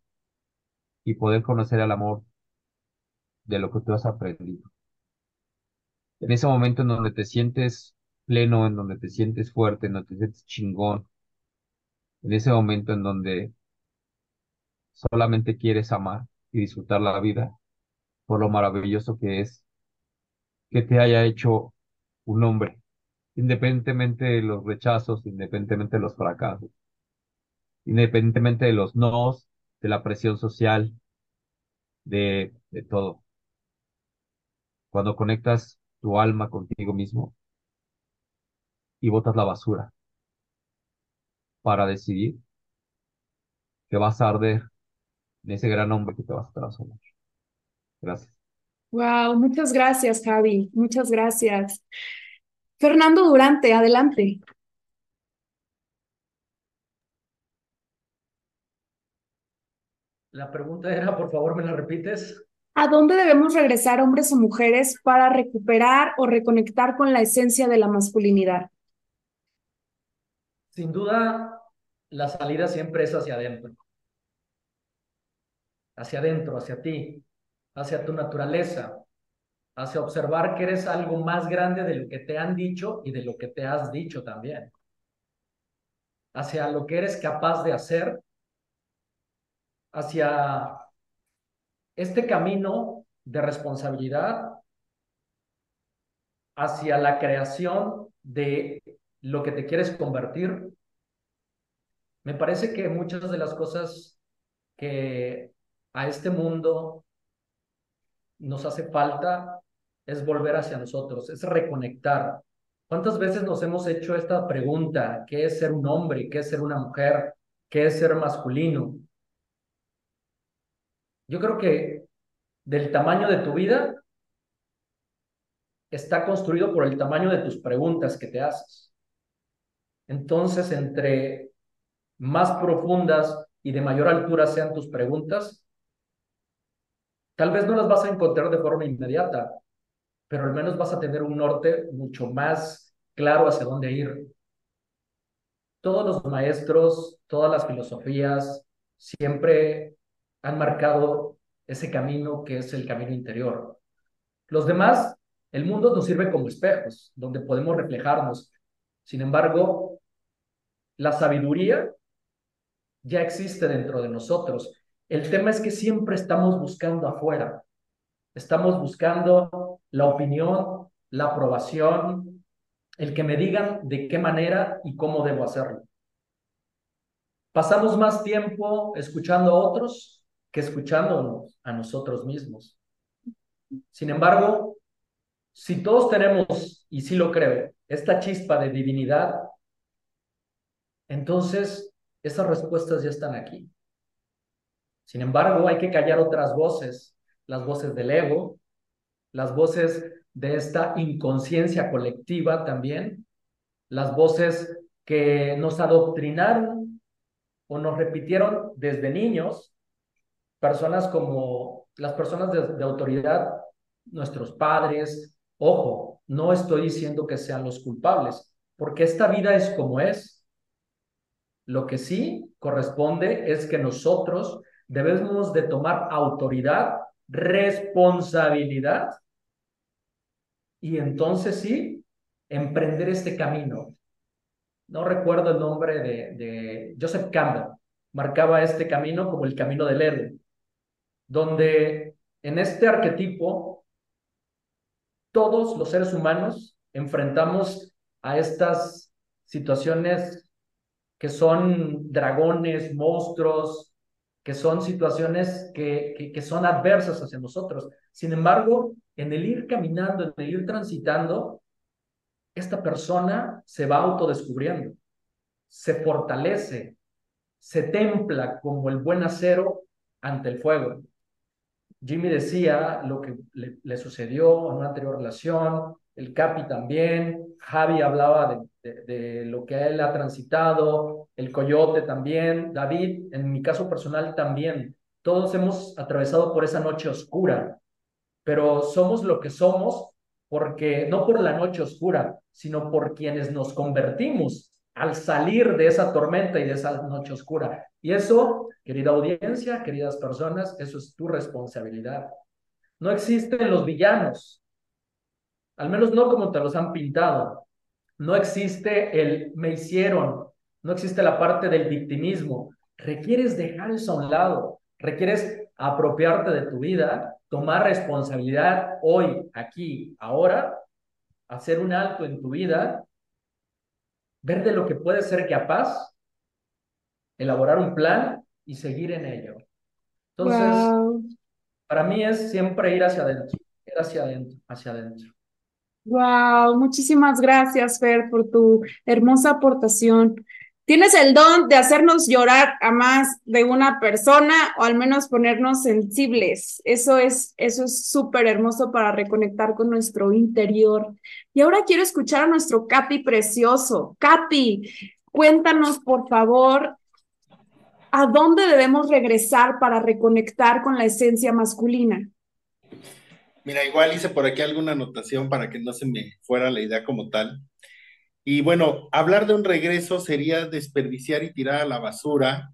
y poder conocer el amor de lo que tú has aprendido. En ese momento en donde te sientes pleno, en donde te sientes fuerte, en donde te sientes chingón, en ese momento en donde solamente quieres amar y disfrutar la vida por lo maravilloso que es que te haya hecho un hombre, independientemente de los rechazos, independientemente de los fracasos, independientemente de los nos, de la presión social, de, de todo. Cuando conectas tu alma contigo mismo y botas la basura para decidir que vas a arder en ese gran hombre que te vas a transformar. Gracias. Wow, muchas gracias, Javi. Muchas gracias. Fernando Durante, adelante. La pregunta era, por favor, ¿me la repites? ¿A dónde debemos regresar hombres o mujeres para recuperar o reconectar con la esencia de la masculinidad? Sin duda, la salida siempre es hacia adentro. Hacia adentro, hacia ti, hacia tu naturaleza, hacia observar que eres algo más grande de lo que te han dicho y de lo que te has dicho también. Hacia lo que eres capaz de hacer, hacia este camino de responsabilidad, hacia la creación de lo que te quieres convertir. Me parece que muchas de las cosas que a este mundo nos hace falta es volver hacia nosotros, es reconectar. ¿Cuántas veces nos hemos hecho esta pregunta? ¿Qué es ser un hombre? ¿Qué es ser una mujer? ¿Qué es ser masculino? Yo creo que del tamaño de tu vida está construido por el tamaño de tus preguntas que te haces. Entonces, entre más profundas y de mayor altura sean tus preguntas, tal vez no las vas a encontrar de forma inmediata, pero al menos vas a tener un norte mucho más claro hacia dónde ir. Todos los maestros, todas las filosofías siempre han marcado ese camino que es el camino interior. Los demás, el mundo nos sirve como espejos, donde podemos reflejarnos. Sin embargo, la sabiduría ya existe dentro de nosotros. El tema es que siempre estamos buscando afuera. Estamos buscando la opinión, la aprobación, el que me digan de qué manera y cómo debo hacerlo. Pasamos más tiempo escuchando a otros que escuchándonos a nosotros mismos. Sin embargo, si todos tenemos, y sí lo creo, esta chispa de divinidad, entonces esas respuestas ya están aquí. Sin embargo, hay que callar otras voces, las voces del ego, las voces de esta inconsciencia colectiva también, las voces que nos adoctrinaron o nos repitieron desde niños personas como las personas de, autoridad, nuestros padres, ojo, no estoy diciendo que sean los culpables, porque esta vida es como es. Lo que sí corresponde es que nosotros debemos de tomar autoridad, responsabilidad y entonces sí, emprender este camino. No recuerdo el nombre de, de Joseph Campbell, marcaba este camino como el camino del héroe donde en este arquetipo todos los seres humanos enfrentamos a estas situaciones que son dragones, monstruos, que son situaciones que, que, son adversas hacia nosotros. Sin embargo, en el ir caminando, en el ir transitando, esta persona se va autodescubriendo, se fortalece, se templa como el buen acero ante el fuego. Jimmy decía lo que le, sucedió en una anterior relación, el Capi también, Javi hablaba de de, lo que él ha transitado, el coyote también, David, en mi caso personal también. Todos hemos atravesado por esa noche oscura, pero somos lo que somos porque no por la noche oscura, sino por quienes nos convertimos al salir de esa tormenta y de esa noche oscura. Y eso, querida audiencia, queridas personas, eso es tu responsabilidad. No existen los villanos, al menos no como te los han pintado. No existe el me hicieron, no existe la parte del victimismo. Requieres dejar eso a un lado, requieres apropiarte de tu vida, tomar responsabilidad hoy, aquí, ahora, hacer un alto en tu vida, ver de lo que puedes ser capaz, elaborar un plan y seguir en ello. Entonces, para mí es siempre ir hacia adentro, ir hacia adentro, hacia adentro. Wow, muchísimas gracias, Fer, por tu hermosa aportación. Tienes el don de hacernos llorar a más de una persona o al menos ponernos sensibles. Eso es eso es súper hermoso para reconectar con nuestro interior. Y ahora quiero escuchar a nuestro Capi precioso. Capi, cuéntanos por favor a dónde debemos regresar para reconectar con la esencia masculina. Mira, igual hice por aquí alguna anotación para que no se me fuera la idea como tal. Y bueno, hablar de un regreso sería desperdiciar y tirar a la basura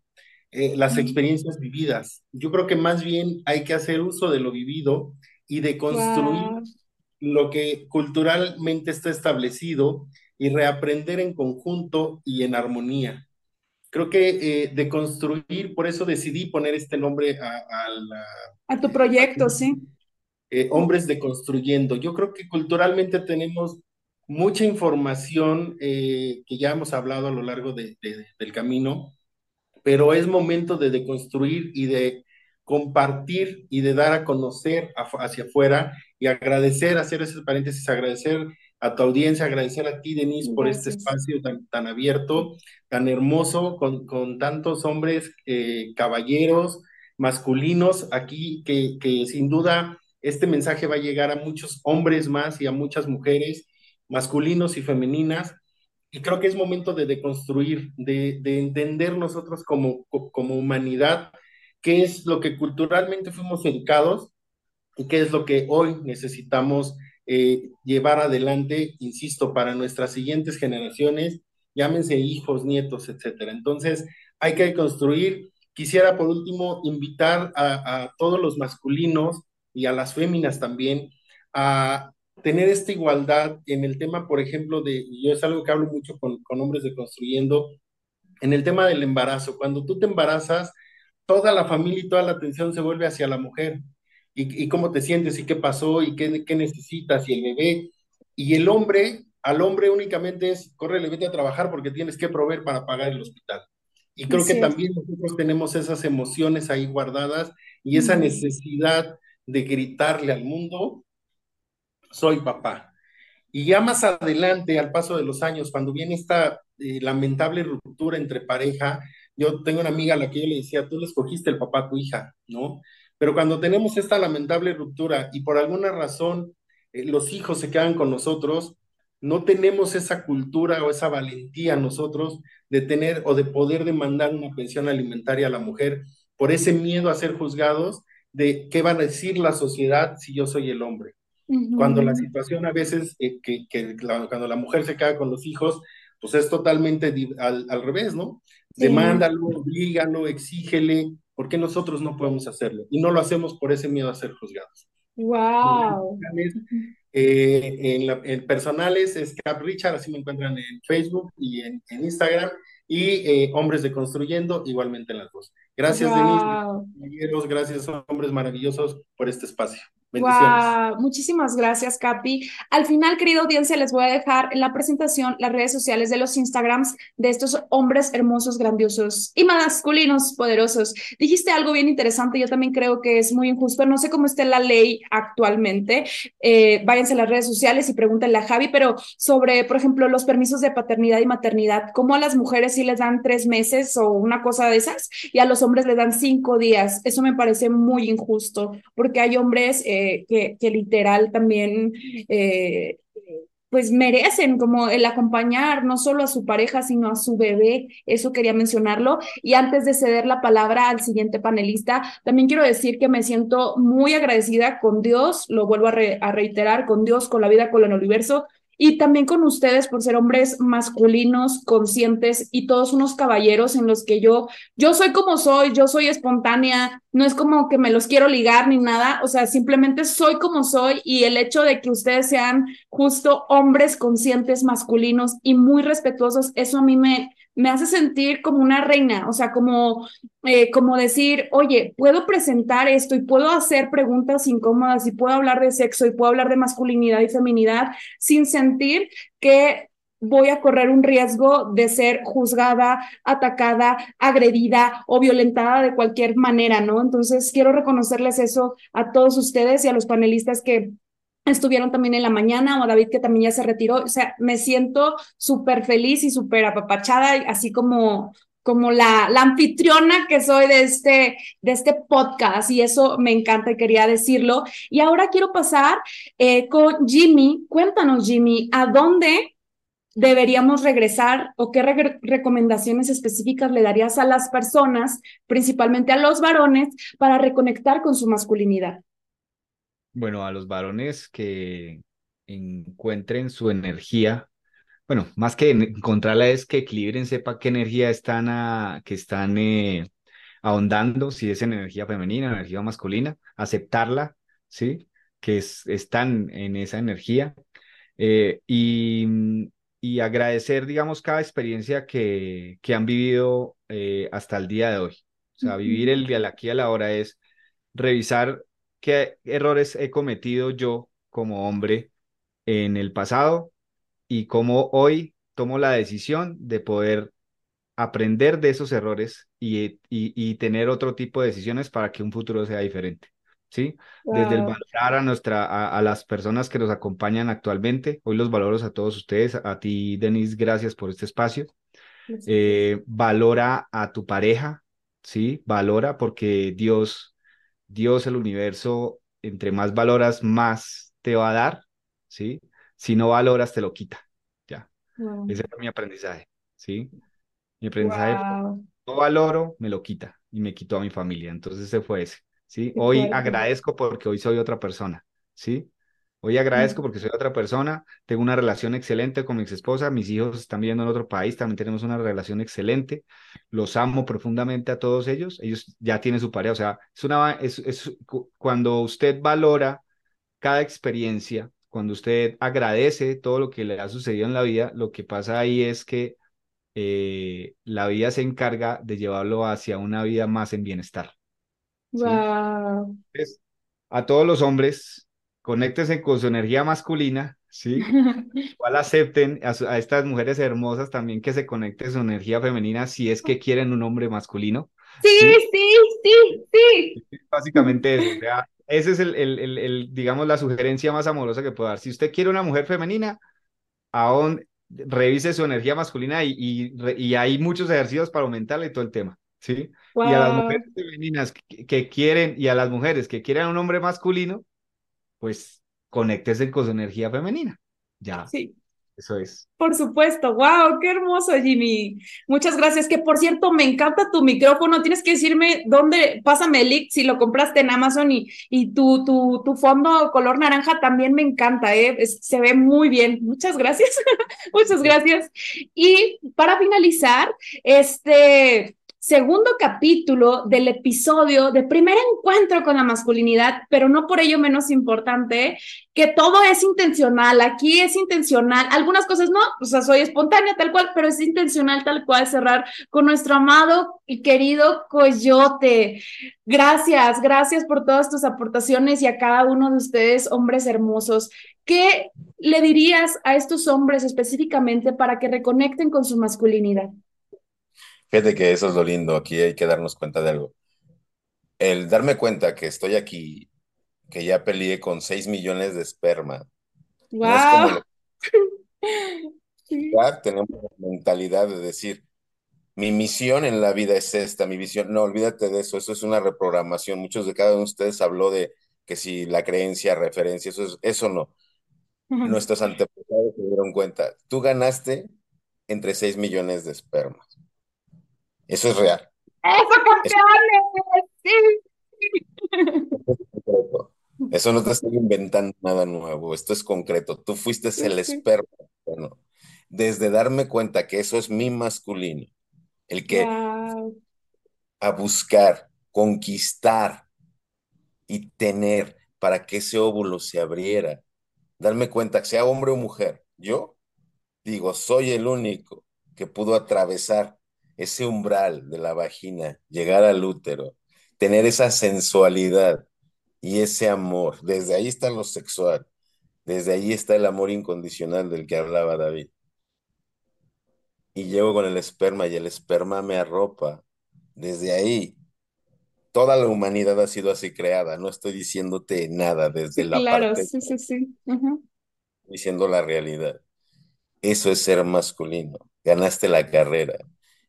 eh, las experiencias vividas. Yo creo que más bien hay que hacer uso de lo vivido y de construir lo que culturalmente está establecido y reaprender en conjunto y en armonía. Creo que eh, de construir, por eso decidí poner este nombre a, a tu proyecto, sí eh, hombres deconstruyendo. Yo creo que culturalmente tenemos mucha información eh, que ya hemos hablado a lo largo del camino, pero es momento de deconstruir y de compartir y de dar a conocer hacia afuera y agradecer, hacer esos paréntesis, agradecer a tu audiencia, agradecer a ti, Denise, por este espacio tan, tan abierto, tan hermoso, con, con tantos hombres, eh, caballeros, masculinos aquí, que, que sin duda este mensaje va a llegar a muchos hombres más y a muchas mujeres, masculinos y femeninas. Y creo que es momento de deconstruir, de, entender nosotros como, como humanidad qué es lo que culturalmente fuimos educados y qué es lo que hoy necesitamos eh, llevar adelante, insisto, para nuestras siguientes generaciones, llámense hijos, nietos, etcétera. Entonces, hay que construir. Quisiera, por último, invitar a, a todos los masculinos y a las féminas también a tener esta igualdad en el tema, por ejemplo, de, yo es algo que hablo mucho con, con hombres de construyendo, en el tema del embarazo. Cuando tú te embarazas, toda la familia y toda la atención se vuelve hacia la mujer. Y, y cómo te sientes y qué pasó y qué, qué, necesitas y el bebé. Y el hombre, al hombre únicamente es, corre, vete a trabajar porque tienes que proveer para pagar el hospital. Y creo que también nosotros tenemos esas emociones ahí guardadas y esa necesidad de gritarle al mundo, soy papá. Y ya más adelante, al paso de los años, cuando viene esta eh, lamentable ruptura entre pareja, yo tengo una amiga a la que yo le decía, tú le escogiste el papá a tu hija, ¿no? Pero cuando tenemos esta lamentable ruptura y por alguna razón eh, los hijos se quedan con nosotros, no tenemos esa cultura o esa valentía nosotros de tener o de poder demandar una pensión alimentaria a la mujer por ese miedo a ser juzgados de qué va a decir la sociedad si yo soy el hombre. Cuando la situación a veces, eh, que, cuando la mujer se queda con los hijos, pues es totalmente al, revés, ¿no? Demándalo, oblígalo, exígele, ¿por qué nosotros no podemos hacerlo? Y no lo hacemos por ese miedo a ser juzgados. ¡Wow! Eh, en, en, personales es Cap Richard, así me encuentran en Facebook y en, en Instagram, y eh, Hombres de Construyendo, igualmente en las dos. Gracias, Denise, gracias, hombres maravillosos, por este espacio. Wow, muchísimas gracias, Capi. Al final, querida audiencia, les voy a dejar en la presentación las redes sociales de los Instagrams de estos hombres hermosos, grandiosos y masculinos poderosos. Dijiste algo bien interesante, yo también creo que es muy injusto. No sé cómo esté la ley actualmente. Eh, váyanse a las redes sociales y pregúntenle a Javi, pero sobre, por ejemplo, los permisos de paternidad y maternidad, ¿cómo a las mujeres sí les dan tres meses o una cosa de esas y a los hombres les dan cinco días? Eso me parece muy injusto porque hay hombres. Eh, que, literal también eh, pues merecen como el acompañar no solo a su pareja, sino a su bebé. Eso quería mencionarlo. Y antes de ceder la palabra al siguiente panelista, también quiero decir que me siento muy agradecida con Dios, lo vuelvo a, a reiterar, con Dios, con la vida, con el universo, y también con ustedes por ser hombres masculinos, conscientes y todos unos caballeros en los que yo, yo soy como soy, yo soy espontánea, no es como que me los quiero ligar ni nada, o sea, simplemente soy como soy y el hecho de que ustedes sean justo hombres conscientes, masculinos y muy respetuosos, eso a mí me, me hace sentir como una reina, o sea, como, eh, como decir, oye, puedo presentar esto y puedo hacer preguntas incómodas y puedo hablar de sexo y puedo hablar de masculinidad y feminidad sin sentir que voy a correr un riesgo de ser juzgada, atacada, agredida o violentada de cualquier manera, ¿no? Entonces, quiero reconocerles eso a todos ustedes y a los panelistas que estuvieron también en la mañana, o David que también ya se retiró. O sea, me siento súper feliz y súper apapachada, así como, como la, la, anfitriona que soy de este, de este podcast y eso me encanta y quería decirlo. Y ahora quiero pasar eh, con Jimmy. Cuéntanos, Jimmy, ¿a dónde deberíamos regresar o qué re recomendaciones específicas le darías a las personas, principalmente a los varones, para reconectar con su masculinidad? Bueno, a los varones que encuentren su energía, bueno, más que encontrarla es que equilibren, sepa qué energía están, a, que están eh, ahondando, si es en energía femenina, energía masculina, aceptarla, ¿sí? Que es, están en esa energía eh, y, y, agradecer, digamos, cada experiencia que, que han vivido eh, hasta el día de hoy. O sea, vivir el día aquí a la hora es revisar qué errores he cometido yo como hombre en el pasado y cómo hoy tomo la decisión de poder aprender de esos errores y, y, tener otro tipo de decisiones para que un futuro sea diferente. ¿Sí? Desde el valorar a, nuestra, a, las personas que nos acompañan actualmente, hoy los valoro a todos ustedes, a ti, Denise, gracias por este espacio. Eh, valora a tu pareja, ¿sí? Valora porque Dios Dios, el universo, entre más valoras, más te va a dar, ¿sí? Si no valoras, te lo quita, ya. Ese fue mi aprendizaje, ¿sí? Mi aprendizaje no valoro, me lo quita y me quitó a mi familia. Entonces ese fue ese, ¿sí? hoy agradezco porque hoy soy otra persona, ¿sí? Hoy agradezco porque soy otra persona, tengo una relación excelente con mi ex esposa, mis hijos están viviendo en otro país, también tenemos una relación excelente, los amo profundamente a todos ellos, ellos ya tienen su pareja, o sea, es una, es, es cuando usted valora cada experiencia, cuando usted agradece todo lo que le ha sucedido en la vida, lo que pasa ahí es que eh, la vida se encarga de llevarlo hacia una vida más en bienestar. Wow. a todos los hombres, conéctense con su energía masculina, ¿sí? Igual acepten a, estas mujeres hermosas también que se conecten su energía femenina si es que quieren un hombre masculino. Sí, sí, sí, sí. Básicamente eso, o sea, ese es el, el, el, digamos, la sugerencia más amorosa que puedo dar. Si usted quiere una mujer femenina, aún revise su energía masculina y, y, y, hay muchos ejercicios para aumentarle todo el tema, ¿sí? Y a las mujeres femeninas que, que, quieren, y a las mujeres que quieren un hombre masculino, pues conéctese con su energía femenina. Ya. Sí. Eso es. Por supuesto, wow, qué hermoso, Jimmy. Muchas gracias. Que por cierto, me encanta tu micrófono. Tienes que decirme dónde, pásame el link si lo compraste en Amazon y, y tu, tu, tu fondo color naranja también me encanta, ¿eh? se ve muy bien. Muchas gracias. Muchas gracias. Y para finalizar, este, segundo capítulo del episodio de primer encuentro con la masculinidad, pero no por ello menos importante, que todo es intencional, aquí es intencional, algunas cosas no, o sea, soy espontánea tal cual, pero es intencional tal cual cerrar con nuestro amado y querido Coyote. Gracias, gracias por todas tus aportaciones y a cada uno de ustedes, hombres hermosos. ¿Qué le dirías a estos hombres específicamente para que reconecten con su masculinidad? Fíjate que eso es lo lindo, aquí hay que darnos cuenta de algo. El darme cuenta que estoy aquí, que ya peleé con 6 millones de esperma. ¡Wow! Ya tenemos la mentalidad de decir, mi misión en la vida es esta, mi visión. No, olvídate de eso, eso es una reprogramación. Muchos de cada uno de ustedes habló de que si la creencia, referencia, eso, es, eso no. nuestros antepasados se dieron cuenta. Tú ganaste entre 6 millones de espermas. Eso es real. ¡Eso, campeones! ¡Sí! Eso no te estoy inventando nada nuevo, esto es concreto. Tú fuiste el esperma. Bueno, desde darme cuenta que eso es mi masculino, el que Wow. a buscar, conquistar y tener para que ese óvulo se abriera, darme cuenta que sea hombre o mujer, yo digo, soy el único que pudo atravesar ese umbral de la vagina, llegar al útero, tener esa sensualidad y ese amor. Desde ahí está lo sexual, desde ahí está el amor incondicional del que hablaba David. Y llego con el esperma y el esperma me arropa. Desde ahí, toda la humanidad ha sido así creada. No estoy diciéndote nada desde Sí, la claro, parte, sí, sí, sí. Ujú. diciendo la realidad. Eso es ser masculino. Ganaste la carrera,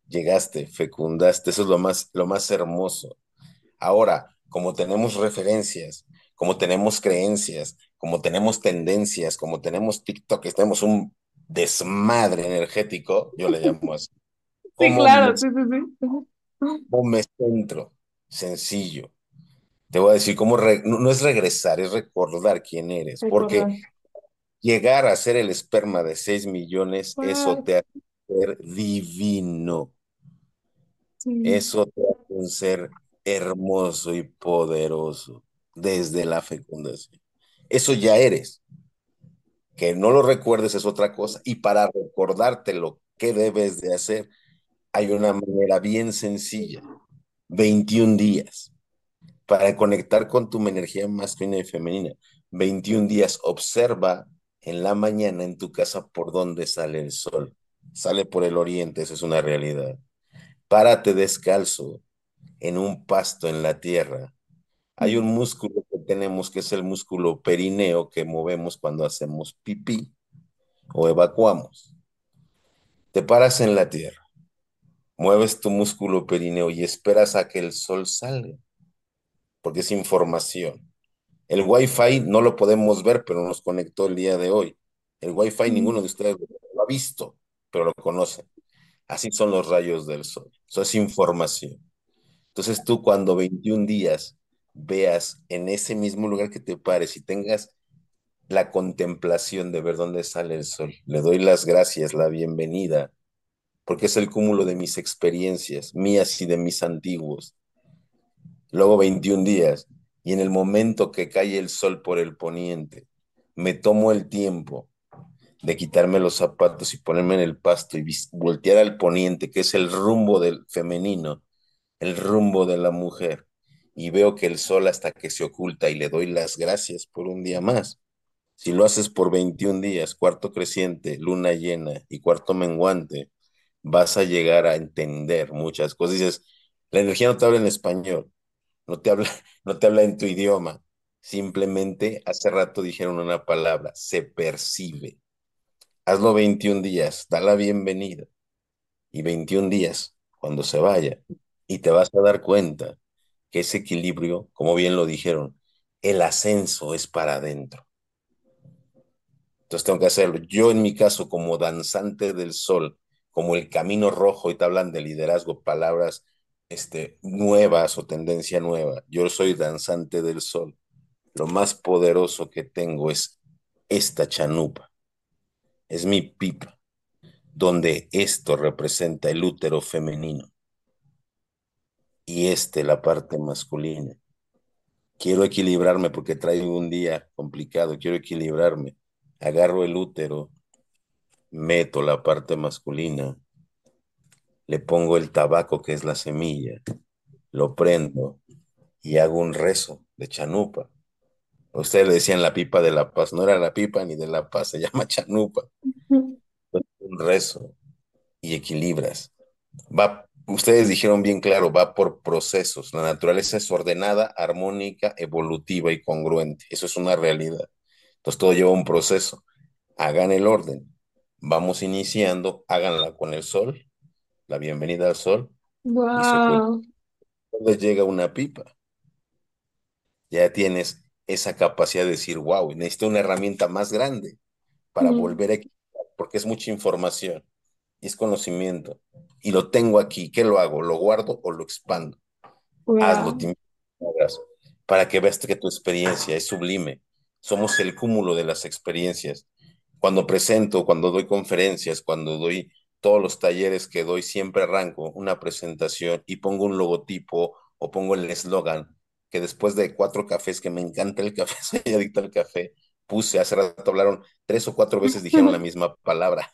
llegaste, fecundaste. Eso es lo más, lo más hermoso. Ahora, como tenemos referencias, como tenemos creencias, como tenemos tendencias, como tenemos TikTok, tenemos un desmadre energético, yo le llamo así. Sí, ¿Cómo claro, me, sí, sí, sí. Cómo me centro? Sencillo. Te voy a decir cómo re- no, no es regresar, es recordar quién eres, porque llegar a ser el esperma de 6 millones, eso te hace ser divino. Sí. Eso un ser hermoso y poderoso desde la fecundación. Eso ya eres. Que no lo recuerdes es otra cosa. Y para recordarte lo que debes de hacer, hay una manera bien sencilla. 21 días para conectar con tu energía masculina y femenina. 21 días. Observa en la mañana en tu casa por dónde sale el sol. Sale por el oriente, eso es una realidad. Párate descalzo en un pasto en la tierra. Hay un músculo que tenemos que es el músculo perineo que movemos cuando hacemos pipí o evacuamos. Te paras en la tierra, mueves tu músculo perineo y esperas a que el sol salga, porque es información. El Wi-Fi no lo podemos ver, pero nos conectó el día de hoy. El Wi-Fi ninguno de ustedes lo ha visto, pero lo conocen. Así son los rayos del sol. Eso es información. Entonces tú cuando 21 días veas en ese mismo lugar que te pares y tengas la contemplación de ver dónde sale el sol, le doy las gracias, la bienvenida, porque es el cúmulo de mis experiencias, mías y de mis antiguos. Luego 21 días y en el momento que cae el sol por el poniente, me tomo el tiempo de quitarme los zapatos y ponerme en el pasto y voltear al poniente, que es el rumbo del femenino, el rumbo de la mujer, y veo que el sol hasta que se oculta y le doy las gracias por un día más. Si lo haces por 21 días, cuarto creciente, luna llena y cuarto menguante, vas a llegar a entender muchas cosas. Dices, la energía no te habla en español, no te habla en tu idioma. Simplemente hace rato dijeron una palabra, se percibe. Hazlo 21 días, da la bienvenida. Y 21 días, cuando se vaya, y te vas a dar cuenta que ese equilibrio, como bien lo dijeron, el ascenso es para adentro. Entonces tengo que hacerlo. Yo en mi caso, como danzante del sol, como el camino rojo, y te hablan de liderazgo, palabras este, nuevas o tendencia nueva. Yo soy danzante del sol. Lo más poderoso que tengo es esta chanupa. Es mi pipa, donde esto representa el útero femenino y este la parte masculina. Quiero equilibrarme porque traigo un día complicado, quiero equilibrarme. Agarro el útero, meto la parte masculina, le pongo el tabaco que es la semilla, lo prendo y hago un rezo de chanupa. Ustedes le decían la pipa de la paz, no era la pipa ni de la paz, se llama chanupa. Un rezo y equilibras. Va, ustedes dijeron bien claro, va por procesos. La naturaleza es ordenada, armónica, evolutiva y congruente. Eso es una realidad. Entonces todo lleva un proceso. Hagan el orden. Vamos iniciando, háganla con el sol, la bienvenida al sol, y. Wow. Entonces llega una pipa. Ya tienes esa capacidad de decir, wow, necesito una herramienta más grande. para volver a equilibrar, porque es mucha información y es conocimiento. Y lo tengo aquí. ¿Qué lo hago? ¿Lo guardo o lo expando? Hazlo, Wow. te invito a que lo hagas, para que veas que tu experiencia es sublime. Somos el cúmulo de las experiencias. Cuando presento, cuando doy conferencias, cuando doy todos los talleres que doy, siempre arranco una presentación y pongo un logotipo o pongo el eslogan que después de cuatro cafés, que me encanta el café, soy adicto al café, puse, hace rato hablaron tres o cuatro veces, dijeron la misma palabra,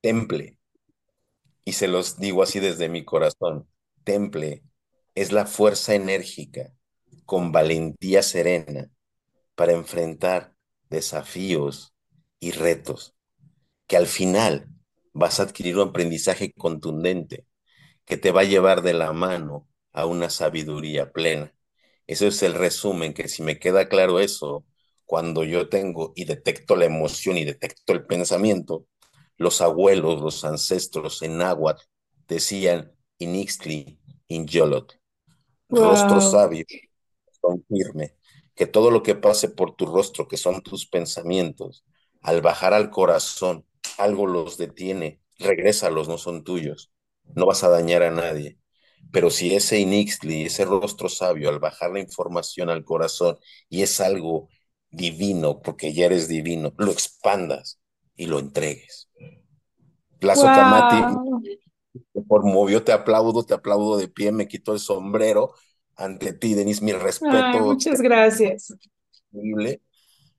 temple. Y se los digo así desde mi corazón, temple es la fuerza enérgica con valentía serena para enfrentar desafíos y retos, que al final vas a adquirir un aprendizaje contundente que te va a llevar de la mano a una sabiduría plena. Eso es el resumen, que si me queda claro eso, cuando yo tengo y detecto la emoción y detecto el pensamiento, los abuelos, los ancestros en náhuatl decían Inixtli, Inyolot, rostro Wow. sabio, son firme, que todo lo que pase por tu rostro, que son tus pensamientos, al bajar al corazón, algo los detiene, regrésalos, no son tuyos, no vas a dañar a nadie. Pero si ese Inixtli, ese rostro sabio, al bajar la información al corazón y es algo divino, porque ya eres divino, lo expandas y lo entregues. Plazo Kamati, Wow. por movió, te aplaudo, te aplaudo de pie, me quito el sombrero ante ti, Denise, mi Ay, respeto muchas gracias.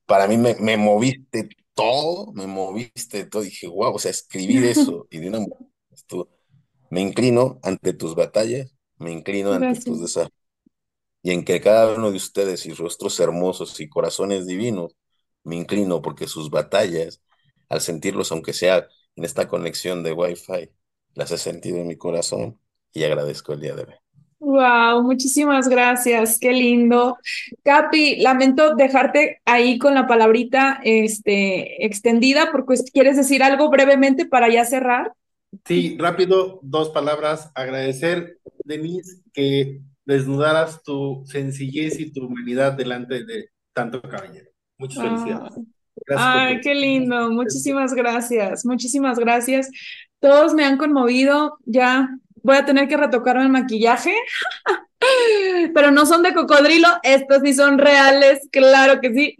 Para mí me, me moviste todo, me moviste todo. Dije, wow, o sea, escribir eso y de una mujer, esto, me inclino ante tus batallas, me inclino ante tus desafíos y en que cada uno de ustedes y rostros hermosos y corazones divinos, me inclino porque sus batallas, al sentirlos, aunque sea en esta conexión de Wi-Fi, las he sentido en mi corazón y agradezco el día de hoy. Wow, muchísimas gracias, qué lindo. Capi, lamento dejarte ahí con la palabrita este, extendida, porque quieres decir algo brevemente para ya cerrar. Sí, rápido, dos palabras. Agradecer, Denise, que desnudaras tu sencillez y tu humanidad delante de tanto caballero. Muchas felicidades. Ah, Gracias Ay, qué lindo, muchísimas gracias, muchísimas gracias. Todos me han conmovido, ya voy a tener que retocarme el maquillaje, pero no son de cocodrilo, estos sí son reales, claro que sí.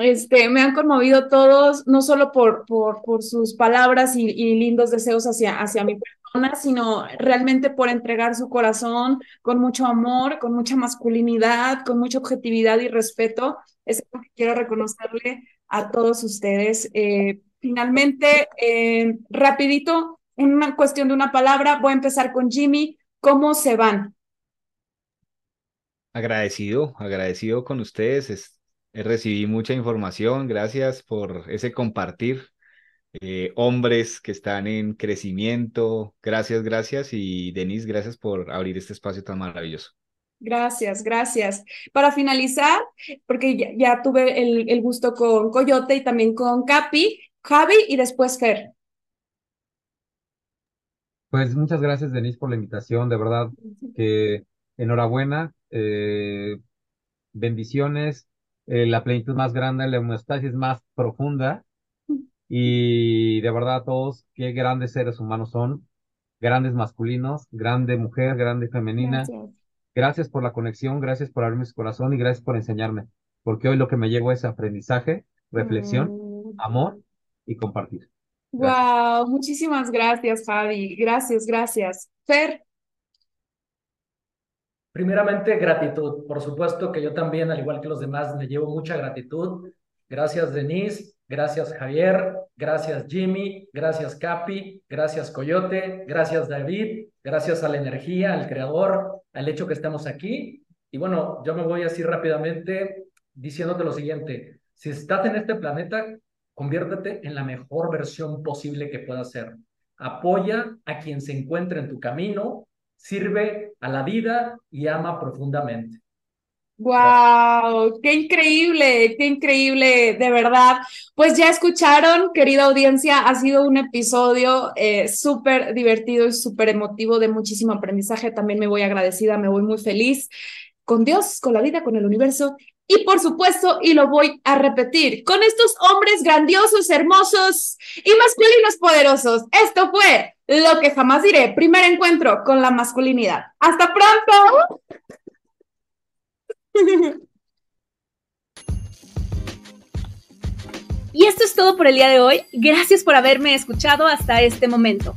Este, me han conmovido todos, no solo por, por, sus palabras y, lindos deseos hacia, hacia mi persona, sino realmente por entregar su corazón con mucho amor, con mucha masculinidad, con mucha objetividad y respeto. Es algo que quiero reconocerle a todos ustedes. Eh, finalmente, eh, rapidito, una cuestión de una palabra, voy a empezar con Jimmy. ¿Cómo se van? Agradecido, agradecido con ustedes. Es, eh, recibí mucha información. Gracias por ese compartir. Eh, hombres que están en crecimiento. Gracias, gracias. Y Denise, gracias por abrir este espacio tan maravilloso. Gracias, gracias. Para finalizar, porque ya, ya tuve el, el gusto con Coyote y también con Capi, Javi y después Fer. Pues muchas gracias, Denise, por la invitación. De verdad que enhorabuena. Eh, bendiciones. eh, la plenitud más grande, la homeostasis más profunda. Y de verdad, todos, qué grandes seres humanos son. Grandes masculinos, grande mujer, grande femenina. Gracias. Gracias por la conexión, gracias por abrirme su corazón y gracias por enseñarme. Porque hoy lo que me llevo es aprendizaje, reflexión, Mm. amor y compartir. Gracias. Wow, muchísimas gracias, Javi. Gracias, gracias. Fer, Primeramente, gratitud. Por supuesto que yo también, al igual que los demás, le llevo mucha gratitud. Gracias, Denise. Gracias, Javier. Gracias, Jimmy. Gracias, Capi. Gracias, Coyote. Gracias, David. Gracias a la energía, al creador, al hecho que estamos aquí. Y bueno, yo me voy así rápidamente diciéndote lo siguiente. Si estás en este planeta, conviértete en la mejor versión posible que puedas ser. Apoya a quien se encuentre en tu camino sirve a la vida y ama profundamente. wow, qué increíble, qué increíble, de verdad. Pues ya escucharon, querida audiencia, ha sido un episodio eh, súper divertido y súper emotivo de muchísimo aprendizaje. También me voy agradecida, me voy muy feliz. con Dios, con la vida, con el universo y por supuesto, y lo voy a repetir, con estos hombres grandiosos, hermosos y masculinos poderosos. Esto fue lo que jamás diré, primer encuentro con la masculinidad. Hasta pronto. Y esto es todo por el día de hoy. Gracias por haberme escuchado hasta este momento.